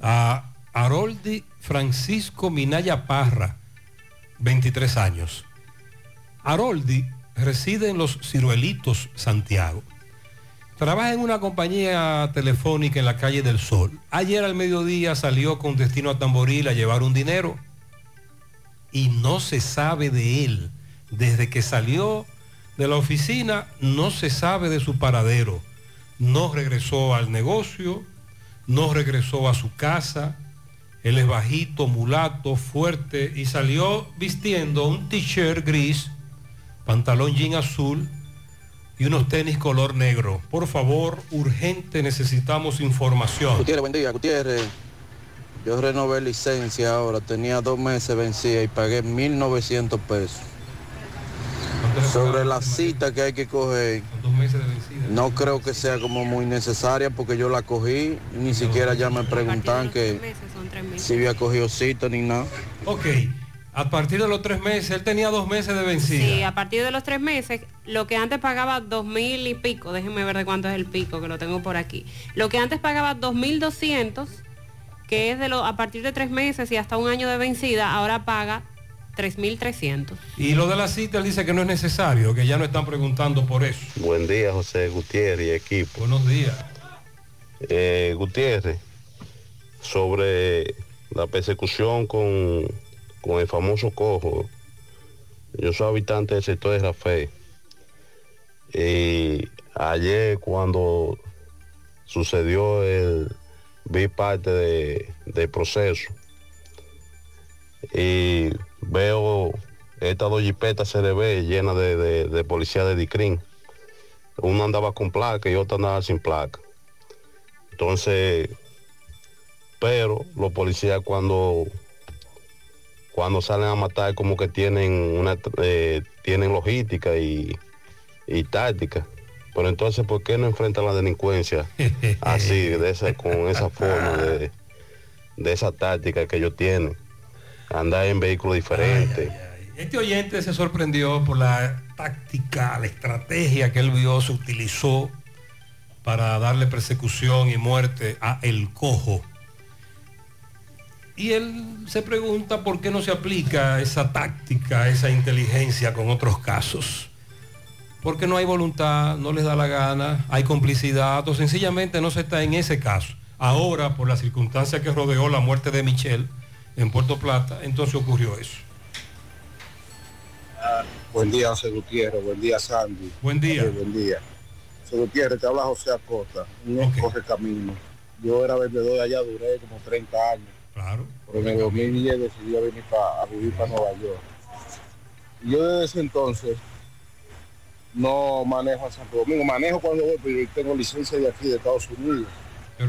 a Haroldi Francisco Minaya Parra, 23 años. Haroldi reside en Los Ciruelitos, Santiago. Trabaja en una compañía telefónica en la calle del Sol. Ayer al mediodía salió con destino a Tamboril a llevar un dinero y no se sabe de él. Desde que salió de la oficina no se sabe de su paradero. No regresó al negocio, no regresó a su casa. Él es bajito, mulato, fuerte y salió vistiendo un t-shirt gris, pantalón jean azul y unos tenis color negro. Por favor, urgente, necesitamos información. Gutiérrez, buen día, Gutiérrez. Yo renové licencia ahora, tenía dos meses vencida y pagué 1.900 pesos. Sobre la cita que hay que coger, no creo que sea como muy necesaria porque yo la cogí y ni siquiera ya me preguntan que si había cogido cita ni nada. Ok, a partir de los tres meses, él tenía dos meses de vencida. Sí, a partir de los tres meses, lo que antes pagaba dos mil y pico, déjenme ver de cuánto es el pico, que lo tengo por aquí. Lo que antes pagaba dos mil doscientos, que es de lo, a partir de tres meses y hasta un año de vencida, ahora paga 3.300. Y lo de la cita, él dice que no es necesario, que ya no están preguntando por eso. Buen día, José Gutiérrez y equipo. Buenos días. Eh, Gutiérrez, sobre la persecución con, con el famoso cojo. Yo soy habitante del sector de Rafael. Y ayer cuando sucedió el, vi parte de- del proceso y veo estas dos jipetas CRB llenas de, de, de policía de DICRIN. Uno andaba con placa y otro andaba sin placa. Entonces, pero los policías cuando cuando salen a matar como que tienen una eh, tienen logística y, y táctica. Pero entonces, ¿por qué no enfrentan la delincuencia así, con esa forma de, de esa táctica que ellos tienen? Andar en vehículos diferentes. Este oyente se sorprendió por la táctica, la estrategia que él vio, se utilizó para darle persecución y muerte a El Cojo. Y él se pregunta por qué no se aplica esa táctica, esa inteligencia con otros casos. Porque no hay voluntad, no les da la gana, hay complicidad o sencillamente no se está en ese caso. Ahora, por la circunstancia que rodeó la muerte de Michelle en Puerto Plata, entonces ocurrió eso. Buen día, José Gutiérrez. Buen día, Sandy. Buen día. Sí, buen día. José Gutiérrez, te habla José Acosta, un corre camino. Yo era vendedor de allá, duré como 30 años. Claro. Pero en el 2010 decidí venir pa- a vivir para Nueva York. Y yo desde ese entonces no manejo a Santo Domingo. Manejo cuando voy, pero yo tengo licencia de aquí, de Estados Unidos.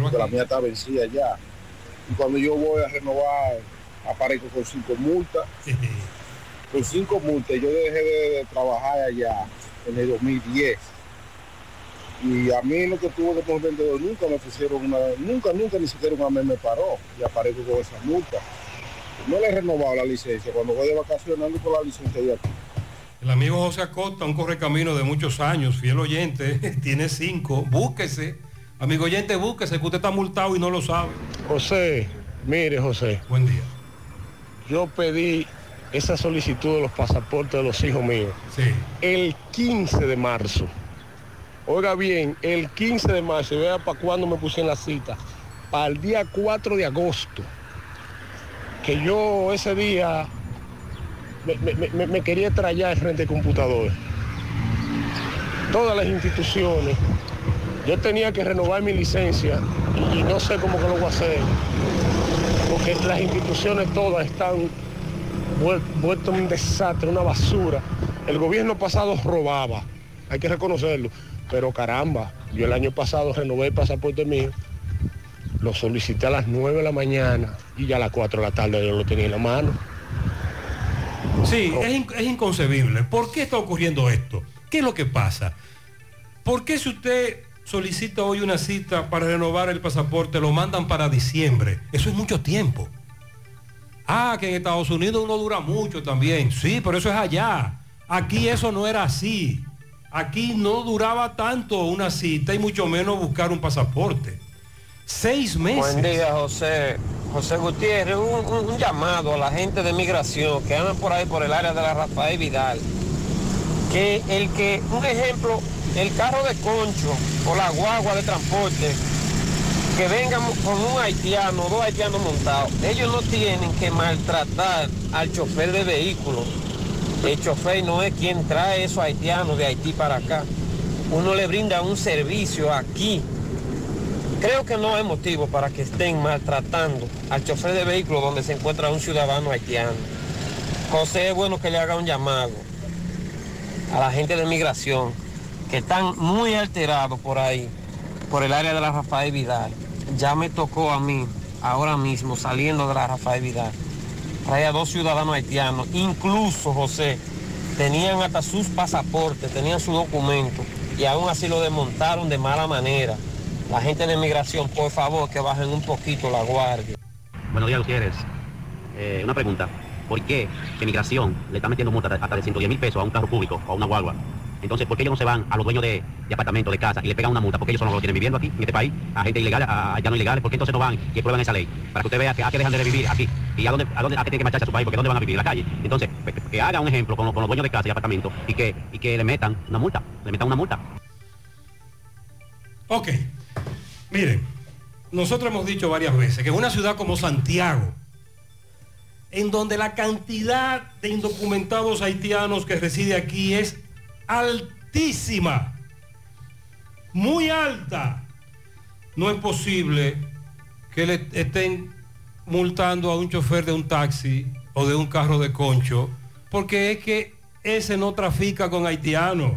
Porque la mía está vencida ya. Y cuando yo voy a renovar, aparezco con cinco multas. con cinco multas. Yo dejé de, de trabajar allá en el 2010. Y a mí lo que tuvo como vendedor nunca me pusieron una, nunca, nunca ni siquiera una me paró y aparezco con esa multa. no le he renovado la licencia. Cuando voy de vacaciones ando con la licencia de aquí. El amigo José Acosta, un correcamino de muchos años, fiel oyente, [laughs] tiene cinco. Búsquese. Amigo oyente, búsquese, que usted está multado y no lo sabe. José, mire José. Buen día. Yo pedí esa solicitud de los pasaportes de los hijos míos. Sí. El 15 de marzo. Oiga bien, el 15 de marzo, y vea para cuándo me puse en la cita. Para el día 4 de agosto. Que yo ese día me, me- me- me quería traer frente al computador. Todas las instituciones. Yo tenía que renovar mi licencia y no sé cómo que lo voy a hacer. Porque las instituciones todas están vuel- vueltas un desastre, una basura. El gobierno pasado robaba, hay que reconocerlo. Pero caramba, yo el año pasado renové el pasaporte mío, lo solicité a las 9 de la mañana y ya a las 4 de la tarde yo lo tenía en la mano. Sí, es, in- es inconcebible. ¿Por qué está ocurriendo esto? ¿Qué es lo que pasa? ¿Por qué si usted solicita hoy una cita para renovar el pasaporte, lo mandan para diciembre? Eso es mucho tiempo. Ah, que en Estados Unidos uno dura mucho también. Sí, pero eso es allá. Aquí eso no era así. Aquí no duraba tanto una cita y mucho menos buscar un pasaporte. Seis meses. Buen día, José. José Gutiérrez, un, llamado a la gente de migración que andan por ahí por el área de la Rafael Vidal. Que el que, un ejemplo, el carro de concho o la guagua de transporte, que vengan con un haitiano, dos haitianos montados, ellos no tienen que maltratar al chofer de vehículo. El chofer no es quien trae esos haitianos de Haití para acá. Uno le brinda un servicio aquí Creo que no hay motivo para que estén maltratando al chofer de vehículo donde se encuentra un ciudadano haitiano. José, es bueno que le haga un llamado a la gente de migración que están muy alterados por ahí, por el área de la Rafael Vidal. Ya me tocó a mí, ahora mismo, saliendo de la Rafael Vidal, traía dos ciudadanos haitianos, incluso José, tenían hasta sus pasaportes, tenían su documento y aún así lo desmontaron de mala manera. La gente de migración, por favor, que bajen un poquito la guardia. Buenos días, Gutiérrez. Eh, una pregunta. ¿Por qué que migración le está metiendo multa hasta de 110 mil pesos a un carro público o a una guagua? Entonces, ¿por qué ellos no se van a los dueños de, de apartamentos, de casa y le pegan una multa? Porque ellos son los que tienen viviendo aquí, en este país, a gente ilegal, a haitianos ilegales. ¿Por qué entonces no van y prueban esa ley? Para que usted vea que, a que dejan de vivir aquí. ¿Y a dónde, a dónde a qué tienen que marcharse a su país? Porque ¿dónde van a vivir? En la calle. Entonces, que, haga un ejemplo con, con los dueños de casa y apartamentos y que, y que le metan una multa. Le metan una multa. Ok. Miren, nosotros hemos dicho varias veces que en una ciudad como Santiago, en donde la cantidad de indocumentados haitianos que reside aquí es altísima, muy alta, no es posible que le estén multando a un chofer de un taxi o de un carro de concho, porque es que ese no trafica con haitianos,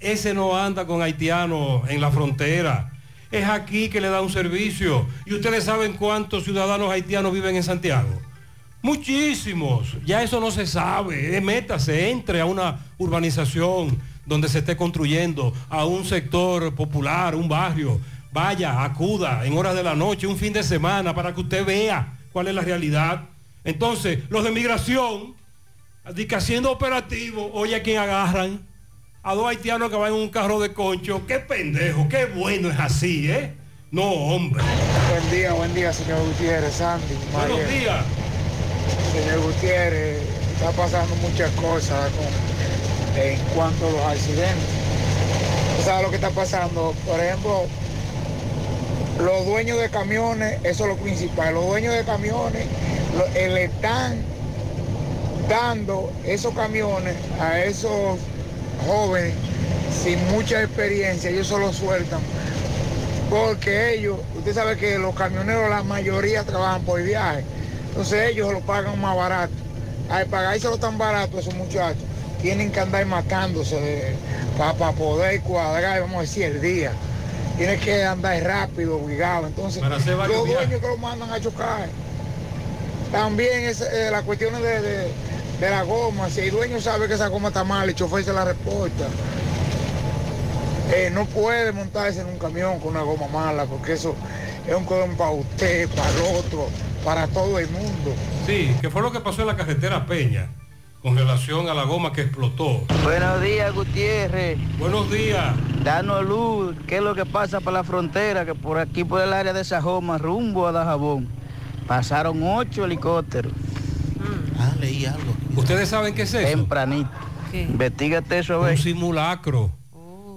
ese no anda con haitianos en la frontera. Es aquí que le da un servicio. ¿Y ustedes saben cuántos ciudadanos haitianos viven en Santiago? Muchísimos. Ya eso no se sabe. Eh, Métase, entre a una urbanización donde se esté construyendo, a un sector popular, un barrio. Vaya, acuda en horas de la noche, un fin de semana, para que usted vea cuál es la realidad. Entonces, los de migración, haciendo operativo, oye a quién agarran. A dos haitianos que van en un carro de concho. Qué pendejo, qué bueno es así, ¿eh? No, hombre. Buen día, buen día, señor Gutiérrez, Sandy. Buenos días. Señor Gutiérrez, está pasando muchas cosas en cuanto a los accidentes. ¿Sabe lo que está pasando? Por ejemplo, los dueños de camiones, eso es lo principal, los dueños de camiones lo- eh, le están dando esos camiones a esos jóvenes sin mucha experiencia, ellos solo sueltan. Porque ellos, usted sabe que los camioneros, la mayoría trabajan por viaje. Entonces ellos lo pagan más barato. Al pagárselo tan barato a esos muchachos, tienen que andar matándose para poder cuadrar, vamos a decir, el día. Tienen que andar rápido, obligado. Entonces, los dueños que lo mandan a chocar. También es eh, las cuestiones de, de- de la goma. Si el dueño sabe que esa goma está mal, el chofer se la reporta. Eh, no puede montarse en un camión con una goma mala, porque eso es un cordón para usted, para el otro, para todo el mundo. Sí, ¿qué fue lo que pasó en la carretera Peña con relación a la goma que explotó? Buenos días, Gutiérrez. Buenos días. Danos luz, ¿qué es lo que pasa por la frontera? Que por aquí, por el área de Sajoma, rumbo a Dajabón, pasaron ocho helicópteros. Ah, leí algo. ¿Ustedes saben qué es eso? Tempranito. Investígate eso, Un simulacro.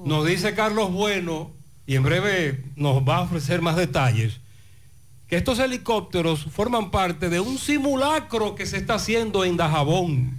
Nos dice Carlos Bueno, y en breve nos va a ofrecer más detalles, que estos helicópteros forman parte de un simulacro que se está haciendo en Dajabón.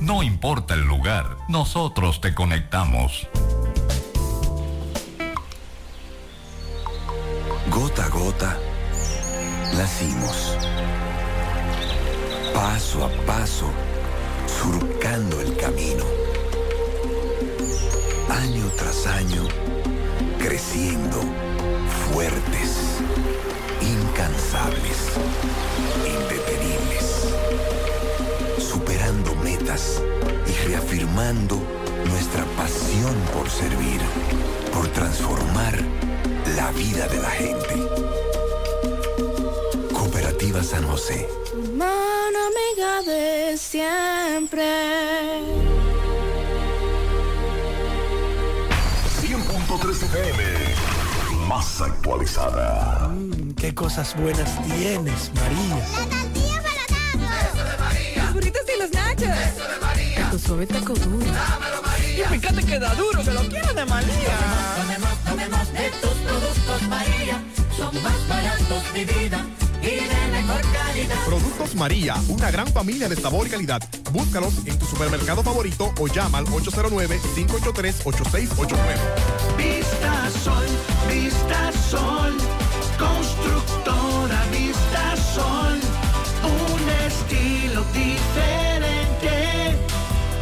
No importa el lugar, nosotros te conectamos. Gota a gota, nacimos. Paso a paso, surcando el camino. Año tras año, creciendo, fuertes, incansables, indetenibles. Superando metas y reafirmando nuestra pasión por servir, por transformar la vida de la gente. Cooperativa San José. Mano amiga de siempre. 100.3 FM. Más actualizada. Qué cosas buenas tienes, María. Suave taco duro. Dámelo, María. Y fíjate que da duro, que lo quiero de María. Tomemos, tomemos de tus productos, María. Son más baratos de vida y de mejor calidad. Productos María, una gran familia de sabor y calidad. Búscalos en tu supermercado favorito o llama al 809-583-8689. Vista Sol, Vista Sol. Constructora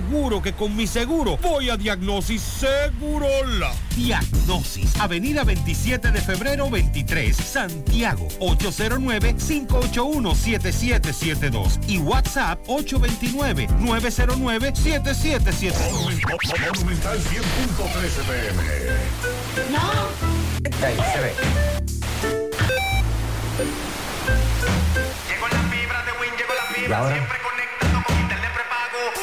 seguro que con mi seguro voy a Diagnosis Segurola. Diagnosis, Avenida 27 de febrero 23, Santiago, 809-581-7772 y WhatsApp 829-909-7772. Monumental 100.13 pm. No. Ahí se ve. Llegó la fibra de Win, llegó la fibra, siempre con.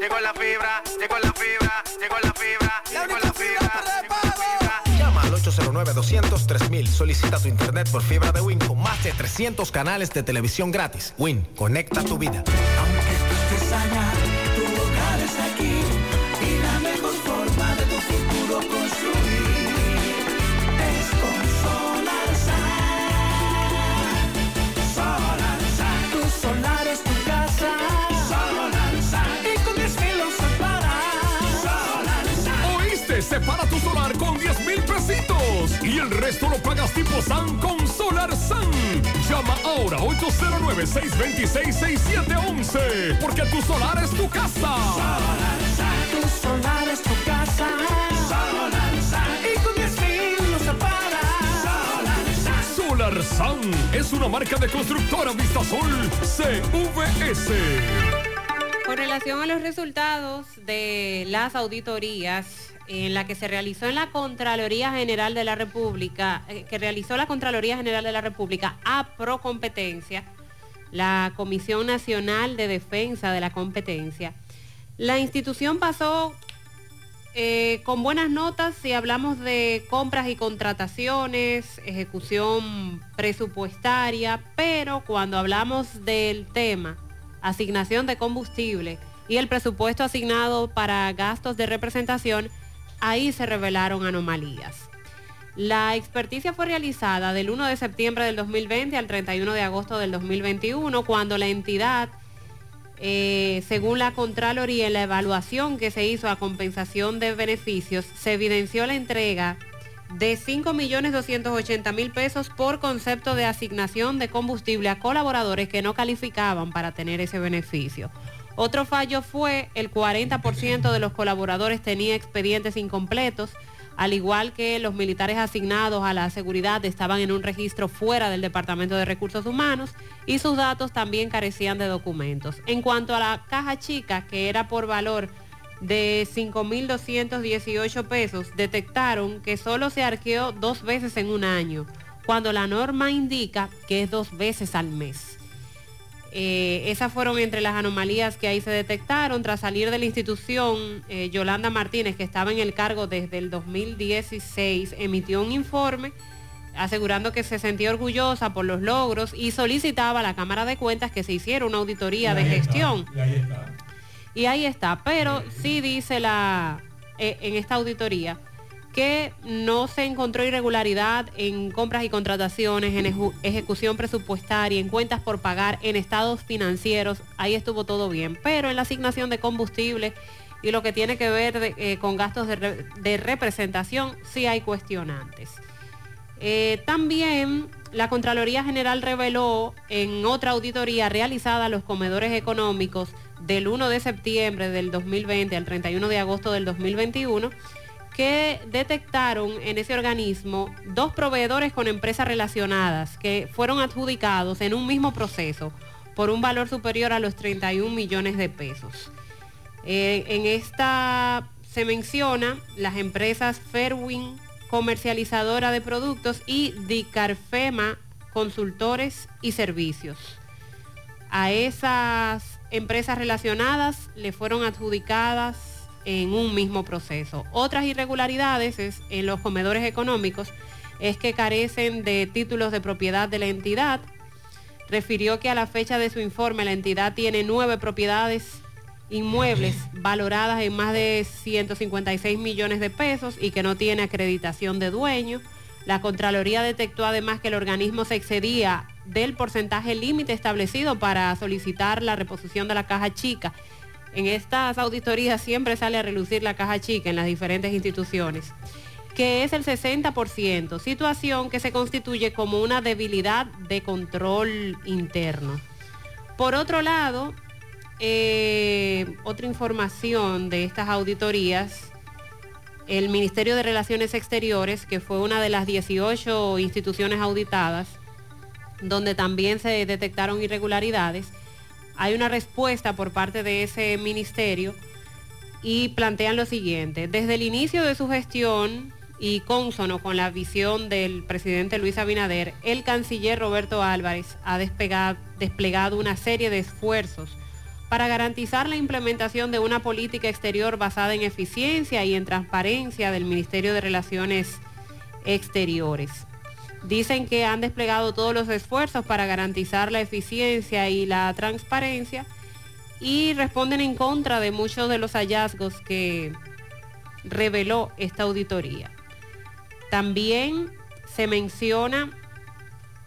Llegó la fibra, llegó la fibra, llegó la fibra, llegó la fibra. Llama al 809-200-3000. Solicita tu internet por fibra de Win con más de 300 canales de televisión gratis. Win, conecta tu vida. El resto lo pagas tipo SAN con Solar SAN. Llama ahora 809-626-6711 porque tu solar es tu casa. Tu solar es tu casa. Solarsa, y con 10 filos se para. Solarsa. Solar SAN es una marca de constructora Vistasol CVS. Con relación a los resultados de las auditorías en la que se realizó en la Contraloría General de la República, eh, que realizó la Contraloría General de la República a Procompetencia, la Comisión Nacional de Defensa de la Competencia, la institución pasó eh, con buenas notas si hablamos de compras y contrataciones, ejecución presupuestaria, pero cuando hablamos del tema asignación de combustible y el presupuesto asignado para gastos de representación, ahí se revelaron anomalías. La experticia fue realizada del 1 de septiembre del 2020 al 31 de agosto del 2021, cuando la entidad, eh, según la Contraloría, en la evaluación que se hizo a compensación de beneficios, se evidenció la entrega de 5.280.000 pesos por concepto de asignación de combustible a colaboradores que no calificaban para tener ese beneficio. Otro fallo fue el 40% de los colaboradores tenía expedientes incompletos, al igual que los militares asignados a la seguridad estaban en un registro fuera del Departamento de Recursos Humanos y sus datos también carecían de documentos. En cuanto a la caja chica, que era por valor de 5.218 pesos, detectaron que solo se arqueó dos veces en un año, cuando la norma indica que es dos veces al mes. Eh, esas fueron entre las anomalías que ahí se detectaron. Tras salir de la institución, eh, Yolanda Martínez, que estaba en el cargo desde el 2016, emitió un informe asegurando que se sentía orgullosa por los logros y solicitaba a la Cámara de Cuentas que se hiciera una auditoría de gestión. Y ahí está. Y ahí está, pero sí dice la eh, en esta auditoría no se encontró irregularidad en compras y contrataciones, en ejecución presupuestaria, en cuentas por pagar, en estados financieros, ahí estuvo todo bien, pero en la asignación de combustible y lo que tiene que ver eh, con gastos de representación, sí hay cuestionantes. Eh, también la Contraloría General reveló en otra auditoría realizada a los comedores económicos del 1 de septiembre del 2020 al 31 de agosto del 2021 que detectaron en ese organismo dos proveedores con empresas relacionadas que fueron adjudicados en un mismo proceso por un valor superior a los 31 millones de pesos. Eh, en esta se menciona las empresas Fairwin, comercializadora de productos, y Dicarfema, consultores y servicios. A esas empresas relacionadas le fueron adjudicadas en un mismo proceso. Otras irregularidades es, en los comedores económicos es que carecen de títulos de propiedad de la entidad. Refirió que a la fecha de su informe la entidad tiene nueve propiedades inmuebles valoradas en más de 156 millones de pesos y que no tiene acreditación de dueño. La Contraloría detectó además que el organismo se excedía del porcentaje límite establecido para solicitar la reposición de la caja chica. En estas auditorías siempre sale a relucir la caja chica en las diferentes instituciones, que es el 60%, situación que se constituye como una debilidad de control interno. Por otro lado, eh, otra información de estas auditorías, el Ministerio de Relaciones Exteriores, que fue una de las 18 instituciones auditadas, donde también se detectaron irregularidades, hay una respuesta por parte de ese ministerio y plantean lo siguiente, desde el inicio de su gestión y cónsono con la visión del presidente Luis Abinader, el canciller Roberto Álvarez ha desplegado una serie de esfuerzos para garantizar la implementación de una política exterior basada en eficiencia y en transparencia del Ministerio de Relaciones Exteriores. Dicen que han desplegado todos los esfuerzos para garantizar la eficiencia y la transparencia y responden en contra de muchos de los hallazgos que reveló esta auditoría. También se menciona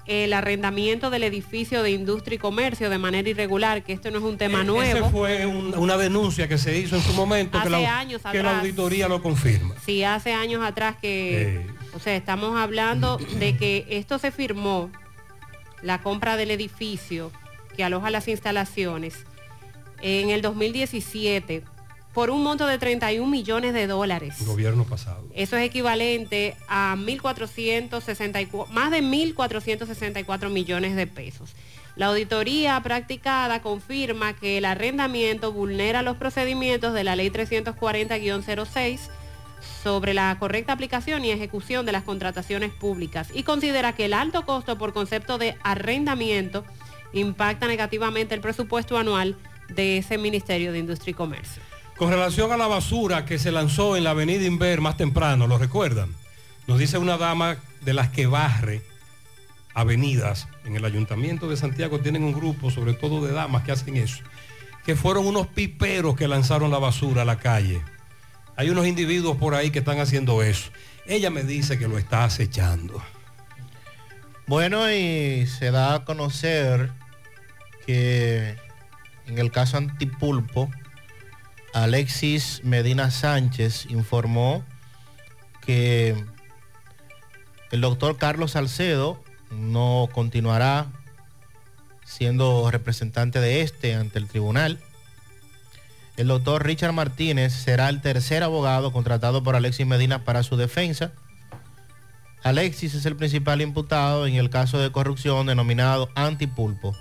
el arrendamiento del edificio de industria y comercio de manera irregular, que esto no es un tema nuevo. Esa fue un- una denuncia que se hizo en su momento que, Hace la, años que la auditoría lo confirma. Sí, hace años atrás que, Eh. O sea, estamos hablando de que esto se firmó, la compra del edificio que aloja las instalaciones, en el 2017, por un monto de 31 millones de dólares. Gobierno pasado. Eso es equivalente a 1.464, más de 1.464 millones de pesos. La auditoría practicada confirma que el arrendamiento vulnera los procedimientos de la Ley 340-06 sobre la correcta aplicación y ejecución de las contrataciones públicas y considera que el alto costo por concepto de arrendamiento impacta negativamente el presupuesto anual de ese Ministerio de Industria y Comercio. Con relación a la basura que se lanzó en la avenida Inver más temprano, ¿lo recuerdan? Nos dice una dama de las que barre avenidas en el ayuntamiento de Santiago, tienen un grupo, sobre todo de damas, que hacen eso, que fueron unos piperos que lanzaron la basura a la calle. Hay unos individuos por ahí que están haciendo eso. Ella me dice que lo está acechando. Bueno, y se da a conocer que en el caso Antipulpo, Alexis Medina Sánchez informó que el doctor Carlos Salcedo no continuará siendo representante de este ante el tribunal. El doctor Richard Martínez será el tercer abogado contratado por Alexis Medina para su defensa. Alexis es el principal imputado en el caso de corrupción denominado Antipulpo.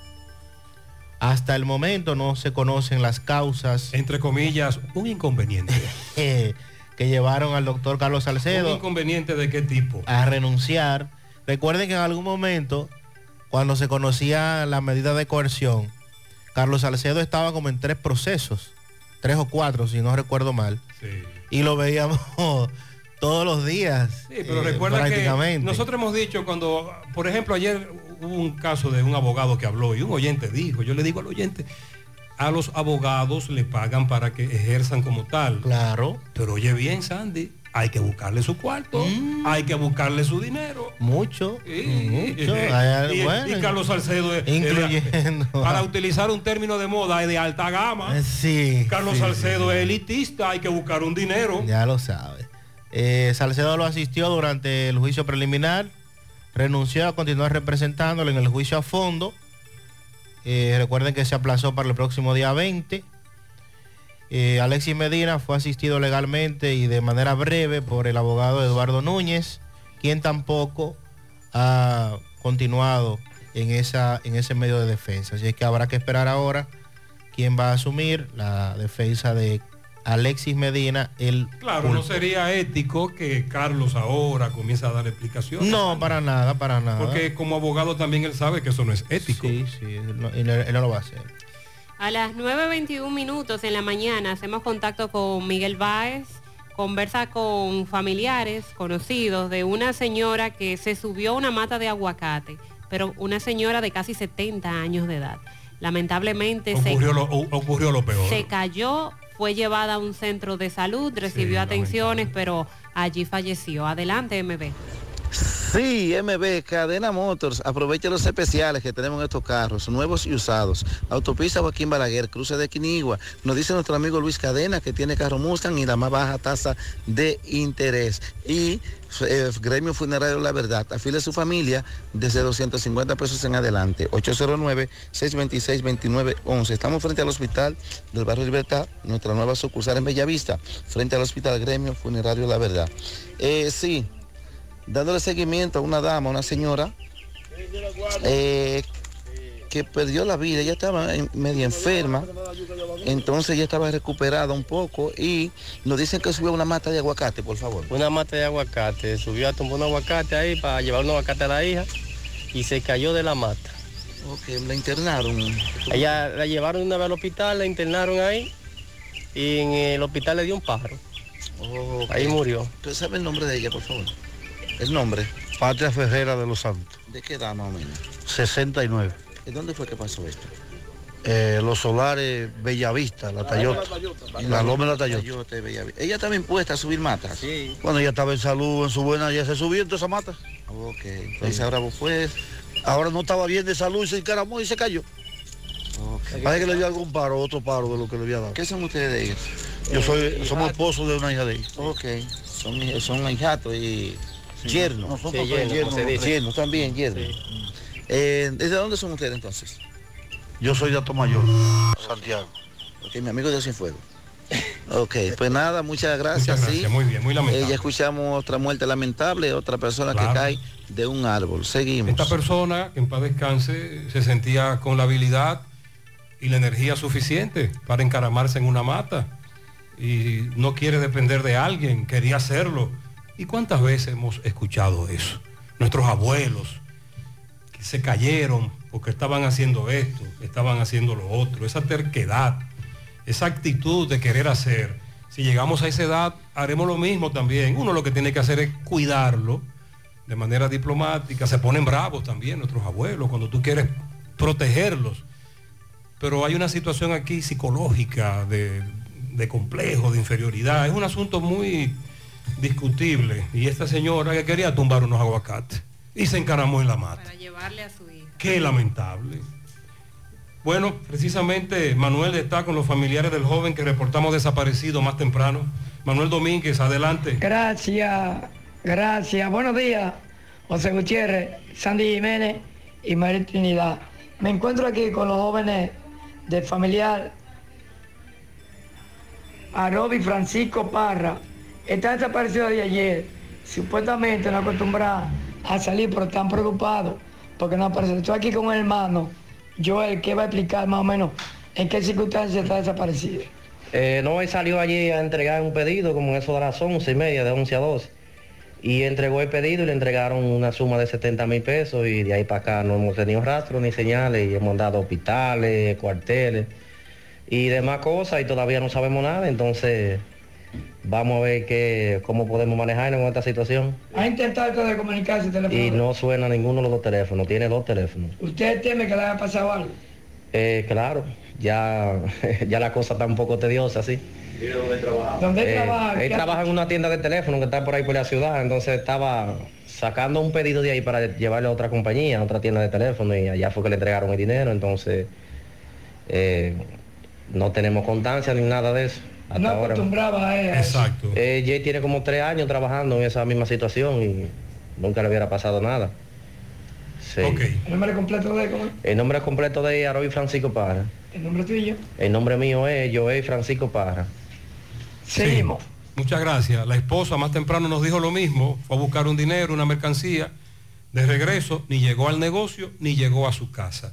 Hasta el momento no se conocen las causas. [laughs] Entre comillas, un inconveniente. [laughs] eh, que llevaron al doctor Carlos ¿Un Salcedo inconveniente de qué tipo? a renunciar. Recuerden que en algún momento, cuando se conocía la medida de coerción, Carlos Salcedo estaba como en tres procesos, tres o cuatro, si no recuerdo mal. Y lo veíamos [laughs] todos los días. Sí, pero eh, recuerda que nosotros hemos dicho cuando, por ejemplo, ayer hubo un caso de un abogado que habló y un oyente dijo, yo le digo al oyente, a los abogados le pagan para que ejerzan como tal. Claro. Pero oye bien, Sandy, hay que buscarle su cuarto, hay que buscarle su dinero. Mucho, Sí. mucho. [laughs] Y- y, bueno, y Carlos Salcedo es- incluyendo es- [laughs] para utilizar un término de moda es de alta gama. Sí. Carlos sí, Salcedo es elitista, hay que buscar un dinero. Ya lo sabe. Eh, Salcedo lo asistió durante el juicio preliminar, renunció a continuar representándolo en el juicio a fondo. Eh, recuerden que se aplazó para el próximo día 20. Eh, Alexis Medina fue asistido legalmente y de manera breve por el abogado Eduardo Núñez, quien tampoco ha continuado en, esa, en ese medio de defensa. Así es que habrá que esperar ahora quién va a asumir la defensa de Alexis Medina, el Claro, no sería ético que Carlos ahora comience a dar explicaciones. No, para nada, para nada. Porque como abogado también él sabe que eso no es ético. Sí, sí, él no, él- él no lo va a hacer. A las 9.21 minutos en la mañana hacemos contacto con Miguel Báez, conversa con familiares, conocidos de una señora que se subió a una mata de aguacate, pero una señora de casi 70 años de edad. Lamentablemente se, Ocurrió lo, ocurrió lo peor. se cayó, fue llevada a un centro de salud, recibió atenciones, pero allí falleció. Adelante, MB. Sí, MB, Cadena Motors, aprovecha los especiales que tenemos en estos carros, nuevos y usados. Autopista Joaquín Balaguer, cruce de Quinigua. Nos dice nuestro amigo Luis Cadena que tiene carro Mustang y la más baja tasa de interés. Y eh, Gremio Funerario La Verdad, afile su familia desde 250 pesos en adelante. 809-626-2911. Estamos frente al hospital del barrio Libertad, nuestra nueva sucursal en Bellavista, frente al hospital Gremio Funerario La Verdad. Eh, sí, dándole seguimiento a una dama, una señora, eh, que perdió la vida, ella estaba media enferma, entonces ella estaba recuperada un poco y nos dicen que subió una mata de aguacate, por favor. Una mata de aguacate, subió a tomar un aguacate ahí para llevar un aguacate a la hija y se cayó de la mata. Ok, la internaron. Ella la llevaron una vez al hospital, la internaron ahí y en el hospital le dio un pájaro. Ahí murió. ¿Usted sabe el nombre de ella, por favor? El nombre. Patria Ferrera de los Santos, ¿De qué edad más o menos? 69. ¿Y dónde fue que pasó esto? Eh, los solares Bellavista, la Tayota. La Loma de la Tayota. Ella estaba impuesta a subir matas. Sí. Cuando ella estaba en salud, en su buena, ya se subió en toda esa mata. Ok, entonces ahora vos fue. Ahora no estaba bien de salud y se encaramó y se cayó. Parece que le dio algún paro, otro paro de lo que le había dado. ¿Qué son ustedes de ella? Yo soy, somos esposos de una hija de ella. Ok, son, son hijatos y Nosotros Sí, yernos, como se dice. Yernos también, yernos. Eh, ¿Desde dónde son ustedes entonces? Yo soy de Atomayor, Santiago. Ok, mi amigo de Fuego. Ok, pues nada, muchas gracias. Muchas gracias, sí. muy bien, muy lamentable. Eh, ya escuchamos otra muerte lamentable, otra persona Claro. que cae de un árbol. Seguimos. Esta persona, que en paz descanse, se sentía con la habilidad y la energía suficiente para encaramarse en una mata y no quiere depender de alguien, quería hacerlo. ¿Y cuántas veces hemos escuchado eso? Nuestros abuelos que se cayeron porque estaban haciendo esto, estaban haciendo lo otro, esa terquedad, esa actitud de querer hacer. Si llegamos a esa edad, haremos lo mismo también. Uno lo que tiene que hacer es cuidarlo de manera diplomática. Se ponen bravos también nuestros abuelos cuando tú quieres protegerlos. Pero hay una situación aquí psicológica de, de complejo, de inferioridad. Es un asunto muy discutible. Y esta señora que quería tumbar unos aguacates y se encaramó en la mata. Para llevarle a su hija. Qué lamentable. Bueno, precisamente Manuel está con los familiares del joven que reportamos desaparecido más temprano. Manuel Domínguez, adelante. Gracias, gracias. Buenos días, José Gutiérrez, Sandy Jiménez y María Trinidad. Me encuentro aquí con los jóvenes del familiar Arobi Francisco Parra. Está desaparecido de ayer. Supuestamente no acostumbra a salir, pero están preocupados porque no aparece. Estoy aquí con un hermano, Joel, que va a explicar más o menos en qué circunstancias está desaparecido. Eh, no, él salió allí a entregar un pedido como en eso de las 11 y media, de 11 a 12. Y entregó el pedido y le entregaron una suma de 70 mil pesos y de ahí para acá no hemos tenido rastro ni señales y hemos dado hospitales, cuarteles y demás cosas y todavía no sabemos nada. Entonces vamos a ver qué, cómo podemos manejarnos con esta situación. Ha intentado de comunicarse Y telefónicamente. no suena ninguno de los dos teléfonos, tiene dos teléfonos. ¿Usted teme que le haya pasado algo? Eh, claro, ya, [laughs] ya la cosa está un poco tediosa, sí. ¿Dónde Eh, trabaja? Él ¿Qué trabaja en una tienda de teléfono que está por ahí por la ciudad, entonces estaba sacando un pedido de ahí para llevarle a otra compañía, a otra tienda de teléfono y allá fue que le entregaron el dinero, entonces eh, no tenemos constancia ni nada de eso. Hasta No ahora. acostumbraba a él. Exacto. Eh, Jay tiene como tres años trabajando en esa misma situación y nunca le hubiera pasado nada. Sí. ¿El nombre completo de cómo es? El nombre completo de Aroy Francisco Parra. ¿El nombre tuyo? El nombre mío es Joey Francisco Parra. Seguimos. Muchas gracias. La esposa más temprano nos dijo lo mismo. Fue a buscar un dinero, una mercancía. De regreso, ni llegó al negocio, ni llegó a su casa.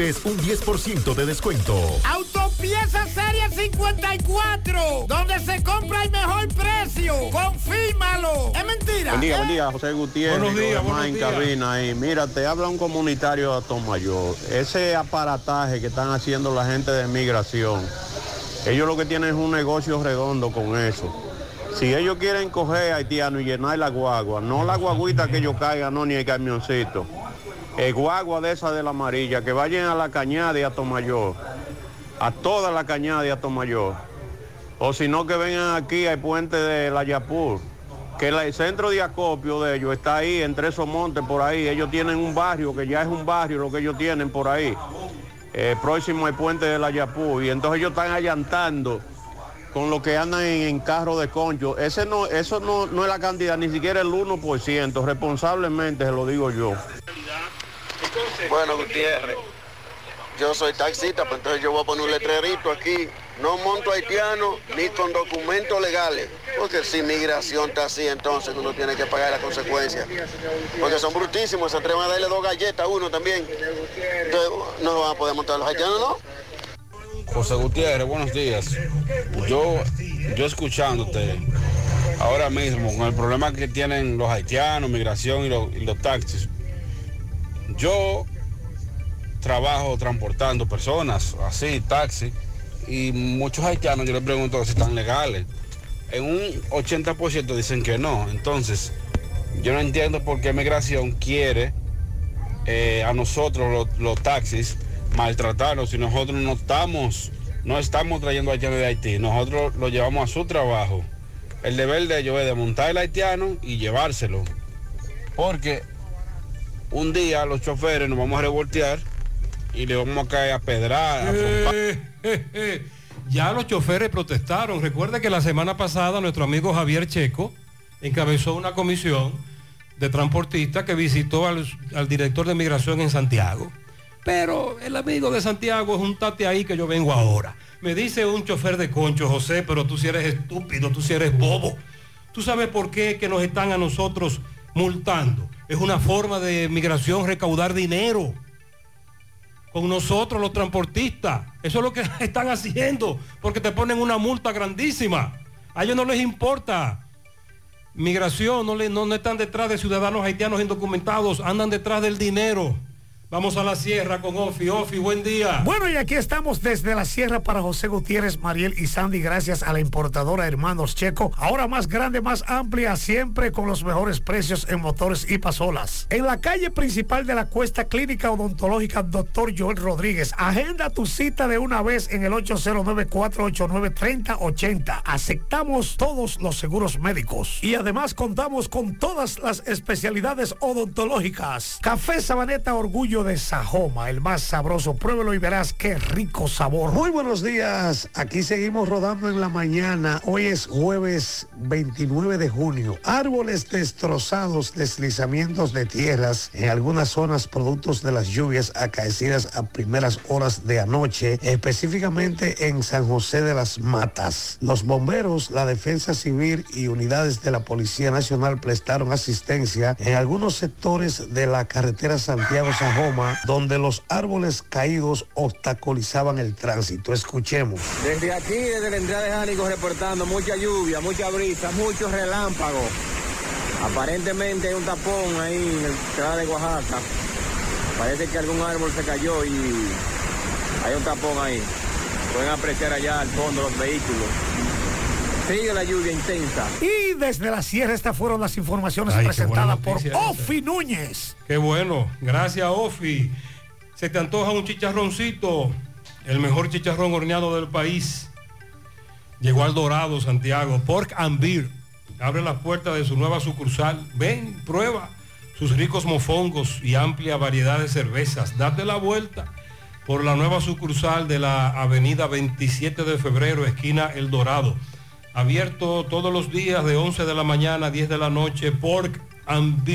un 10% de descuento. Autopieza Serie 54, donde se compra el mejor precio. Confírmalo. Es mentira. Buen día, buen día, José Gutiérrez. Buenos días, buenos en días. cabina ahí. Mira, te habla un comunitario de Mayor. Ese aparataje que están haciendo la gente de migración, ellos lo que tienen es un negocio redondo con eso. Si ellos quieren coger a haitiano y llenar la guagua, no la guaguita que ellos caigan, no, ni el camioncito. El guagua de esa de la amarilla, que vayan a la cañada y a Tomayor, a toda la cañada y a Tomayor. O si no, que vengan aquí al puente de la Yapur, que el centro de acopio de ellos está ahí, entre esos montes por ahí. Ellos tienen un barrio, que ya es un barrio lo que ellos tienen por ahí, eh, próximo al puente de la Yapur. Y entonces ellos están allantando con lo que andan en, en carro de concho. Ese no, eso no, no es la cantidad, ni siquiera el 1%, responsablemente se lo digo yo. Bueno, Gutiérrez, yo soy taxista, pues entonces yo voy a poner un letrerito aquí. No monto haitiano ni con documentos legales. Porque si migración está así, entonces uno tiene que pagar las consecuencias. Porque son brutísimos, se atreven a darle dos galletas a uno también. Entonces no van a poder montar los haitianos, ¿no? José Gutiérrez, buenos días. Yo, yo escuchándote ahora mismo con el problema que tienen los haitianos, migración y los, y los taxis. Yo trabajo transportando personas, así, taxi, y muchos haitianos yo les pregunto si están legales. En un 80% dicen que no. Entonces, yo no entiendo por qué migración quiere eh, a nosotros los, taxis maltratarnos si nosotros no estamos no estamos trayendo haitianos de Haití nosotros lo llevamos a su trabajo el deber de ellos es de montar el haitiano y llevárselo porque un día los choferes nos vamos a revoltear y le vamos a caer a pedrar a trompar. Eh, Ya los choferes protestaron. Recuerde que la semana pasada nuestro amigo Javier Checo encabezó una comisión de transportistas que visitó al, al director de migración en Santiago. Pero el amigo de Santiago es un tate ahí que yo vengo ahora. Me dice un chofer de concho, José, pero tú si eres estúpido, tú si eres bobo. ¿Tú sabes por qué que nos están a nosotros multando? Es una forma de migración recaudar dinero con nosotros los transportistas. Eso es lo que [laughs] están haciendo, porque te ponen una multa grandísima. A ellos no les importa. Migración, no, le, no, no están detrás de ciudadanos haitianos indocumentados, andan detrás del dinero. Vamos a la sierra con Ofi. Ofi, buen día. Bueno, y aquí estamos desde la sierra para José Gutiérrez, Mariel y Sandy, gracias a la importadora Hermanos Checo. Ahora más grande, más amplia, siempre con los mejores precios en motores y pasolas. En la calle principal de la Cuesta Clínica Odontológica, doctor Joel Rodríguez. Agenda tu cita de una vez en el 809-489-3080. Aceptamos todos los seguros médicos. Y además contamos con todas las especialidades odontológicas. Café Sabaneta Orgullo de Sajoma, el más sabroso. Pruébelo y verás qué rico sabor. Muy buenos días. Aquí seguimos rodando en la mañana. Hoy es jueves 29 de junio. Árboles destrozados, deslizamientos de tierras en algunas zonas productos de las lluvias acaecidas a primeras horas de anoche, específicamente en San José de las Matas. Los bomberos, la defensa civil y unidades de la Policía Nacional prestaron asistencia en algunos sectores de la carretera Donde los árboles caídos obstaculizaban el tránsito. Escuchemos. Desde aquí, desde la entrada de Jánico, reportando mucha lluvia, mucha brisa, muchos relámpagos. Aparentemente hay un tapón ahí en la entrada de Oaxaca. Parece que algún árbol se cayó y hay un tapón ahí. Pueden apreciar allá al fondo los vehículos. Sigue la lluvia intensa. Y desde la sierra estas fueron las informaciones Ay, presentadas por esa. Ofi Núñez. Qué bueno, gracias Ofi. Se te antoja un chicharroncito, el mejor chicharrón horneado del país. Llegó al Dorado, Santiago, Pork and Beer. Abre las puertas de su nueva sucursal. Ven, prueba sus ricos mofongos y amplia variedad de cervezas. Date la vuelta por la nueva sucursal de la avenida 27 de febrero, esquina El Dorado. Abierto todos los días de 11 de la mañana a 10 de la noche. Pork and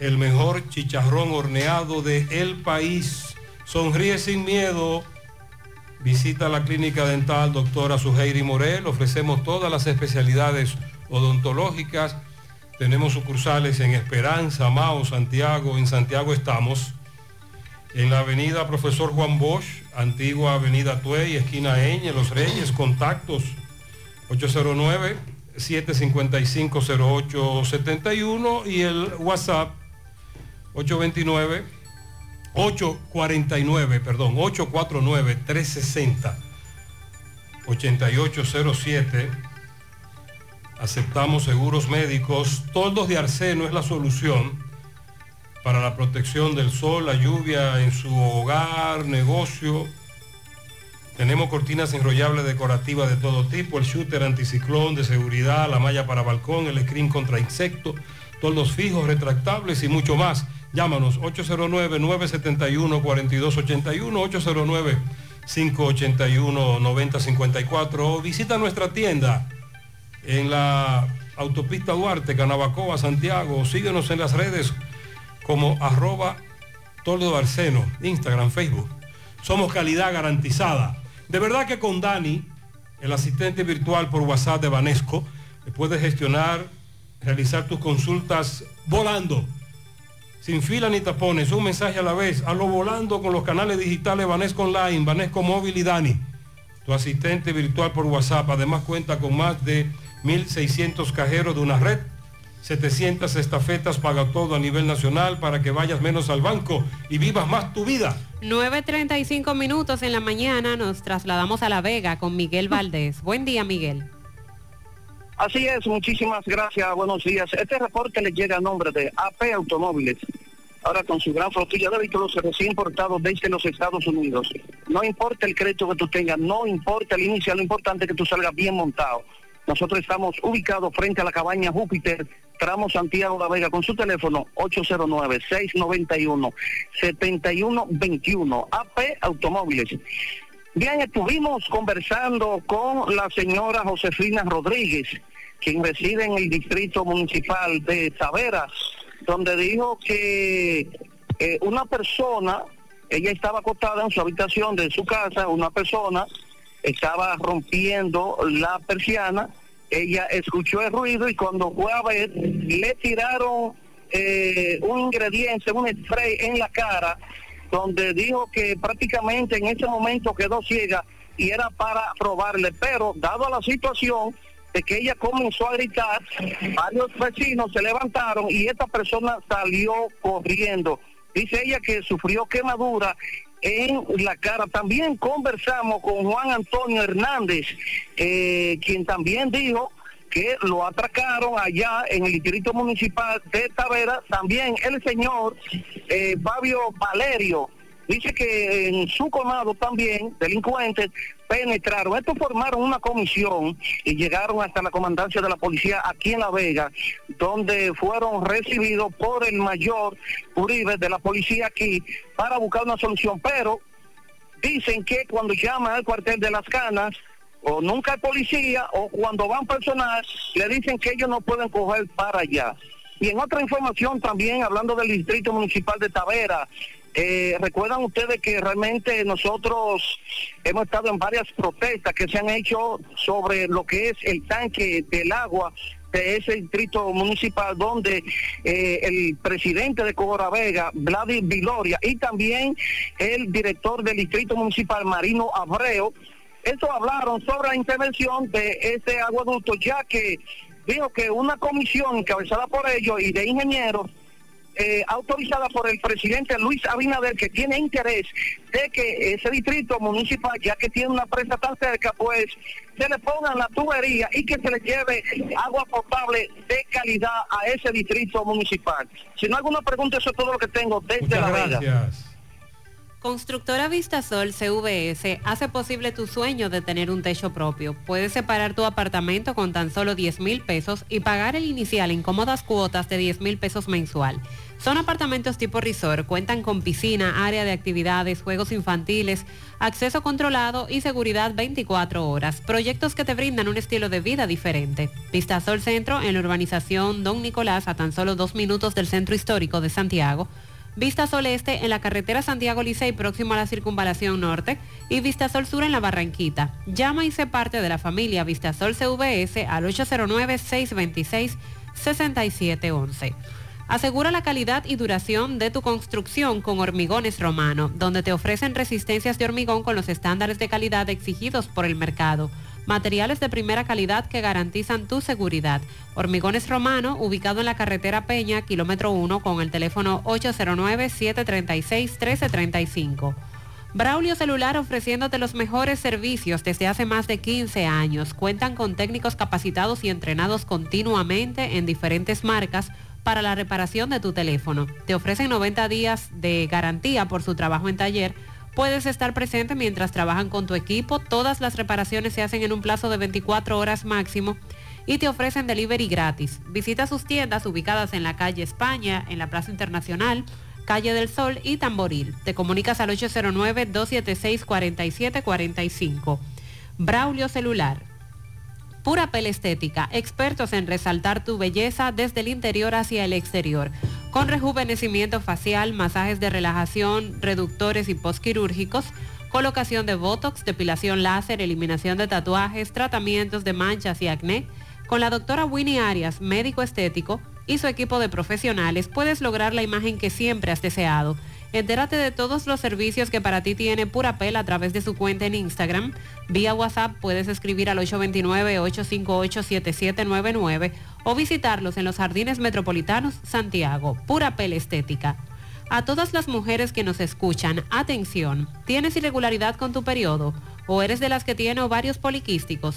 el mejor chicharrón horneado de el país. Sonríe sin miedo. Visita la clínica dental doctora Suheiri Morel. Ofrecemos todas las especialidades odontológicas. Tenemos sucursales en Esperanza, Mao, Santiago. En Santiago estamos. En la avenida Profesor Juan Bosch, antigua avenida Tuey, esquina Eñe, Los Reyes, contactos 809-755-0871 y el WhatsApp 829 849, perdón, 849 360 8807. Aceptamos seguros médicos. Toldos de arseno es la solución para la protección del sol, la lluvia en su hogar, negocio. Tenemos cortinas enrollables decorativas de todo tipo, el shooter anticiclón de seguridad, la malla para balcón, el screen contra insectos, toldos fijos, retractables y mucho más. Llámanos 809-971-4281, 809-581-9054 o visita nuestra tienda en la autopista Duarte, Canabacoa, Santiago. Síguenos en las redes como arroba toldo Instagram, Facebook. Somos calidad garantizada. De verdad que con Dani, el asistente virtual por WhatsApp de Banesco, puedes gestionar, realizar tus consultas volando, sin fila ni tapones, un mensaje a la vez, hazlo volando con los canales digitales Banesco Online, Banesco Móvil y Dani. Tu asistente virtual por WhatsApp además cuenta con más de 1.600 cajeros de una red, 700 estafetas, paga todo a nivel nacional para que vayas menos al banco y vivas más tu vida. 9.35 minutos en la mañana nos trasladamos a La Vega con Miguel Valdés. Buen día, Miguel. Así es, muchísimas gracias, buenos días. Este reporte le llega a nombre de AP Automóviles. Ahora con su gran flotilla de vehículos recién importados desde los Estados Unidos. No importa el crédito que tú tengas, no importa el inicio, lo importante es que tú salgas bien montado. Nosotros estamos ubicados frente a la cabaña Júpiter, tramo Santiago La Vega, con su teléfono 809-691-7121, AP Automóviles. Bien, estuvimos conversando con la señora Josefina Rodríguez, quien reside en el distrito municipal de Taveras, donde dijo que eh, una persona, ella estaba acostada en su habitación de su casa, una persona estaba rompiendo la persiana, ella escuchó el ruido y cuando fue a ver, le tiraron eh, un ingrediente, un spray en la cara, donde dijo que prácticamente en ese momento quedó ciega y era para robarle, pero dado la situación de que ella comenzó a gritar, varios vecinos se levantaron y esta persona salió corriendo. Dice ella que sufrió quemadura en la cara. También conversamos con Juan Antonio Hernández, eh, quien también dijo que lo atracaron allá en el distrito municipal de Tavera. También el señor eh, Fabio Valerio dice que en su colmado también delincuentes penetraron. Estos formaron una comisión y llegaron hasta la comandancia de la policía aquí en La Vega, donde fueron recibidos por el mayor Uribe de la policía aquí para buscar una solución. Pero dicen que cuando llaman al cuartel de las canas, o nunca hay policía, o cuando van personal, le dicen que ellos no pueden coger para allá. Y en otra información también, hablando del distrito municipal de Tavera, eh, recuerdan ustedes que realmente nosotros hemos estado en varias protestas que se han hecho sobre lo que es el tanque del agua de ese distrito municipal donde eh, el presidente de Cobora Vega, Vladimir Viloria, y también el director del distrito municipal, Marino Abreu, eso hablaron sobre la intervención de ese aguaducto, ya que dijo que una comisión encabezada por ellos y de ingenieros eh, autorizada por el presidente Luis Abinader, que tiene interés de que ese distrito municipal, ya que tiene una presa tan cerca, pues se le ponga la tubería y que se le lleve agua potable de calidad a ese distrito municipal. Si no hay alguna pregunta, eso es todo lo que tengo desde La Vega. Constructora Vistasol CVS hace posible tu sueño de tener un techo propio. Puedes separar tu apartamento con tan solo 10 mil pesos y pagar el inicial en cómodas cuotas de 10 mil pesos mensual. Son apartamentos tipo resort, cuentan con piscina, área de actividades, juegos infantiles, acceso controlado y seguridad 24 horas. Proyectos que te brindan un estilo de vida diferente. Vistasol Centro en la urbanización Don Nicolás a tan solo dos minutos del centro histórico de Santiago. Vista Sol Este en la carretera Santiago Licey próximo a la circunvalación norte y Vista Sol Sur en la Barranquita. Llama y sé parte de la familia Vista Sol CVS al 809-626-6711. Asegura la calidad y duración de tu construcción con Hormigones Romano, donde te ofrecen resistencias de hormigón con los estándares de calidad exigidos por el mercado. Materiales de primera calidad que garantizan tu seguridad. Hormigones Romano, ubicado en la carretera Peña, kilómetro 1, con el teléfono 809-736-1335. Braulio Celular ofreciéndote los mejores servicios desde hace más de 15 años. Cuentan con técnicos capacitados y entrenados continuamente en diferentes marcas para la reparación de tu teléfono. Te ofrecen 90 días de garantía por su trabajo en taller. Puedes estar presente mientras trabajan con tu equipo. Todas las reparaciones se hacen en un plazo de 24 horas máximo y te ofrecen delivery gratis. Visita sus tiendas ubicadas en la calle España, en la Plaza Internacional, Calle del Sol y Tamboril. Te comunicas al 809-276-4745. Braulio Celular. Pura Pel Estética, expertos en resaltar tu belleza desde el interior hacia el exterior. Con rejuvenecimiento facial, masajes de relajación, reductores y postquirúrgicos, colocación de botox, depilación láser, eliminación de tatuajes, tratamientos de manchas y acné. Con la doctora Winnie Arias, médico estético, y su equipo de profesionales puedes lograr la imagen que siempre has deseado. Entérate de todos los servicios que para ti tiene Pura Pel a través de su cuenta en Instagram. Vía WhatsApp puedes escribir al 829-858-7799 o visitarlos en los Jardines Metropolitanos Santiago. Pura Pel Estética. A todas las mujeres que nos escuchan, atención, ¿tienes irregularidad con tu periodo? ¿O eres de las que tiene ovarios poliquísticos?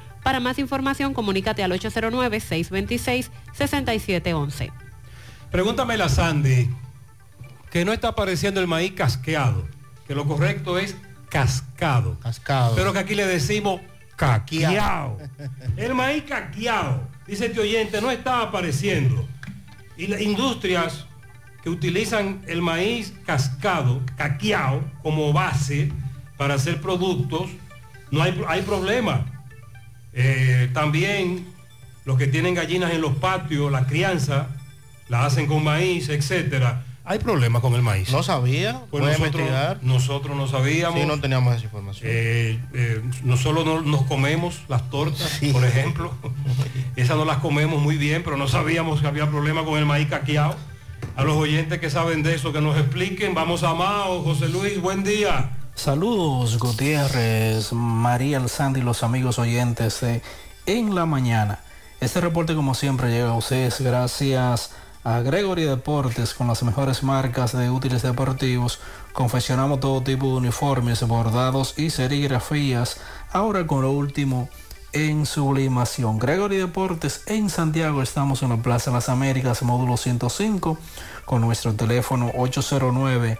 Para más información, comunícate al 809-626-6711. Pregúntame la Sandy, que no está apareciendo el maíz casqueado, que lo correcto es cascado. Cascado. Pero que aquí le decimos caqueado. El maíz caqueado, dice este oyente, no está apareciendo. Y las industrias que utilizan el maíz cascado, caqueado, como base para hacer productos, no hay, hay problema. Eh, también los que tienen gallinas en los patios, la crianza, la hacen con maíz, etcétera. Hay problemas con el maíz. No sabía, Pues nosotros, investigar. nosotros no sabíamos. Sí, no teníamos esa información. Eh, eh, nosotros no, nos comemos las tortas, por ejemplo. [laughs] Esas no las comemos muy bien, pero no sabíamos que había problema con el maíz caqueado. A los oyentes que saben de eso, que nos expliquen. Vamos a Mao, José Luis, buen día. Saludos Gutiérrez, María El Sandy y los amigos oyentes de En la Mañana. Este reporte como siempre llega a ustedes gracias a Gregory Deportes con las mejores marcas de útiles deportivos. Confeccionamos todo tipo de uniformes, bordados y serigrafías. Ahora con lo último en sublimación. Gregory Deportes en Santiago. Estamos en la Plaza de las Américas, módulo 105, con nuestro teléfono 809.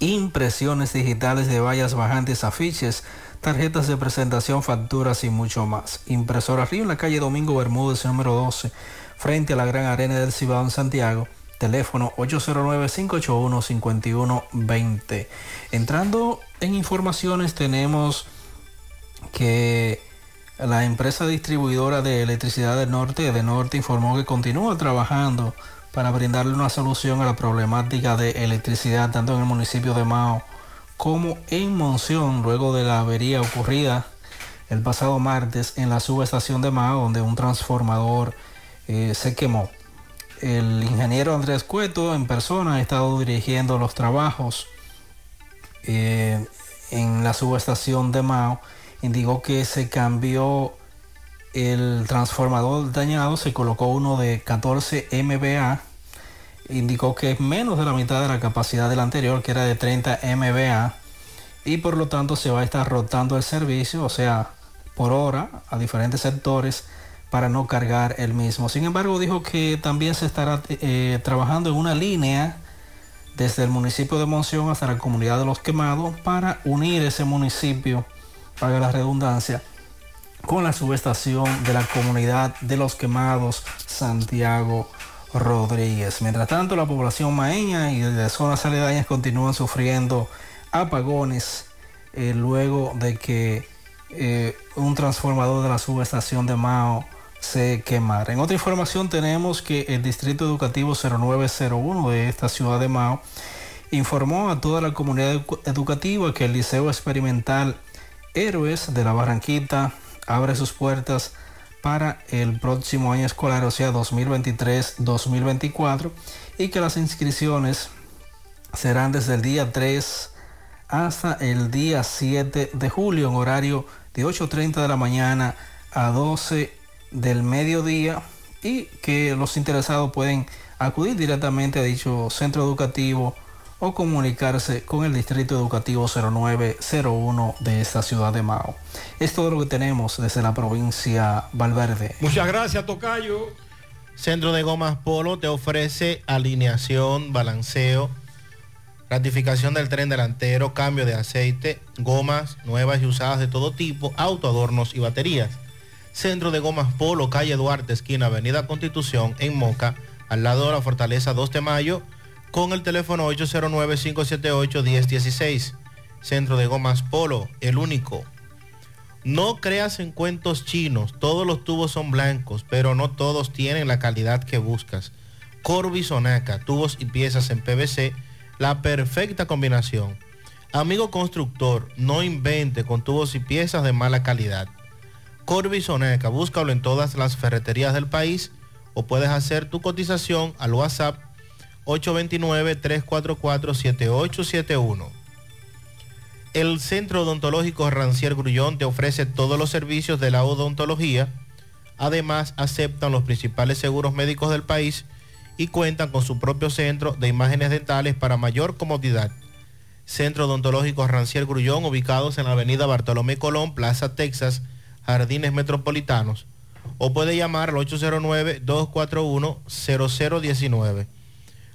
impresiones digitales de vallas bajantes, afiches, tarjetas de presentación, facturas y mucho más. Impresora Río en la calle Domingo Bermúdez, número 12, frente a la Gran Arena del Cibao en Santiago. Teléfono 809-581-5120. Entrando en informaciones, tenemos que la empresa distribuidora de electricidad del norte, de norte, informó que continúa trabajando para brindarle una solución a la problemática de electricidad tanto en el municipio de Mao como en Monción luego de la avería ocurrida el pasado martes en la subestación de Mao donde un transformador eh, se quemó. El ingeniero Andrés Cueto en persona ha estado dirigiendo los trabajos eh, en la subestación de Mao. Indicó que se cambió el transformador dañado se colocó uno de 14 MVA. Indicó que es menos de la mitad de la capacidad del anterior, que era de 30 MVA. Y por lo tanto se va a estar rotando el servicio, o sea, por hora, a diferentes sectores para no cargar el mismo. Sin embargo, dijo que también se estará eh, trabajando en una línea desde el municipio de Monción hasta la comunidad de los quemados para unir ese municipio, para la redundancia, con la subestación de la comunidad de los quemados Santiago Rodríguez. Mientras tanto, la población maeña y de zonas aledañas continúan sufriendo apagones eh, luego de que eh, un transformador de la subestación de Mao se quemara. En otra información tenemos que el Distrito Educativo 0901 de esta ciudad de Mao informó a toda la comunidad educativa que el Liceo Experimental Héroes de la Barranquita abre sus puertas para el próximo año escolar, o sea 2023-2024, y que las inscripciones serán desde el día 3 hasta el día 7 de julio en horario de 8.30 de la mañana a 12 del mediodía y que los interesados pueden acudir directamente a dicho centro educativo o comunicarse con el Distrito Educativo 0901 de esta ciudad de Mao. Es todo lo que tenemos desde la provincia Valverde. Muchas gracias, Tocayo. Centro de Gomas Polo te ofrece alineación, balanceo, ratificación del tren delantero, cambio de aceite, gomas nuevas y usadas de todo tipo, autoadornos y baterías. Centro de Gomas Polo, calle Duarte, esquina Avenida Constitución, en Moca, al lado de la Fortaleza 2 de Mayo, con el teléfono 809-578-1016. Centro de Gomas Polo, el único. No creas en cuentos chinos, todos los tubos son blancos, pero no todos tienen la calidad que buscas. Corby Sonaca, tubos y piezas en PVC, la perfecta combinación. Amigo constructor, no invente con tubos y piezas de mala calidad. Corby Sonaca, búscalo en todas las ferreterías del país o puedes hacer tu cotización al WhatsApp 829-344-7871. El Centro Odontológico Rancier Grullón te ofrece todos los servicios de la odontología. Además, aceptan los principales seguros médicos del país y cuentan con su propio centro de imágenes dentales para mayor comodidad. Centro Odontológico Rancier Grullón, ubicados en la avenida Bartolomé Colón, Plaza Texas, Jardines Metropolitanos. o puede llamar al 809-241-0019.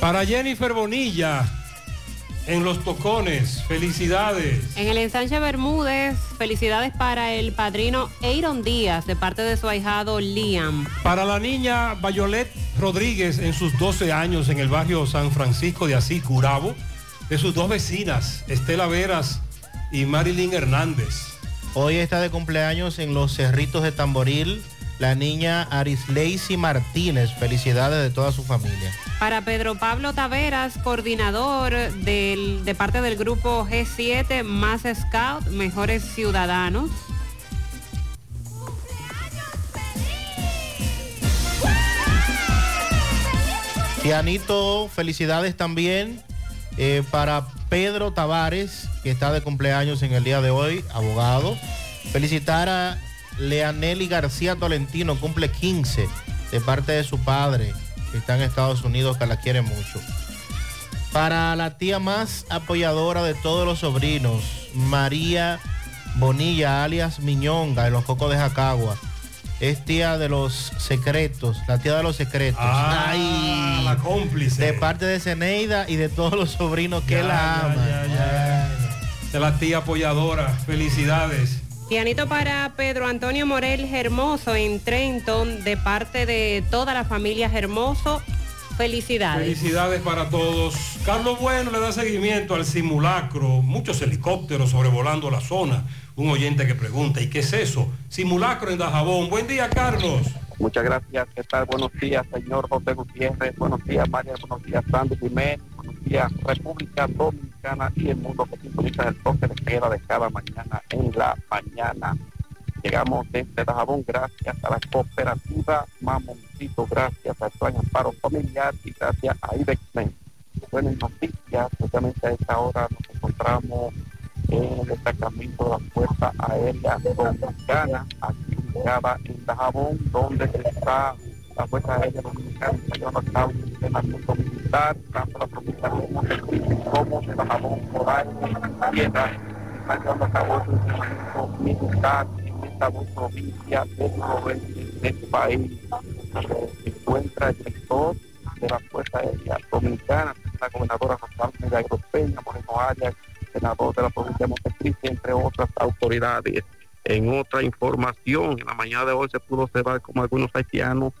Para Jennifer Bonilla, en los tocones, felicidades. En el ensanche Bermúdez, felicidades para el padrino Aaron Díaz de parte de su ahijado Liam. Para la niña Violet Rodríguez en sus 12 años en el barrio San Francisco de Asís, Curabo, de sus dos vecinas, Estela Veras y Marilyn Hernández. Hoy está de cumpleaños en los Cerritos de Tamboril la niña Arisleisi Martínez. Felicidades de toda su familia. Para Pedro Pablo Taveras, coordinador del, de parte del grupo G7 Más Scout, Mejores Ciudadanos. Pianito, felicidades también eh, para Pedro Tavares, que está de cumpleaños en el día de hoy, abogado. Felicitar a Leanelli García Tolentino, cumple 15, de parte de su padre, que está en Estados Unidos, que la quiere mucho. Para la tía más apoyadora de todos los sobrinos, María Bonilla, alias Miñonga, de los Cocos de Jacagua. Es tía de los secretos, la tía de los secretos. Ah, Ay, la cómplice. De parte de Zeneida y de todos los sobrinos que Ya, la aman. ya, ya. De la tía apoyadora, felicidades. Pianito para Pedro Antonio Morel Hermoso en Trenton, de parte de toda la familia Hermoso. Felicidades. Felicidades para todos. Carlos Bueno le da seguimiento al simulacro. Muchos helicópteros sobrevolando la zona. Un oyente que pregunta, ¿y qué es eso? Simulacro en Dajabón. Buen día, Carlos. Muchas gracias. ¿Qué tal? Buenos días, señor José Gutiérrez. Buenos días, María. Buenos días, Sandy Jiménez. Días, República Dominicana y el mundo que sintoniza el toque de queda de cada mañana en la mañana. Llegamos desde Dajabón gracias a la cooperativa Mamoncito, gracias a Plan Amparo Familiar y gracias a IBEXMEN. Buenas noticias, especialmente a esta hora nos encontramos en el destacamento de la Fuerza Aérea Dominicana, aquí ubicada en Dajabón, donde está la Fuerza Aérea Dominicana llevando a cabo un entrenamiento militar, tanto la provincia de como de Dajabón, Moral Tierra, está llevando a cabo un entrenamiento militar en esta provincia del noroeste del país. Se encuentra el sector de la Fuerza Aérea Dominicana, la gobernadora Rafael Milagro Peña, Moreno Arias, senador de la provincia de Montecristi, entre otras autoridades. En otra información, en la mañana de hoy se pudo observar como algunos haitianos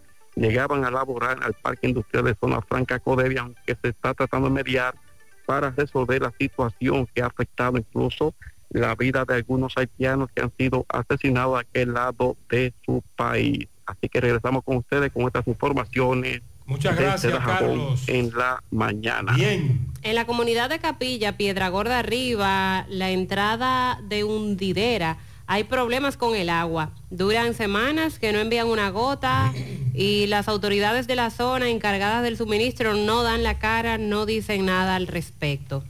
llegaban a laborar al Parque Industrial de Zona Franca Codevia, aunque se está tratando de mediar para resolver la situación que ha afectado incluso la vida de algunos haitianos que han sido asesinados a aquel lado de su país. Así que regresamos con ustedes con estas informaciones. Muchas gracias, Carlos. En la mañana. Bien. En la comunidad de Capilla, Piedra Gorda Arriba, la entrada de hundidera, hay problemas con el agua. Duran semanas que no envían una gota y las autoridades de la zona encargadas del suministro no dan la cara, no dicen nada al respecto.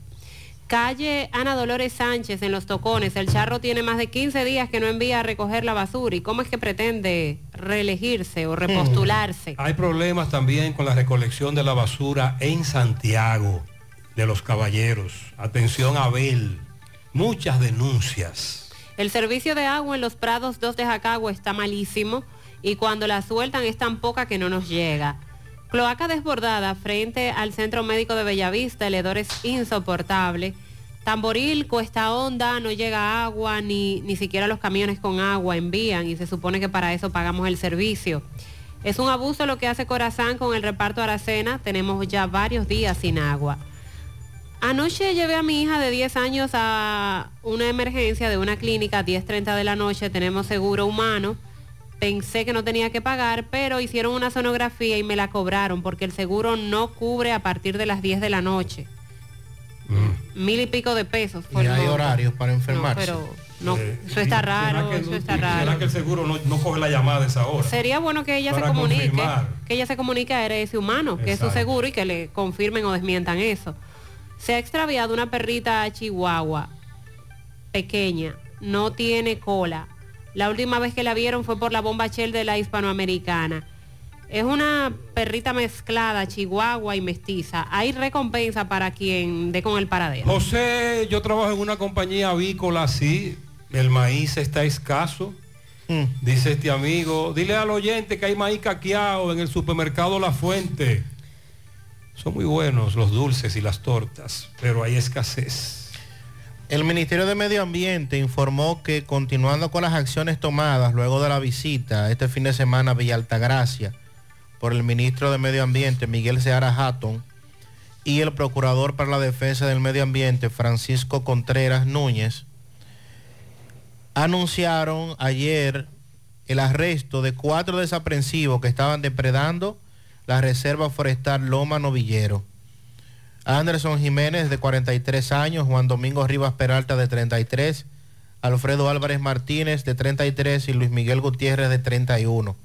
Calle Ana Dolores Sánchez en Los Tocones. El charro tiene más de 15 días que no envía a recoger la basura. ¿Y cómo es que pretende reelegirse o repostularse? [laughs] Hay problemas también con la recolección de la basura en Santiago de los Caballeros. Atención, Abel. Muchas denuncias. El servicio de agua en los Prados 2 de Jacagua está malísimo y cuando la sueltan es tan poca que no nos llega. Cloaca desbordada frente al Centro Médico de Bellavista, el hedor es insoportable. Tamboril, Cuesta Honda, no llega agua, ni, ni siquiera los camiones con agua envían y se supone que para eso pagamos el servicio. Es un abuso lo que hace Corazán con el reparto Aracena, tenemos ya varios días sin agua. Anoche llevé a mi hija de 10 años a una emergencia de una clínica a 10.30 de la noche, tenemos seguro humano. Pensé que no tenía que pagar, pero hicieron una sonografía y me la cobraron porque el seguro no cubre a partir de las 10 de la noche. Mil y pico de pesos. Y fue el hay horarios para No, enfermarse. pero No, eso está raro, eso está ¿Será raro. que el seguro no, no coge la llamada a esa hora? Sería bueno que ella se comunique, confirmar. que ella se comunique a ese humano, que es su seguro y que le confirmen o desmientan eso. Se ha extraviado una perrita chihuahua pequeña, no tiene cola. La última vez que la vieron fue por la bomba Shell de la hispanoamericana. Es una perrita mezclada, chihuahua y mestiza. Hay recompensa para quien dé con el paradero. José, yo trabajo en una compañía avícola así, el maíz está escaso. Dice este amigo, dile al oyente que hay maíz caqueado en el supermercado La Fuente. Son muy buenos los dulces y las tortas, pero hay escasez. El Ministerio de Medio Ambiente informó que continuando con las acciones tomadas luego de la visita este fin de semana a Villa Altagracia por el ministro de Medio Ambiente Miguel Seara Hatton y el procurador para la defensa del medio ambiente Francisco Contreras Núñez, anunciaron ayer el arresto de cuatro desaprensivos que estaban depredando la reserva forestal Loma Novillero. Anderson Jiménez de 43 años, Juan Domingo Rivas Peralta de 33, Alfredo Álvarez Martínez de 33 y Luis Miguel Gutiérrez de 31.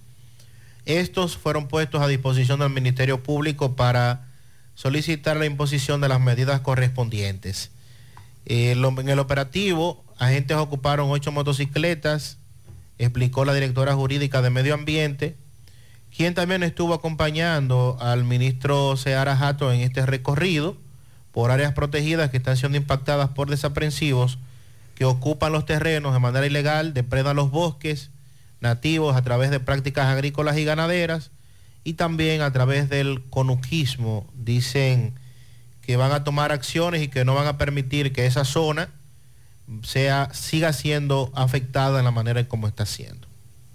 Estos fueron puestos a disposición del Ministerio Público para solicitar la imposición de las medidas correspondientes. Eh, en el operativo, agentes ocuparon ocho motocicletas, explicó la directora jurídica de Medio Ambiente, quien también estuvo acompañando al ministro Seara Jato en este recorrido por áreas protegidas que están siendo impactadas por desaprensivos que ocupan los terrenos de manera ilegal, depredan los bosques nativos a través de prácticas agrícolas y ganaderas y también a través del conuquismo. Dicen que van a tomar acciones y que no van a permitir que esa zona sea, siga siendo afectada en la manera en como está siendo.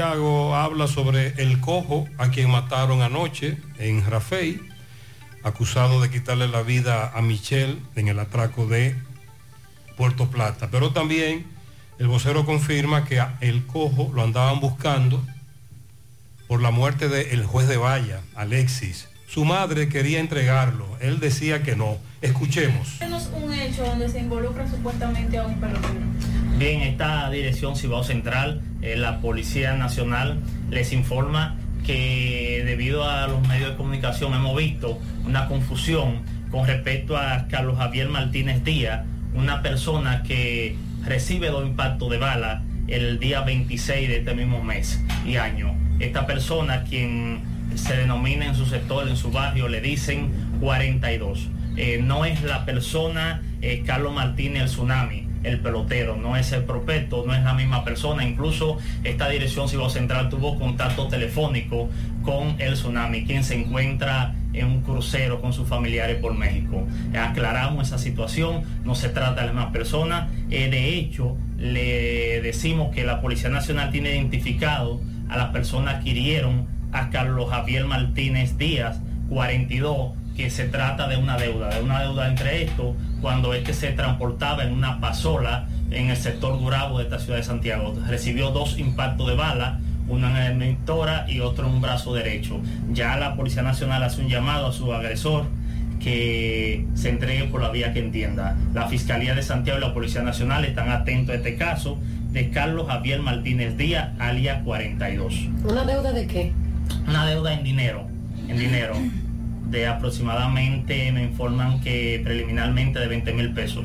habla sobre el cojo a quien mataron anoche en Rafey, acusado de quitarle la vida a Michelle en el atraco de Puerto Plata. Pero también el vocero confirma que el cojo lo andaban buscando por la muerte del juez de Valla, Alexis. Su madre quería entregarlo, él decía que no. Escuchemos. Tenemos un hecho donde se involucra supuestamente a un pelotero. Bien, esta dirección Cibao Central, eh, la Policía Nacional, les informa que debido a los medios de comunicación hemos visto una confusión con respecto a Carlos Javier Martínez Díaz, una persona que recibe dos impactos de bala el día 26 de este mismo mes y año. Esta persona, quien se denomina en su sector, en su barrio, le dicen 42. Eh, no es la persona eh, Carlos Martínez el Tsunami, el pelotero, no es el propeto, no es la misma persona. Incluso esta dirección Civil Central tuvo contacto telefónico con el Tsunami, quien se encuentra en un crucero con sus familiares por México. Aclaramos esa situación, no se trata de la misma persona. Eh, de hecho, le decimos que la Policía Nacional tiene identificado a las personas que hirieron a Carlos Javier Martínez Díaz, 42, que se trata de una deuda, de una deuda entre estos, cuando este se transportaba en una pasola en el sector Durabo de esta ciudad de Santiago. Recibió dos impactos de bala, uno en el mentora y otro en un brazo derecho. Ya la Policía Nacional hace un llamado a su agresor que se entregue por la vía que entienda. La Fiscalía de Santiago y la Policía Nacional están atentos a este caso de Carlos Javier Martínez Díaz, alias 42. ¿Una deuda de qué? Una deuda en dinero, en dinero, de aproximadamente, me informan que preliminarmente de 20 mil pesos.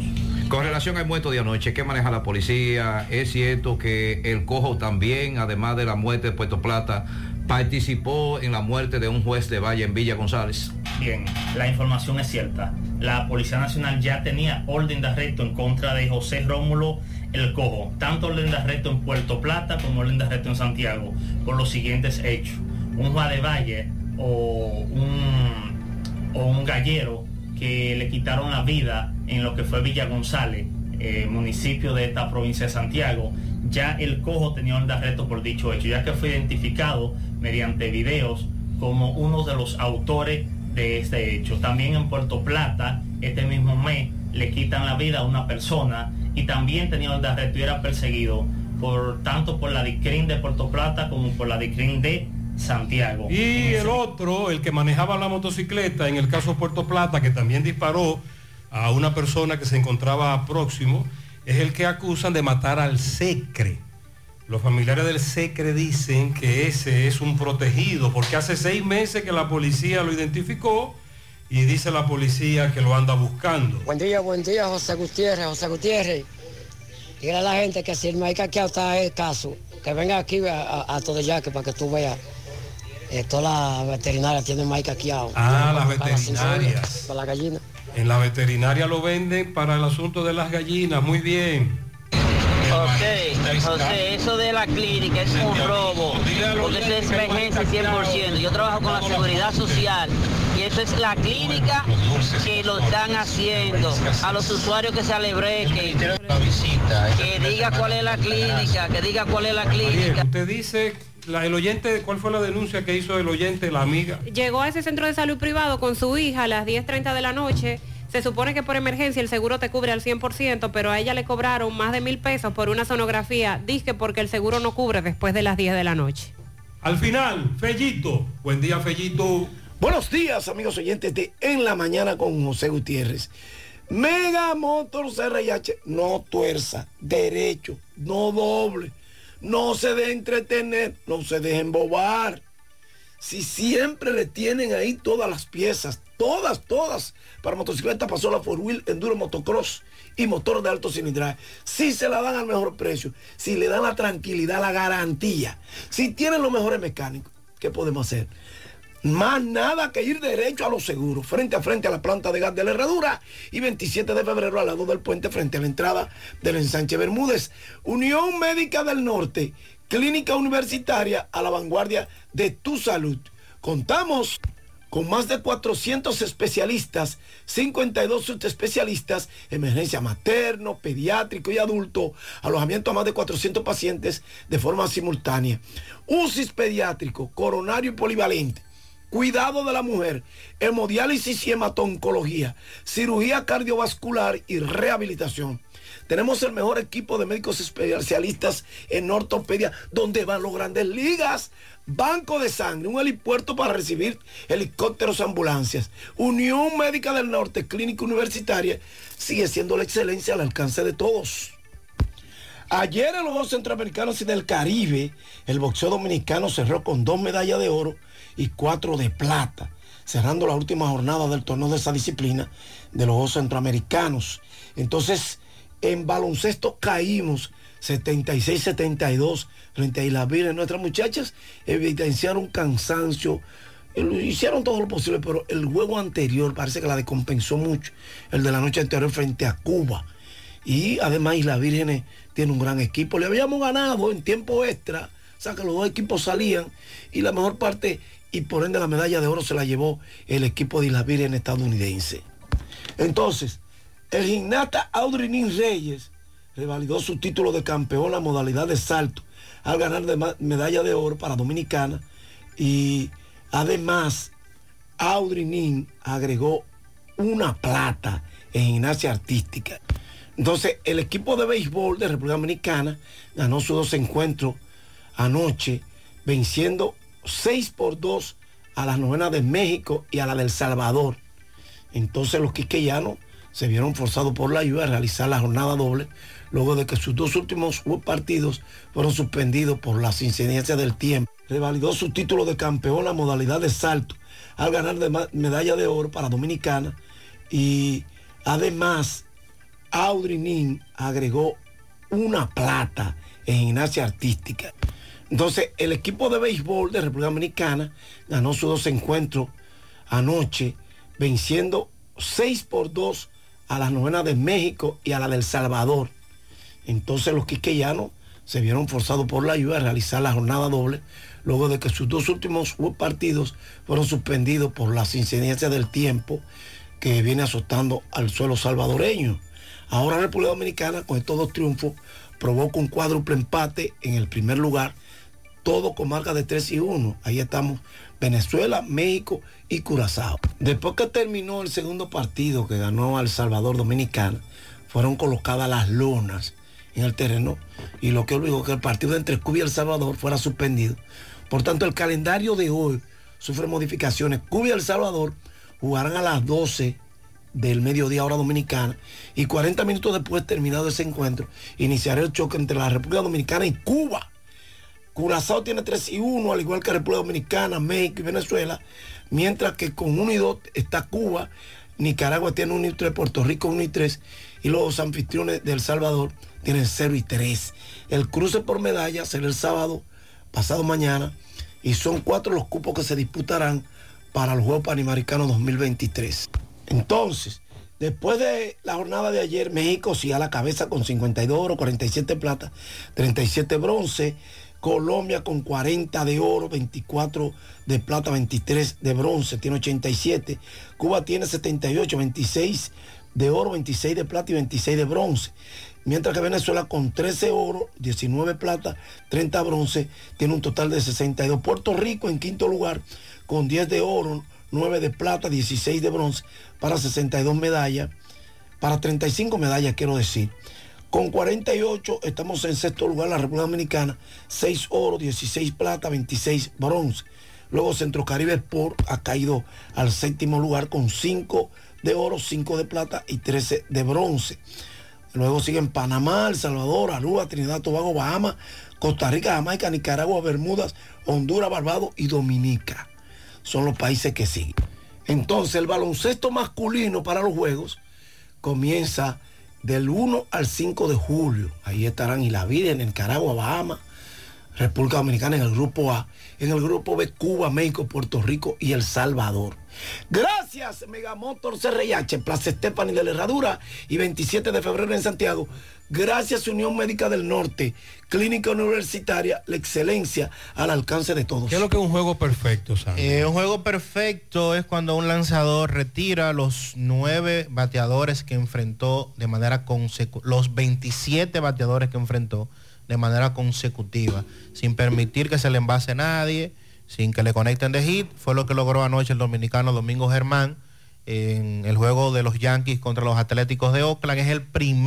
Con relación al muerto de anoche, ¿qué maneja la policía? Es cierto que el cojo también, además de la muerte de Puerto Plata, participó en la muerte de un juez de Valle en Villa González. Bien, la información es cierta. La Policía Nacional ya tenía orden de arresto en contra de José Rómulo El Cojo, tanto orden de arresto en Puerto Plata como orden de arresto en Santiago, por los siguientes hechos. Un Valle o un, o un gallero que le quitaron la vida en lo que fue Villa González, eh, municipio de esta provincia de Santiago, ya el cojo tenía orden de arresto por dicho hecho, ya que fue identificado mediante videos como uno de los autores de este hecho. También en Puerto Plata, este mismo mes, le quitan la vida a una persona y también tenía orden de arresto y era perseguido por tanto por la DICRIN de Puerto Plata como por la DICRIN de Santiago. Y el otro, el que manejaba la motocicleta, en el caso Puerto Plata, que también disparó a una persona que se encontraba próximo, es el que acusan de matar al Secre. Los familiares del Secre dicen que ese es un protegido, porque hace seis meses que la policía lo identificó y dice la policía que lo anda buscando. Buen día, buen día, José Gutiérrez, José Gutiérrez. Dígale a la gente que si el aquí está el caso, que venga aquí a, a, a Todellaque para que tú veas. Eh, todas las veterinarias tienen maíz caqueado. Ah, las veterinarias. Para la gallina. En la veterinaria lo venden para el asunto de las gallinas, muy bien. José, José, eso de la clínica es un robo, porque eso es emergencia 100%. Yo trabajo con la seguridad social y eso es la clínica que lo están haciendo. A los usuarios que se alebrequen, que diga cuál es la clínica, que diga cuál es la clínica. Usted dice, la- el oyente, ¿cuál fue la denuncia que hizo el oyente, la amiga? Llegó a ese centro de salud privado con su hija a las 10.30 de la noche. Se supone que por emergencia el seguro te cubre al 100%, pero a ella le cobraron más de mil pesos por una sonografía, disque porque el seguro no cubre después de las 10 de la noche. Al final, Fellito. Buen día, Fellito. Buenos días, amigos oyentes de En la Mañana con José Gutiérrez. Mega Motors RIH, no tuerza, derecho, no doble, no se de entretener, no se deje embobar. Si siempre le tienen ahí todas las piezas, todas, todas, para motocicleta, pasola, four wheel, enduro, motocross y motor de alto cilindraje. Si se la dan al mejor precio, si le dan la tranquilidad, la garantía, si tienen los mejores mecánicos, ¿qué podemos hacer? Más nada que ir derecho a los seguros, frente a frente a la planta de gas de la herradura y 27 de febrero al lado del puente frente a la entrada del ensanche Bermúdez. Unión Médica del Norte, clínica universitaria a la vanguardia de tu salud. Contamos con más de 400 especialistas, 52 subespecialistas, emergencia materno, pediátrico y adulto, alojamiento a más de 400 pacientes de forma simultánea, UCIS pediátrico, coronario y polivalente, cuidado de la mujer, hemodiálisis y hematoncología, cirugía cardiovascular y rehabilitación. Tenemos el mejor equipo de médicos especialistas en ortopedia, donde van los grandes ligas. Banco de sangre, un helipuerto para recibir helicópteros, ambulancias. Unión Médica del Norte, Clínica Universitaria, sigue siendo la excelencia al alcance de todos. Ayer en los Juegos Centroamericanos y del Caribe, el boxeo dominicano cerró con dos medallas de oro y cuatro de plata, cerrando la última jornada del torneo de esa disciplina de los Juegos Centroamericanos. Entonces, en baloncesto caímos 76-72 frente a Isla Virgen. Nuestras muchachas evidenciaron cansancio eh, hicieron todo lo posible, pero el juego anterior parece que la descompensó mucho, el de la noche anterior frente a Cuba. Y además Isla Vírgenes tiene un gran equipo. Le habíamos ganado en tiempo extra, o sea que los dos equipos salían y la mejor parte y por ende la medalla de oro se la llevó el equipo de Isla Vírgenes estadounidense. Entonces, el gimnasta Audrey Reyes revalidó su título de campeón la modalidad de salto al ganar de medalla de oro para Dominicana y además Audrey agregó una plata en gimnasia artística. Entonces, el equipo de béisbol de República Dominicana ganó sus dos encuentros anoche, venciendo 6 por 2 a las novenas de México y a la del Salvador. Entonces los quiqueyanos se vieron forzados por la lluvia a realizar la jornada doble, luego de que sus dos últimos partidos fueron suspendidos por las incidencias del tiempo. Revalidó su título de campeón la modalidad de salto al ganar de medalla de oro para Dominicana y además Audrey Nin agregó una plata en gimnasia artística. Entonces, el equipo de béisbol de República Dominicana ganó sus dos encuentros anoche, venciendo 6 por 2 a las novenas de México y a la del Salvador. Entonces, los quiqueyanos se vieron forzados por la lluvia a realizar la jornada doble, luego de que sus dos últimos partidos fueron suspendidos por las incidencias del tiempo que viene azotando al suelo salvadoreño. Ahora República Dominicana, con estos dos triunfos, provoca un cuádruple empate en el primer lugar, todo con marca de 3 y 1. Ahí estamos Venezuela, México y Curazao. Después que terminó el segundo partido que ganó al Salvador Dominicana, fueron colocadas las lonas en el terreno y lo que obligó que el partido entre Cuba y El Salvador fuera suspendido. Por tanto, el calendario de hoy sufre modificaciones. Cuba y El Salvador jugarán a las 12 del mediodía hora dominicana y 40 minutos después terminado ese encuentro iniciará el choque entre la República Dominicana y Cuba. Curazao tiene 3 y 1, al igual que República Dominicana, México y Venezuela, mientras que con 1 y 2 está Cuba, Nicaragua tiene 1 y 3, Puerto Rico 1 y 3, y los anfitriones de El Salvador tienen 0 y 3. El cruce por medalla será el sábado, pasado mañana, y son cuatro los cupos que se disputarán para el Juego Panamericano 2023. Entonces, después de la jornada de ayer, México sí a la cabeza con 52 oro, 47 plata, 37 bronce. Colombia con 40 de oro, 24 de plata, 23 de bronce, tiene 87. Cuba tiene 78, 26 de oro, 26 de plata y 26 de bronce. Mientras que Venezuela con 13 oro, 19 plata, 30 bronce, tiene un total de 62. Puerto Rico en quinto lugar con 10 de oro, 9 de plata, 16 de bronce, para 62 medallas, para 35 medallas quiero decir. Con 48 estamos en sexto lugar la República Dominicana, 6 oro, 16 plata, 26 bronce. Luego Centro Caribe Sport ha caído al séptimo lugar con 5 de oro, 5 de plata y 13 de bronce. Luego siguen Panamá, El Salvador, Aruba, Trinidad, Tobago, Bahamas, Costa Rica, Jamaica, Nicaragua, Bermudas, Honduras, Barbados y Dominica. Son los países que siguen. Entonces el baloncesto masculino para los Juegos comienza del 1 al 5 de julio. Ahí estarán y la vida en Nicaragua, Bahamas, República Dominicana en el grupo A, en el grupo B, Cuba, México, Puerto Rico y El Salvador. Gracias, Megamotor CRIH, Plaza Estefani de la Herradura y 27 de febrero en Santiago. Gracias, Unión Médica del Norte, Clínica Universitaria, la excelencia al alcance de todos. ¿Qué es lo que es un juego perfecto, Sam? Eh, un juego perfecto es cuando un lanzador retira los nueve bateadores que enfrentó de manera consecutiva, los 27 bateadores que enfrentó de manera consecutiva, sin permitir que se le envase nadie, sin que le conecten de hit. Fue lo que logró anoche el dominicano Domingo Germán en el juego de los Yankees contra los Atléticos de Oakland. Es el primer